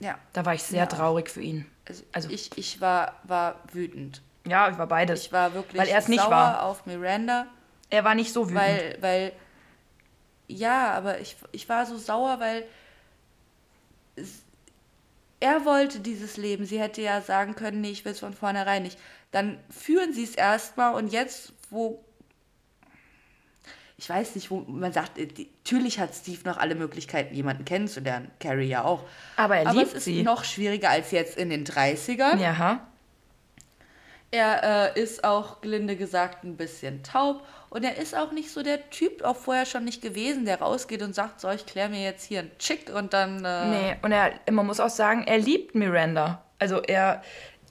Ja. Da war ich sehr Ja. traurig für ihn. Also, Also- ich, ich war, war wütend. Ja, ich war beides. Ich war wirklich Weil er es nicht sauer war. auf Miranda, Er war nicht so wütend. weil, weil, ja, aber ich, ich war so sauer, weil er wollte dieses Leben. Sie hätte ja sagen können, nee, ich will es von vornherein nicht. Dann führen sie es erstmal und jetzt, wo, ich weiß nicht, wo man sagt, äh, natürlich hat Steve noch alle Möglichkeiten, jemanden kennenzulernen. Carrie ja auch. Aber er aber liebt es ist sie. noch schwieriger als jetzt in den 30ern. ja? Er äh, ist auch, gelinde gesagt, ein bisschen taub. Und er ist auch nicht so der Typ, auch vorher schon nicht gewesen, der rausgeht und sagt, so, ich klär mir jetzt hier einen Chick und dann... Äh, Nee, und er, man muss auch sagen, er liebt Miranda. Also er,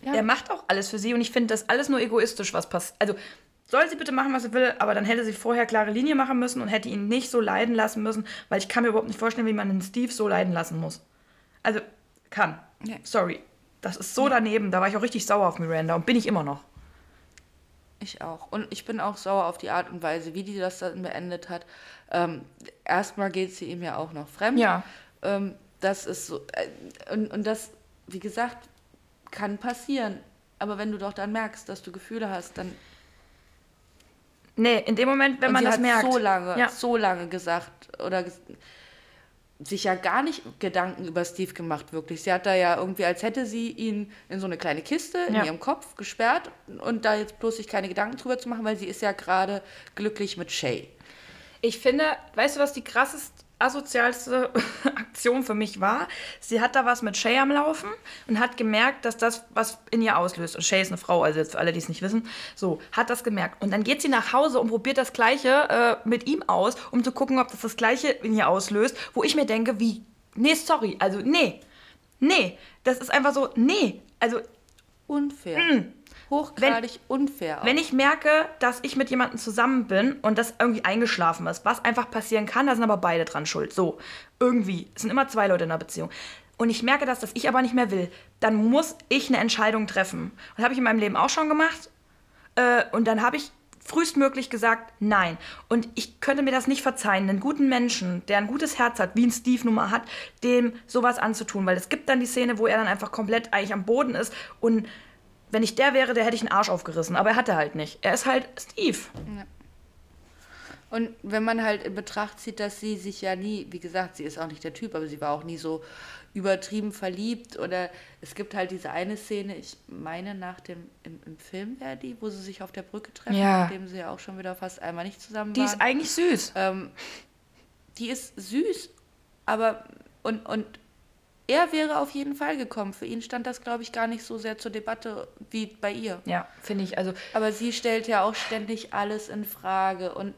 Ja. er macht auch alles für sie und ich finde das alles nur egoistisch, was passiert. Also soll sie bitte machen, was sie will, aber dann hätte sie vorher klare Linie machen müssen und hätte ihn nicht so leiden lassen müssen, weil ich kann mir überhaupt nicht vorstellen, wie man den Steve so leiden lassen muss. Also, kann. Nee. Sorry. Das ist so daneben. Da war ich auch richtig sauer auf Miranda und bin ich immer noch. Ich auch. Und ich bin auch sauer auf die Art und Weise, wie die das dann beendet hat. Ähm, erstmal geht sie ihm ja auch noch fremd. Ja. Ähm, das ist so... Äh, und, und das, wie gesagt, kann passieren. Aber wenn du doch dann merkst, dass du Gefühle hast, dann Nee, in dem Moment, wenn und man sie das hat merkt. so lange, Ja. so lange gesagt oder ges sich ja gar nicht Gedanken über Steve gemacht, wirklich. Sie hat da ja irgendwie, als hätte sie ihn in so eine kleine Kiste in Ja. ihrem Kopf gesperrt und da jetzt bloß sich keine Gedanken drüber zu machen, weil sie ist ja gerade glücklich mit Shay. Ich finde, weißt du, was die krasseste, asozialste Aktion für mich war? Sie hat da was mit Shay am Laufen und hat gemerkt, dass das was in ihr auslöst. Und Shay ist eine Frau, also jetzt für alle, die es nicht wissen. So, hat das gemerkt. Und dann geht sie nach Hause und probiert das Gleiche äh, mit ihm aus, um zu gucken, ob das das Gleiche in ihr auslöst. Wo ich mir denke, wie, nee, sorry, also nee, nee, das ist einfach so, nee, also Unfair. Hochgradig unfair. Auch. Wenn ich merke, dass ich mit jemandem zusammen bin und das irgendwie eingeschlafen ist, was einfach passieren kann, da sind aber beide dran schuld. So, irgendwie. Es sind immer zwei Leute in einer Beziehung. Und ich merke das, dass ich aber nicht mehr will, dann muss ich eine Entscheidung treffen. Das habe ich in meinem Leben auch schon gemacht. Äh, und dann habe ich frühestmöglich gesagt, nein. Und ich könnte mir das nicht verzeihen, einen guten Menschen, der ein gutes Herz hat, wie ein Steve nun mal hat, dem sowas anzutun. Weil es gibt dann die Szene, wo er dann einfach komplett eigentlich am Boden ist und wenn ich der wäre, der hätte ich einen Arsch aufgerissen. Aber er hat er halt nicht. Er ist halt Steve. Und wenn man halt in Betracht zieht, dass sie sich ja nie, wie gesagt, sie ist auch nicht der Typ, aber sie war auch nie so übertrieben verliebt oder es gibt halt diese eine Szene, ich meine nach dem, im, im Film wäre die, wo sie sich auf der Brücke treffen, Ja. nachdem sie ja auch schon wieder fast einmal nicht zusammen Die waren. ist eigentlich süß. ähm, die ist süß, aber und, und er wäre auf jeden Fall gekommen. Für ihn stand das, glaube ich, gar nicht so sehr zur Debatte wie bei ihr. Ja, finde ich. Also, Aber sie stellt ja auch ständig alles in Frage. Und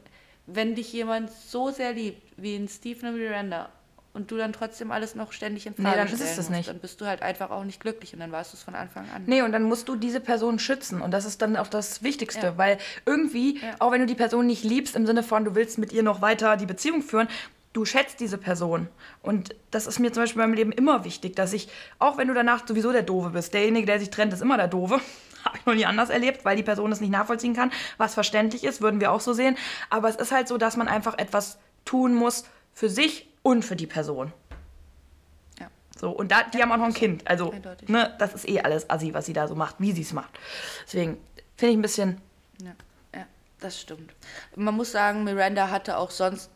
wenn dich jemand so sehr liebt wie ein Stephen Miranda und du dann trotzdem alles noch ständig in Nee, Frage dann ist es das musst, nicht. dann bist du halt einfach auch nicht glücklich und dann warst du es von Anfang an. nee, und dann musst du diese Person schützen. Und das ist dann auch das Wichtigste. Ja. Weil irgendwie, Ja. auch wenn du die Person nicht liebst, im Sinne von, du willst mit ihr noch weiter die Beziehung führen, du schätzt diese Person. Und das ist mir zum Beispiel in meinem Leben immer wichtig, dass ich, auch wenn du danach sowieso der Doofe bist, derjenige, der sich trennt, ist immer der Doofe. Habe ich noch nie anders erlebt, weil die Person es nicht nachvollziehen kann, was verständlich ist, würden wir auch so sehen. Aber es ist halt so, dass man einfach etwas tun muss für sich und für die Person. Ja. So, und da, die haben auch noch ein Kind. Also, eindeutig. ne, das ist eh alles assi, was sie da so macht, wie sie es macht. Deswegen finde ich ein bisschen. Ja, ja, das stimmt. Man muss sagen, Miranda hatte auch sonst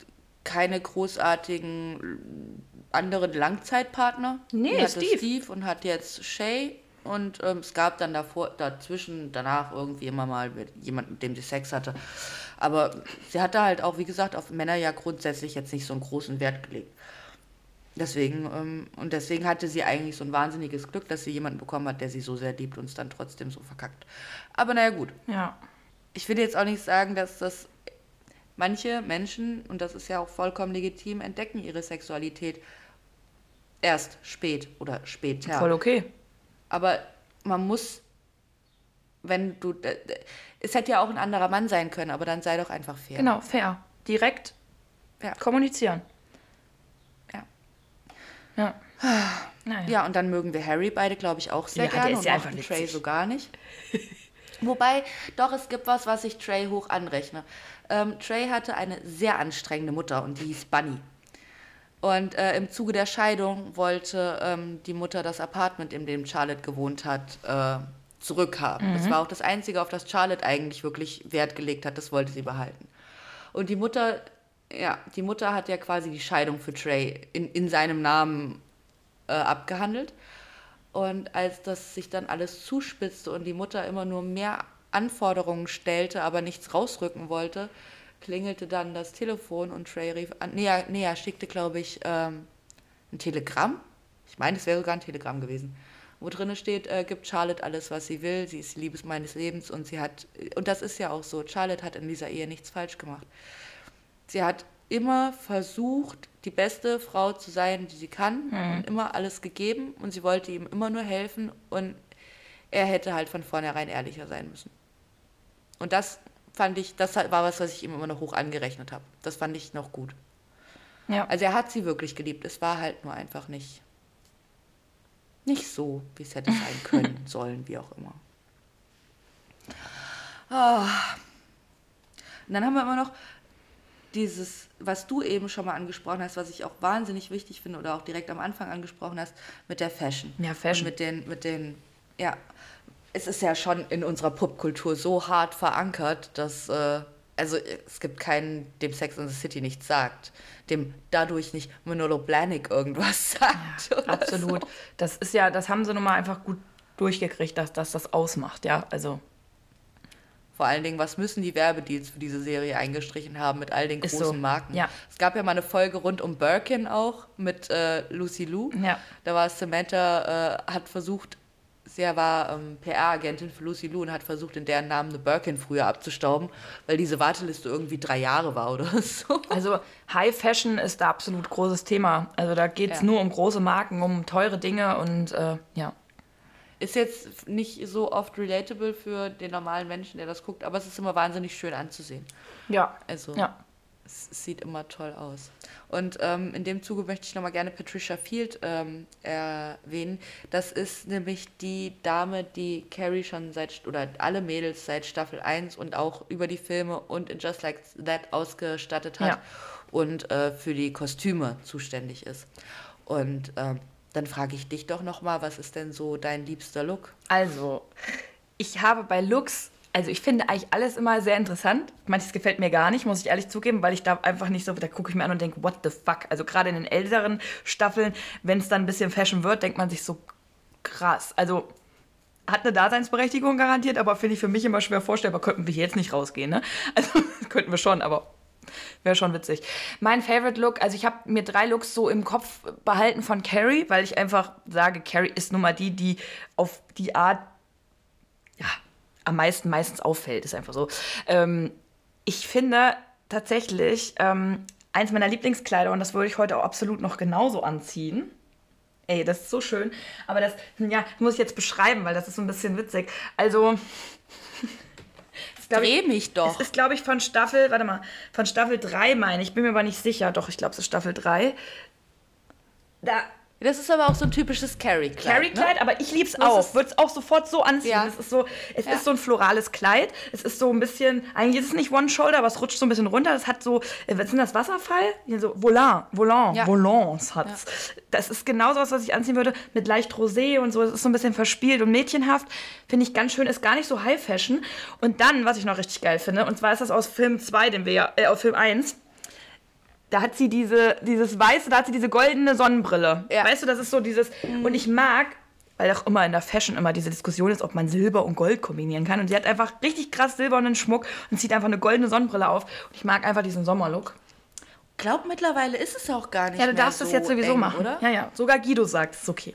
keine großartigen anderen Langzeitpartner. Nee, Die hatte Steve. Steve und hat jetzt Shay. Und ähm, es gab dann davor, dazwischen, danach irgendwie immer mal mit jemandem, mit dem sie Sex hatte. Aber sie hatte halt auch, wie gesagt, auf Männer ja grundsätzlich jetzt nicht so einen großen Wert gelegt. Deswegen, ähm, und deswegen hatte sie eigentlich so ein wahnsinniges Glück, dass sie jemanden bekommen hat, der sie so sehr liebt und es dann trotzdem so verkackt. Aber naja, gut Ja. ich will jetzt auch nicht sagen, dass das manche Menschen, und das ist ja auch vollkommen legitim, entdecken ihre Sexualität erst spät oder später. Voll okay. Aber man muss, wenn du, es hätte ja auch ein anderer Mann sein können, aber dann sei doch einfach fair. Genau, fair. Direkt Ja. kommunizieren. Ja. Ja. Naja. Ja, und dann mögen wir Harry beide, glaube ich, auch sehr Ja, gerne ist und ja Trey so gar nicht. Wobei, doch, es gibt was, was ich Trey hoch anrechne. Ähm, Trey hatte eine sehr anstrengende Mutter und die hieß Bunny. Und äh, im Zuge der Scheidung wollte ähm, die Mutter das Apartment, in dem Charlotte gewohnt hat, äh, zurückhaben. Das war auch das Einzige, auf das Charlotte eigentlich wirklich Wert gelegt hat. Das wollte sie behalten. Und die Mutter, ja, die Mutter hat ja quasi die Scheidung für Trey in, in seinem Namen äh, abgehandelt. Und als das sich dann alles zuspitzte und die Mutter immer nur mehr Anforderungen stellte, aber nichts rausrücken wollte, klingelte dann das Telefon und Trey rief an. Nee, er schickte, glaube ich, ähm, ein Telegramm. Ich meine, es wäre sogar ein Telegramm gewesen. Wo drin steht, äh, gibt Charlotte alles, was sie will. Sie ist die Liebes meines Lebens und sie hat, und das ist ja auch so, Charlotte hat in dieser Ehe nichts falsch gemacht. Sie hat immer versucht, die beste Frau zu sein, die sie kann und immer alles gegeben und sie wollte ihm immer nur helfen und er hätte halt von vornherein ehrlicher sein müssen. Und das fand ich, das war was, was ich ihm immer noch hoch angerechnet habe. Das fand ich noch gut. Ja. Also er hat sie wirklich geliebt. Es war halt nur einfach nicht, nicht so, wie es hätte sein können, sollen, wie auch immer. Ah. Und dann haben wir immer noch dieses, was du eben schon mal angesprochen hast, was ich auch wahnsinnig wichtig finde oder auch direkt am Anfang angesprochen hast, mit der Fashion. Ja, Fashion. Und mit den, mit den, ja, es ist ja schon in unserer Popkultur so hart verankert, dass, äh, also es gibt keinen, dem Sex in the City nichts sagt, dem dadurch nicht Manolo Blahnik irgendwas sagt. oder Absolut. Das ist ja, das haben sie nun mal einfach gut durchgekriegt, dass, dass das ausmacht, ja. Also Vor allen Dingen, was müssen die Werbedeals für diese Serie eingestrichen haben mit all den Ist großen so, Marken? ja. Es gab ja mal eine Folge rund um Birkin auch mit äh, Lucy Lou. Ja. Da war Samantha, äh, hat versucht, sie war ähm, PR-Agentin für Lucy Lou und hat versucht, in deren Namen eine Birkin früher abzustauben, weil diese Warteliste irgendwie drei Jahre war oder so. Also High Fashion ist da absolut großes Thema. Also da geht es Ja. nur um große Marken, um teure Dinge und äh, ja. Ist jetzt nicht so oft relatable für den normalen Menschen, der das guckt, aber es ist immer wahnsinnig schön anzusehen. Ja. Also Ja. es sieht immer toll aus. Und ähm, in dem Zuge möchte ich nochmal gerne Patricia Field ähm, erwähnen. Das ist nämlich die Dame, die Carrie schon seit, oder alle Mädels seit Staffel 1 und auch über die Filme und in Just Like That ausgestattet hat Ja. und äh, für die Kostüme zuständig ist. Und ähm, dann frage ich dich doch nochmal, was ist denn so dein liebster Look? Also, ich habe bei Looks, also ich finde eigentlich alles immer sehr interessant. Manches gefällt mir gar nicht, muss ich ehrlich zugeben, weil ich da einfach nicht so, da gucke ich mir an und denke, what the fuck? Also gerade in den älteren Staffeln, wenn es dann ein bisschen Fashion wird, denkt man sich so, krass. Also hat eine Daseinsberechtigung garantiert, aber finde ich für mich immer schwer vorstellbar, könnten wir jetzt nicht rausgehen, ne? Also könnten wir schon, aber Wäre schon witzig. Mein Favorite Look, also ich habe mir drei Looks so im Kopf behalten von Carrie, weil ich einfach sage, Carrie ist nun mal die, die auf die Art ja, am meisten meistens auffällt, ist einfach so. Ähm, ich finde tatsächlich ähm, eins meiner Lieblingskleider, und das würde ich heute auch absolut noch genauso anziehen. Ey, das ist so schön. Aber das, ja, muss ich jetzt beschreiben, weil das ist so ein bisschen witzig. Also, das glaub ich- Dreh mich doch. es ist, glaube ich, von Staffel, warte mal, von Staffel 3 meine ich. Ich bin mir aber nicht sicher. Doch, ich glaube, es ist Staffel 3. Da, Das ist aber auch so ein typisches Carrie-Kleid. Ne? Carrie-Kleid, aber ich lieb's Das auch. Würde es auch sofort so anziehen. Ja. Es ist so, es Ja. ist so ein florales Kleid. Es ist so ein bisschen, eigentlich ist es nicht One-Shoulder, aber es rutscht so ein bisschen runter. Es hat so, äh, was sind das, Wasserfall? Hier so Volant, Volant, Ja. Volants hat's. Das ist genau so was, was ich anziehen würde, mit leicht Rosé und so. Es ist so ein bisschen verspielt und mädchenhaft. Finde ich ganz schön, ist gar nicht so High-Fashion. Und dann, was ich noch richtig geil finde, und zwar ist das aus Film 2, den wir ja, äh, aus Film 1, da hat sie diese, dieses weiße, da hat sie diese goldene Sonnenbrille. Ja. Weißt du, das ist so dieses. Und ich mag, weil auch immer in der Fashion immer diese Diskussion ist, ob man Silber und Gold kombinieren kann. Und sie hat einfach richtig krass silbernen Schmuck und zieht einfach eine goldene Sonnenbrille auf. Und ich mag einfach diesen Sommerlook. glaube, mittlerweile ist es auch gar nicht Ja, du darfst so das jetzt sowieso eng, machen. oder? Ja, ja. Sogar Guido sagt, es ist okay.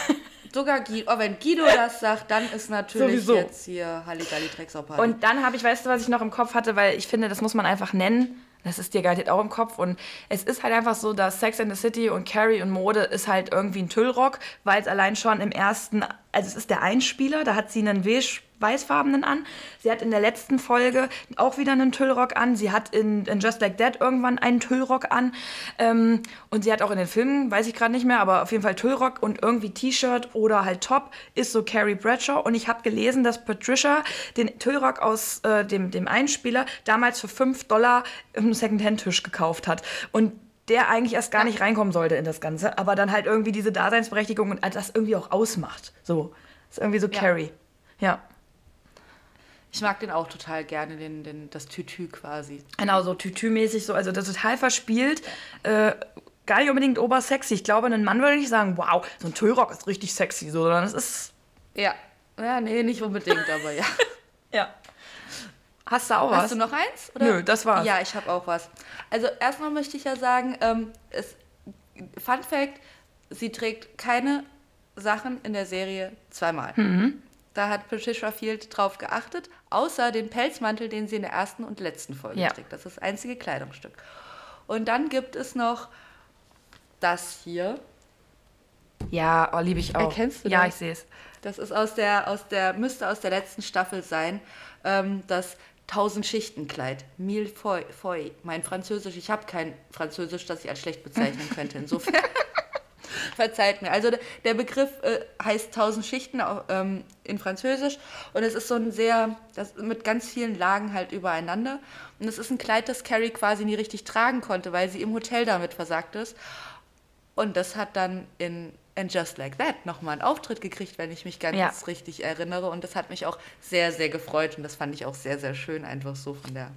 Sogar Guido, oh, wenn Guido das sagt, dann ist natürlich Sowieso. jetzt hier Halligalli Drecksau-Party. Und dann habe ich, weißt du, was ich noch im Kopf hatte, weil ich finde, das muss man einfach nennen. Das ist dir garantiert auch im Kopf. Und es ist halt einfach so, dass Sex and the City und Carrie und Mode ist halt irgendwie ein Tüllrock, weil es allein schon im ersten also es ist der Einspieler, da hat sie einen beige weißfarbenen an. Sie hat in der letzten Folge auch wieder einen Tüllrock an. Sie hat in, in Just Like That irgendwann einen Tüllrock an. Ähm, und sie hat auch in den Filmen, weiß ich gerade nicht mehr, aber auf jeden Fall Tüllrock und irgendwie T-Shirt oder halt Top ist so Carrie Bradshaw. Und ich habe gelesen, dass Patricia den Tüllrock aus äh, dem, dem Einspieler damals für 5 Dollar im Secondhand-Tisch gekauft hat. Und der eigentlich erst gar nicht reinkommen sollte in das Ganze, aber dann halt irgendwie diese Daseinsberechtigung und das irgendwie auch ausmacht. So. Das ist irgendwie so Ja. Carrie. Ja. Ich mag den auch total gerne, den, den, das Tütü quasi. Genau, so Tütü-mäßig, so, also das total verspielt. Äh, gar nicht unbedingt obersexy. Ich glaube, ein Mann würde nicht sagen, wow, so ein Tüllrock ist richtig sexy, so, sondern es ist. Ja. Ja, nee, nicht unbedingt, aber ja. Ja. Hast du auch was? Hast du noch eins? Oder? Nö, das war's. Ja, ich habe auch was. Also erstmal möchte ich ja sagen, ähm, es, Fun Fact, sie trägt keine Sachen in der Serie zweimal. Mhm. Da hat Patricia Field drauf geachtet, außer den Pelzmantel, den sie in der ersten und letzten Folge Ja. trägt. Das ist das einzige Kleidungsstück. Und dann gibt es noch das hier. Ja, oh, liebe ich auch. Erkennst du Ja, das? ich sehe es. Das ist aus der, aus der, müsste aus der letzten Staffel sein. Ähm, das 1000 Schichtenkleid. Mille foy. Mein Französisch, ich habe kein Französisch, das ich als schlecht bezeichnen könnte. Insofern verzeiht mir. Also der, Begriff äh, heißt 1000 Schichten ähm, in Französisch und es ist so ein sehr, das, mit ganz vielen Lagen halt übereinander. Und es ist ein Kleid, das Carrie quasi nie richtig tragen konnte, weil sie im Hotel damit versagt ist. Und das hat dann in And Just Like That nochmal einen Auftritt gekriegt, wenn ich mich ganz Ja. richtig erinnere. Und das hat mich auch sehr, sehr gefreut. Und das fand ich auch sehr, sehr schön, einfach so von der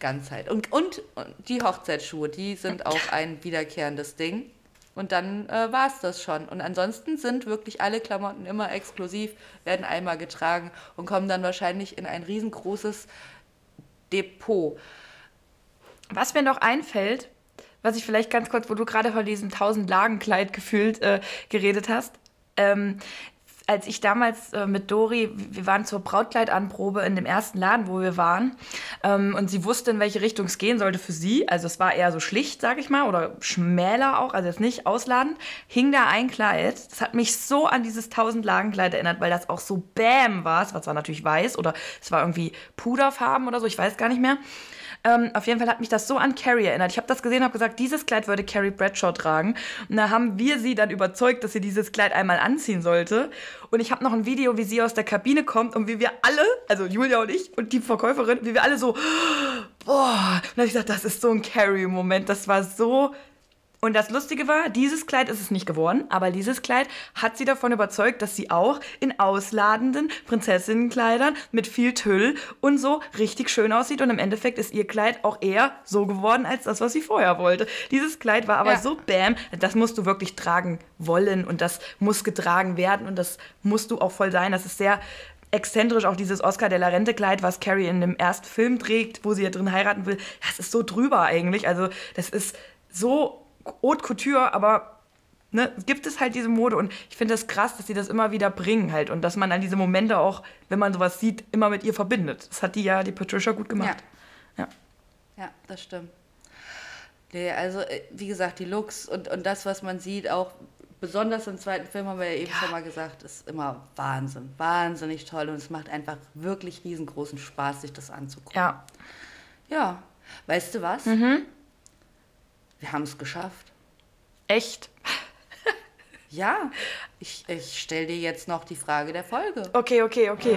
Ganzheit. Und, und, und die Hochzeitsschuhe, die sind auch ein wiederkehrendes Ding. Und dann äh, war es das schon. Und ansonsten sind wirklich alle Klamotten immer exklusiv, werden einmal getragen und kommen dann wahrscheinlich in ein riesengroßes Depot. Was mir noch einfällt, was ich vielleicht ganz kurz, wo du gerade von diesem 1000 Lagen Kleid gefühlt äh, geredet hast, ähm, als ich damals äh, mit Dori, wir waren zur Brautkleidanprobe in dem ersten Laden, wo wir waren, ähm, und sie wusste, in welche Richtung es gehen sollte für sie. Also es war eher so schlicht, sag ich mal, oder schmäler auch, also jetzt nicht ausladend. Hing da ein Kleid. Das hat mich so an dieses 1000 Lagen Kleid erinnert, weil das auch so Bäm war. Es war zwar natürlich weiß oder es war irgendwie Puderfarben oder so, ich weiß gar nicht mehr. Ähm, auf jeden Fall hat mich das so an Carrie erinnert. Ich habe das gesehen und habe gesagt, dieses Kleid würde Carrie Bradshaw tragen. Und da haben wir sie dann überzeugt, dass sie dieses Kleid einmal anziehen sollte. Und ich habe noch ein Video, wie sie aus der Kabine kommt und wie wir alle, also Julia und ich und die Verkäuferin, wie wir alle so, boah. Und dann habe ich gesagt, das ist so ein Carrie-Moment. Das war so und das Lustige war, dieses Kleid ist es nicht geworden, aber dieses Kleid hat sie davon überzeugt, dass sie auch in ausladenden Prinzessinnenkleidern mit viel Tüll und so richtig schön aussieht. Und im Endeffekt ist ihr Kleid auch eher so geworden, als das, was sie vorher wollte. Dieses Kleid war aber Ja. so bam, das musst du wirklich tragen wollen und das muss getragen werden und das musst du auch voll sein. Das ist sehr exzentrisch, auch dieses Oscar de la Rente Kleid, was Carrie in dem ersten Film trägt, wo sie ja drin heiraten will. Das ist so drüber eigentlich. Also das ist so Haute Couture, aber ne, gibt es halt diese Mode und ich finde das krass, dass sie das immer wieder bringen halt und dass man dann diese Momente auch, wenn man sowas sieht, immer mit ihr verbindet. Das hat die ja, die Patricia gut gemacht. Ja. Ja, das stimmt. Nee, also, äh, wie gesagt, die Looks und, und das, was man sieht, auch besonders im zweiten Film, haben wir ja eben schon mal gesagt, ist immer Wahnsinn. Wahnsinnig toll und es macht einfach wirklich riesengroßen Spaß, sich das anzugucken. Ja. Ja, weißt du was? Mhm. Wir haben es geschafft. Echt? Ja, ich, ich stelle dir jetzt noch die Frage der Folge. Okay, okay, okay.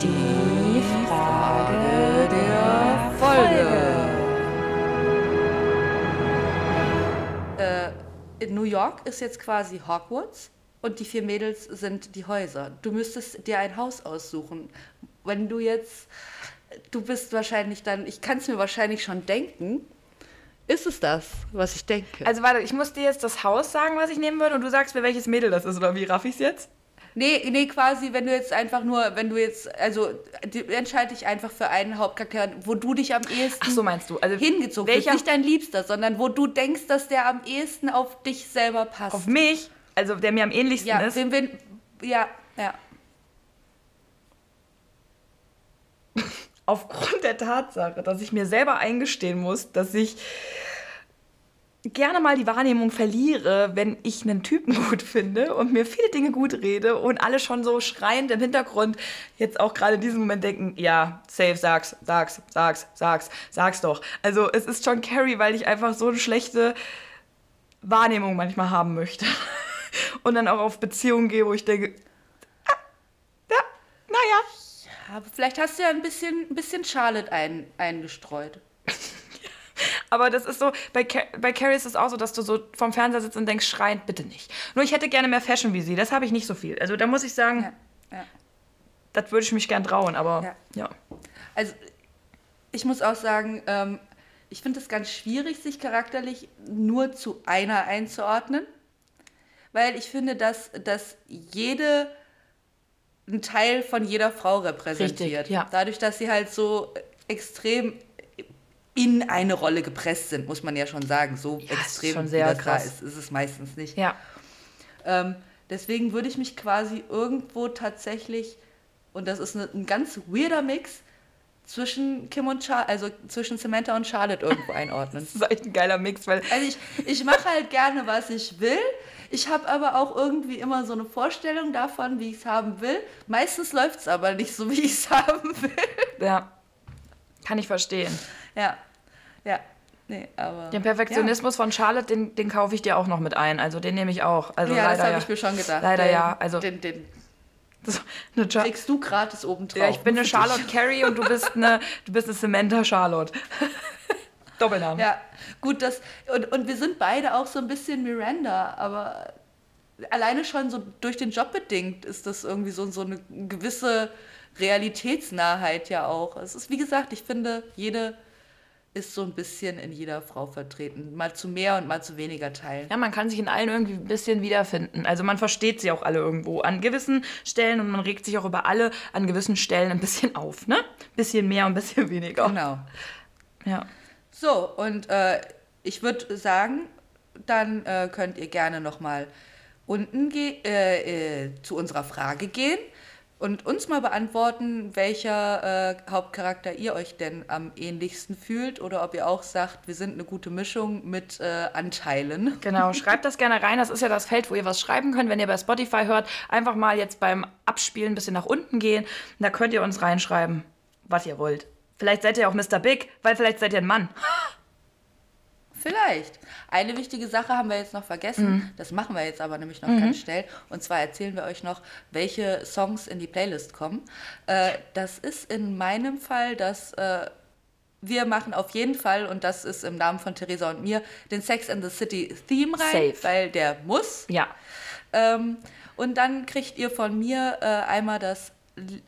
Die Frage der Folge. Äh, in New York ist jetzt quasi Hogwarts und die vier Mädels sind die Häuser. Du müsstest dir ein Haus aussuchen. Wenn du jetzt, du bist wahrscheinlich dann, ich kann es mir wahrscheinlich schon denken. Ist es das, was ich denke? Also warte, ich muss dir jetzt das Haus sagen, was ich nehmen würde und du sagst mir, welches Mädel das ist oder wie raff ich's jetzt? Nee, nee, quasi, wenn du jetzt einfach nur, wenn du jetzt, also entscheide dich einfach für einen Hauptcharakter, wo du dich am ehesten Ach so meinst du? Also hingezogen bist. welcher Nicht dein Liebster, sondern wo du denkst, dass der am ehesten auf dich selber passt. auf mich, also der mir am ähnlichsten ja, ist. wen, wen, ja, ja. aufgrund der Tatsache, dass ich mir selber eingestehen muss, dass ich gerne mal die Wahrnehmung verliere, wenn ich einen Typen gut finde und mir viele Dinge gut rede und alle schon so schreiend im Hintergrund jetzt auch gerade in diesem Moment denken, ja, safe, sag's, sag's, sag's, sag's, sag's doch. Also es ist schon Carrie, weil ich einfach so eine schlechte Wahrnehmung manchmal haben möchte. Und dann auch auf Beziehungen gehe, wo ich denke, ah, ja, naja. Aber vielleicht hast du ja ein bisschen, ein bisschen Charlotte ein, eingestreut. Aber das ist so, bei, Car bei Carrie ist es auch so, dass du so vom Fernseher sitzt und denkst, schreiend, bitte nicht. Nur ich hätte gerne mehr Fashion wie sie, das habe ich nicht so viel. Also da muss ich sagen, Ja, ja. das würde ich mich gern trauen, aber Ja. ja. Also ich muss auch sagen, ähm, ich finde es ganz schwierig, sich charakterlich nur zu einer einzuordnen, weil ich finde, dass, dass jede ein Teil von jeder Frau repräsentiert. Richtig, ja. Dadurch, dass sie halt so extrem in eine Rolle gepresst sind, muss man ja schon sagen. So Ja, extrem schon wie sehr das krass. ist, ist es meistens nicht. Ja. Ähm, deswegen würde ich mich quasi irgendwo tatsächlich, und das ist eine, ein ganz weirder Mix, zwischen Kim und Char also zwischen Samantha und Charlotte irgendwo einordnen. Das ist echt ein geiler Mix, weil Also ich, ich mache halt gerne, was ich will. Ich habe aber auch irgendwie immer so eine Vorstellung davon, wie ich es haben will. Meistens läuft es aber nicht so, wie ich es haben will. ja, kann ich verstehen. Ja, ja, nee, aber... Den Perfektionismus von Charlotte, den, den kaufe ich dir auch noch mit ein. Also den nehme ich auch. Also Ja, ja das leider habe ja. ich mir schon gedacht. Leider den, ja, also- Den, den eine Char kriegst du gratis obendrauf. ja, ich bin eine. Charlotte Carey und du bist eine, du bist eine Samantha Charlotte. Doppelname. Ja, gut, das und, und wir sind beide auch so ein bisschen Miranda, aber alleine schon so durch den Job bedingt ist das irgendwie so, so eine gewisse Realitätsnahheit ja auch. Es ist, wie gesagt, ich finde, jede ist so ein bisschen in jeder Frau vertreten. Mal zu mehr und mal zu weniger Teilen. Ja, man kann sich in allen irgendwie ein bisschen wiederfinden. Also man versteht sie auch alle irgendwo an gewissen Stellen und man regt sich auch über alle an gewissen Stellen ein bisschen auf, ne? Bisschen mehr und ein bisschen weniger. Genau. Ja. So, und äh, ich würde sagen, dann äh, könnt ihr gerne nochmal unten äh, äh, zu unserer Frage gehen und uns mal beantworten, welcher äh, Hauptcharakter ihr euch denn am ähnlichsten fühlt oder ob ihr auch sagt, wir sind eine gute Mischung mit äh, Anteilen. Genau, schreibt das gerne rein. Das ist ja das Feld, wo ihr was schreiben könnt. Wenn ihr bei Spotify hört, einfach mal jetzt beim Abspielen ein bisschen nach unten gehen. Da könnt ihr uns reinschreiben, was ihr wollt. Vielleicht seid ihr auch Mr. Big, weil vielleicht seid ihr ein Mann. Vielleicht. Eine wichtige Sache haben wir jetzt noch vergessen. Das machen wir jetzt aber nämlich noch ganz schnell. Und zwar erzählen wir euch noch, welche Songs in die Playlist kommen. Äh, das ist in meinem Fall, dass äh, wir machen auf jeden Fall, und das ist im Namen von Theresa und mir, den Sex and the City Theme rein, Safe. weil der muss. Ja. Ähm, und dann kriegt ihr von mir äh, einmal das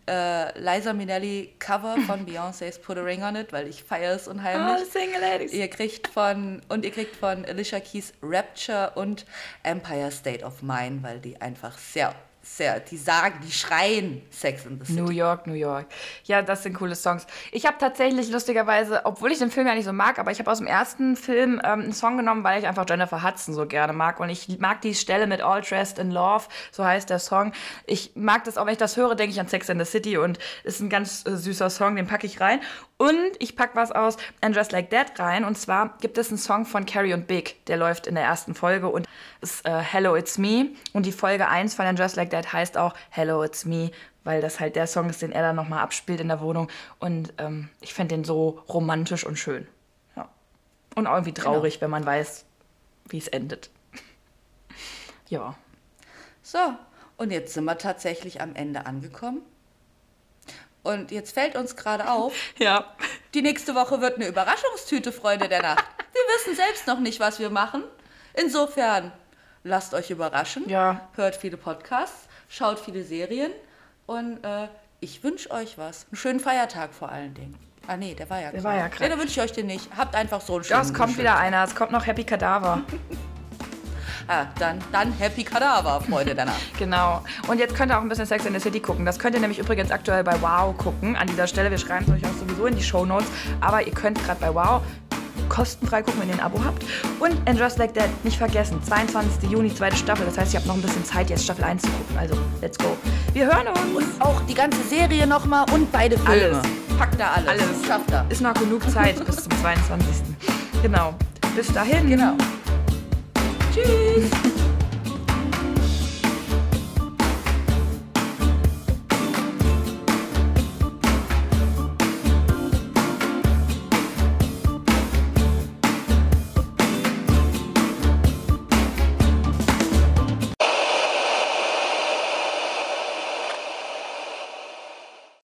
äh, Liza Minnelli Cover von Beyoncé's Put a Ring on It, weil ich feiere es unheimlich. Oh, Single Ladies. Ihr kriegt von und ihr kriegt von Alicia Keys Rapture und Empire State of Mind, weil die einfach sehr, sehr, die sagen, die schreien Sex in the City. New York, New York. Ja, das sind coole Songs. Ich habe tatsächlich lustigerweise, obwohl ich den Film ja nicht so mag, aber ich habe aus dem ersten Film ähm, einen Song genommen, weil ich einfach Jennifer Hudson so gerne mag. Und ich mag die Stelle mit All Dressed in Love, so heißt der Song. Ich mag das auch, wenn ich das höre, denke ich an Sex in the City und ist ein ganz äh, süßer Song, den packe ich rein. Und ich packe was aus And Just Like That rein. Und zwar gibt es einen Song von Carrie und Big, der läuft in der ersten Folge und ist äh, Hello It's Me. Und die Folge 1 von And Just Like That heißt auch Hello It's Me, weil das halt der Song ist, den er dann nochmal abspielt in der Wohnung. Und ähm, ich finde den so romantisch und schön. Ja. Und auch irgendwie traurig, wenn man weiß, wie es endet. ja. So, und jetzt sind wir tatsächlich am Ende angekommen. Und jetzt fällt uns gerade auf, Ja. die nächste Woche wird eine Überraschungstüte, Freunde der Nacht. Wir wissen selbst noch nicht, was wir machen. Insofern, lasst euch überraschen. Ja. Hört viele Podcasts, schaut viele Serien und äh, ich wünsche euch was. Einen schönen Feiertag vor allen Dingen. Ah nee, der war ja Der war ja Nee, krank. dann wünsche ich euch den nicht. Habt einfach so einen schönen Ja, es kommt wieder einer. Es kommt noch Happy Cadaver. Ah, dann, dann Happy Kadaver, Freunde der Nacht. Genau. Und jetzt könnt ihr auch ein bisschen Sex in the City gucken. Das könnt ihr nämlich übrigens aktuell bei Wow gucken. An dieser Stelle, wir schreiben es euch auch sowieso in die Show Notes. Aber ihr könnt gerade bei Wow kostenfrei gucken, wenn ihr ein Abo habt. Und And Just Like That, nicht vergessen, 22. Juni, zweite Staffel. Das heißt, ihr habt noch ein bisschen Zeit, jetzt Staffel 1 zu gucken. Also, let's go. Wir hören uns. Und auch die ganze Serie nochmal und beide Filme. Alles. Packt da alles. Alles. Schafft er. Ist noch genug Zeit bis zum 22. Genau. Bis dahin. Genau. Tschüss.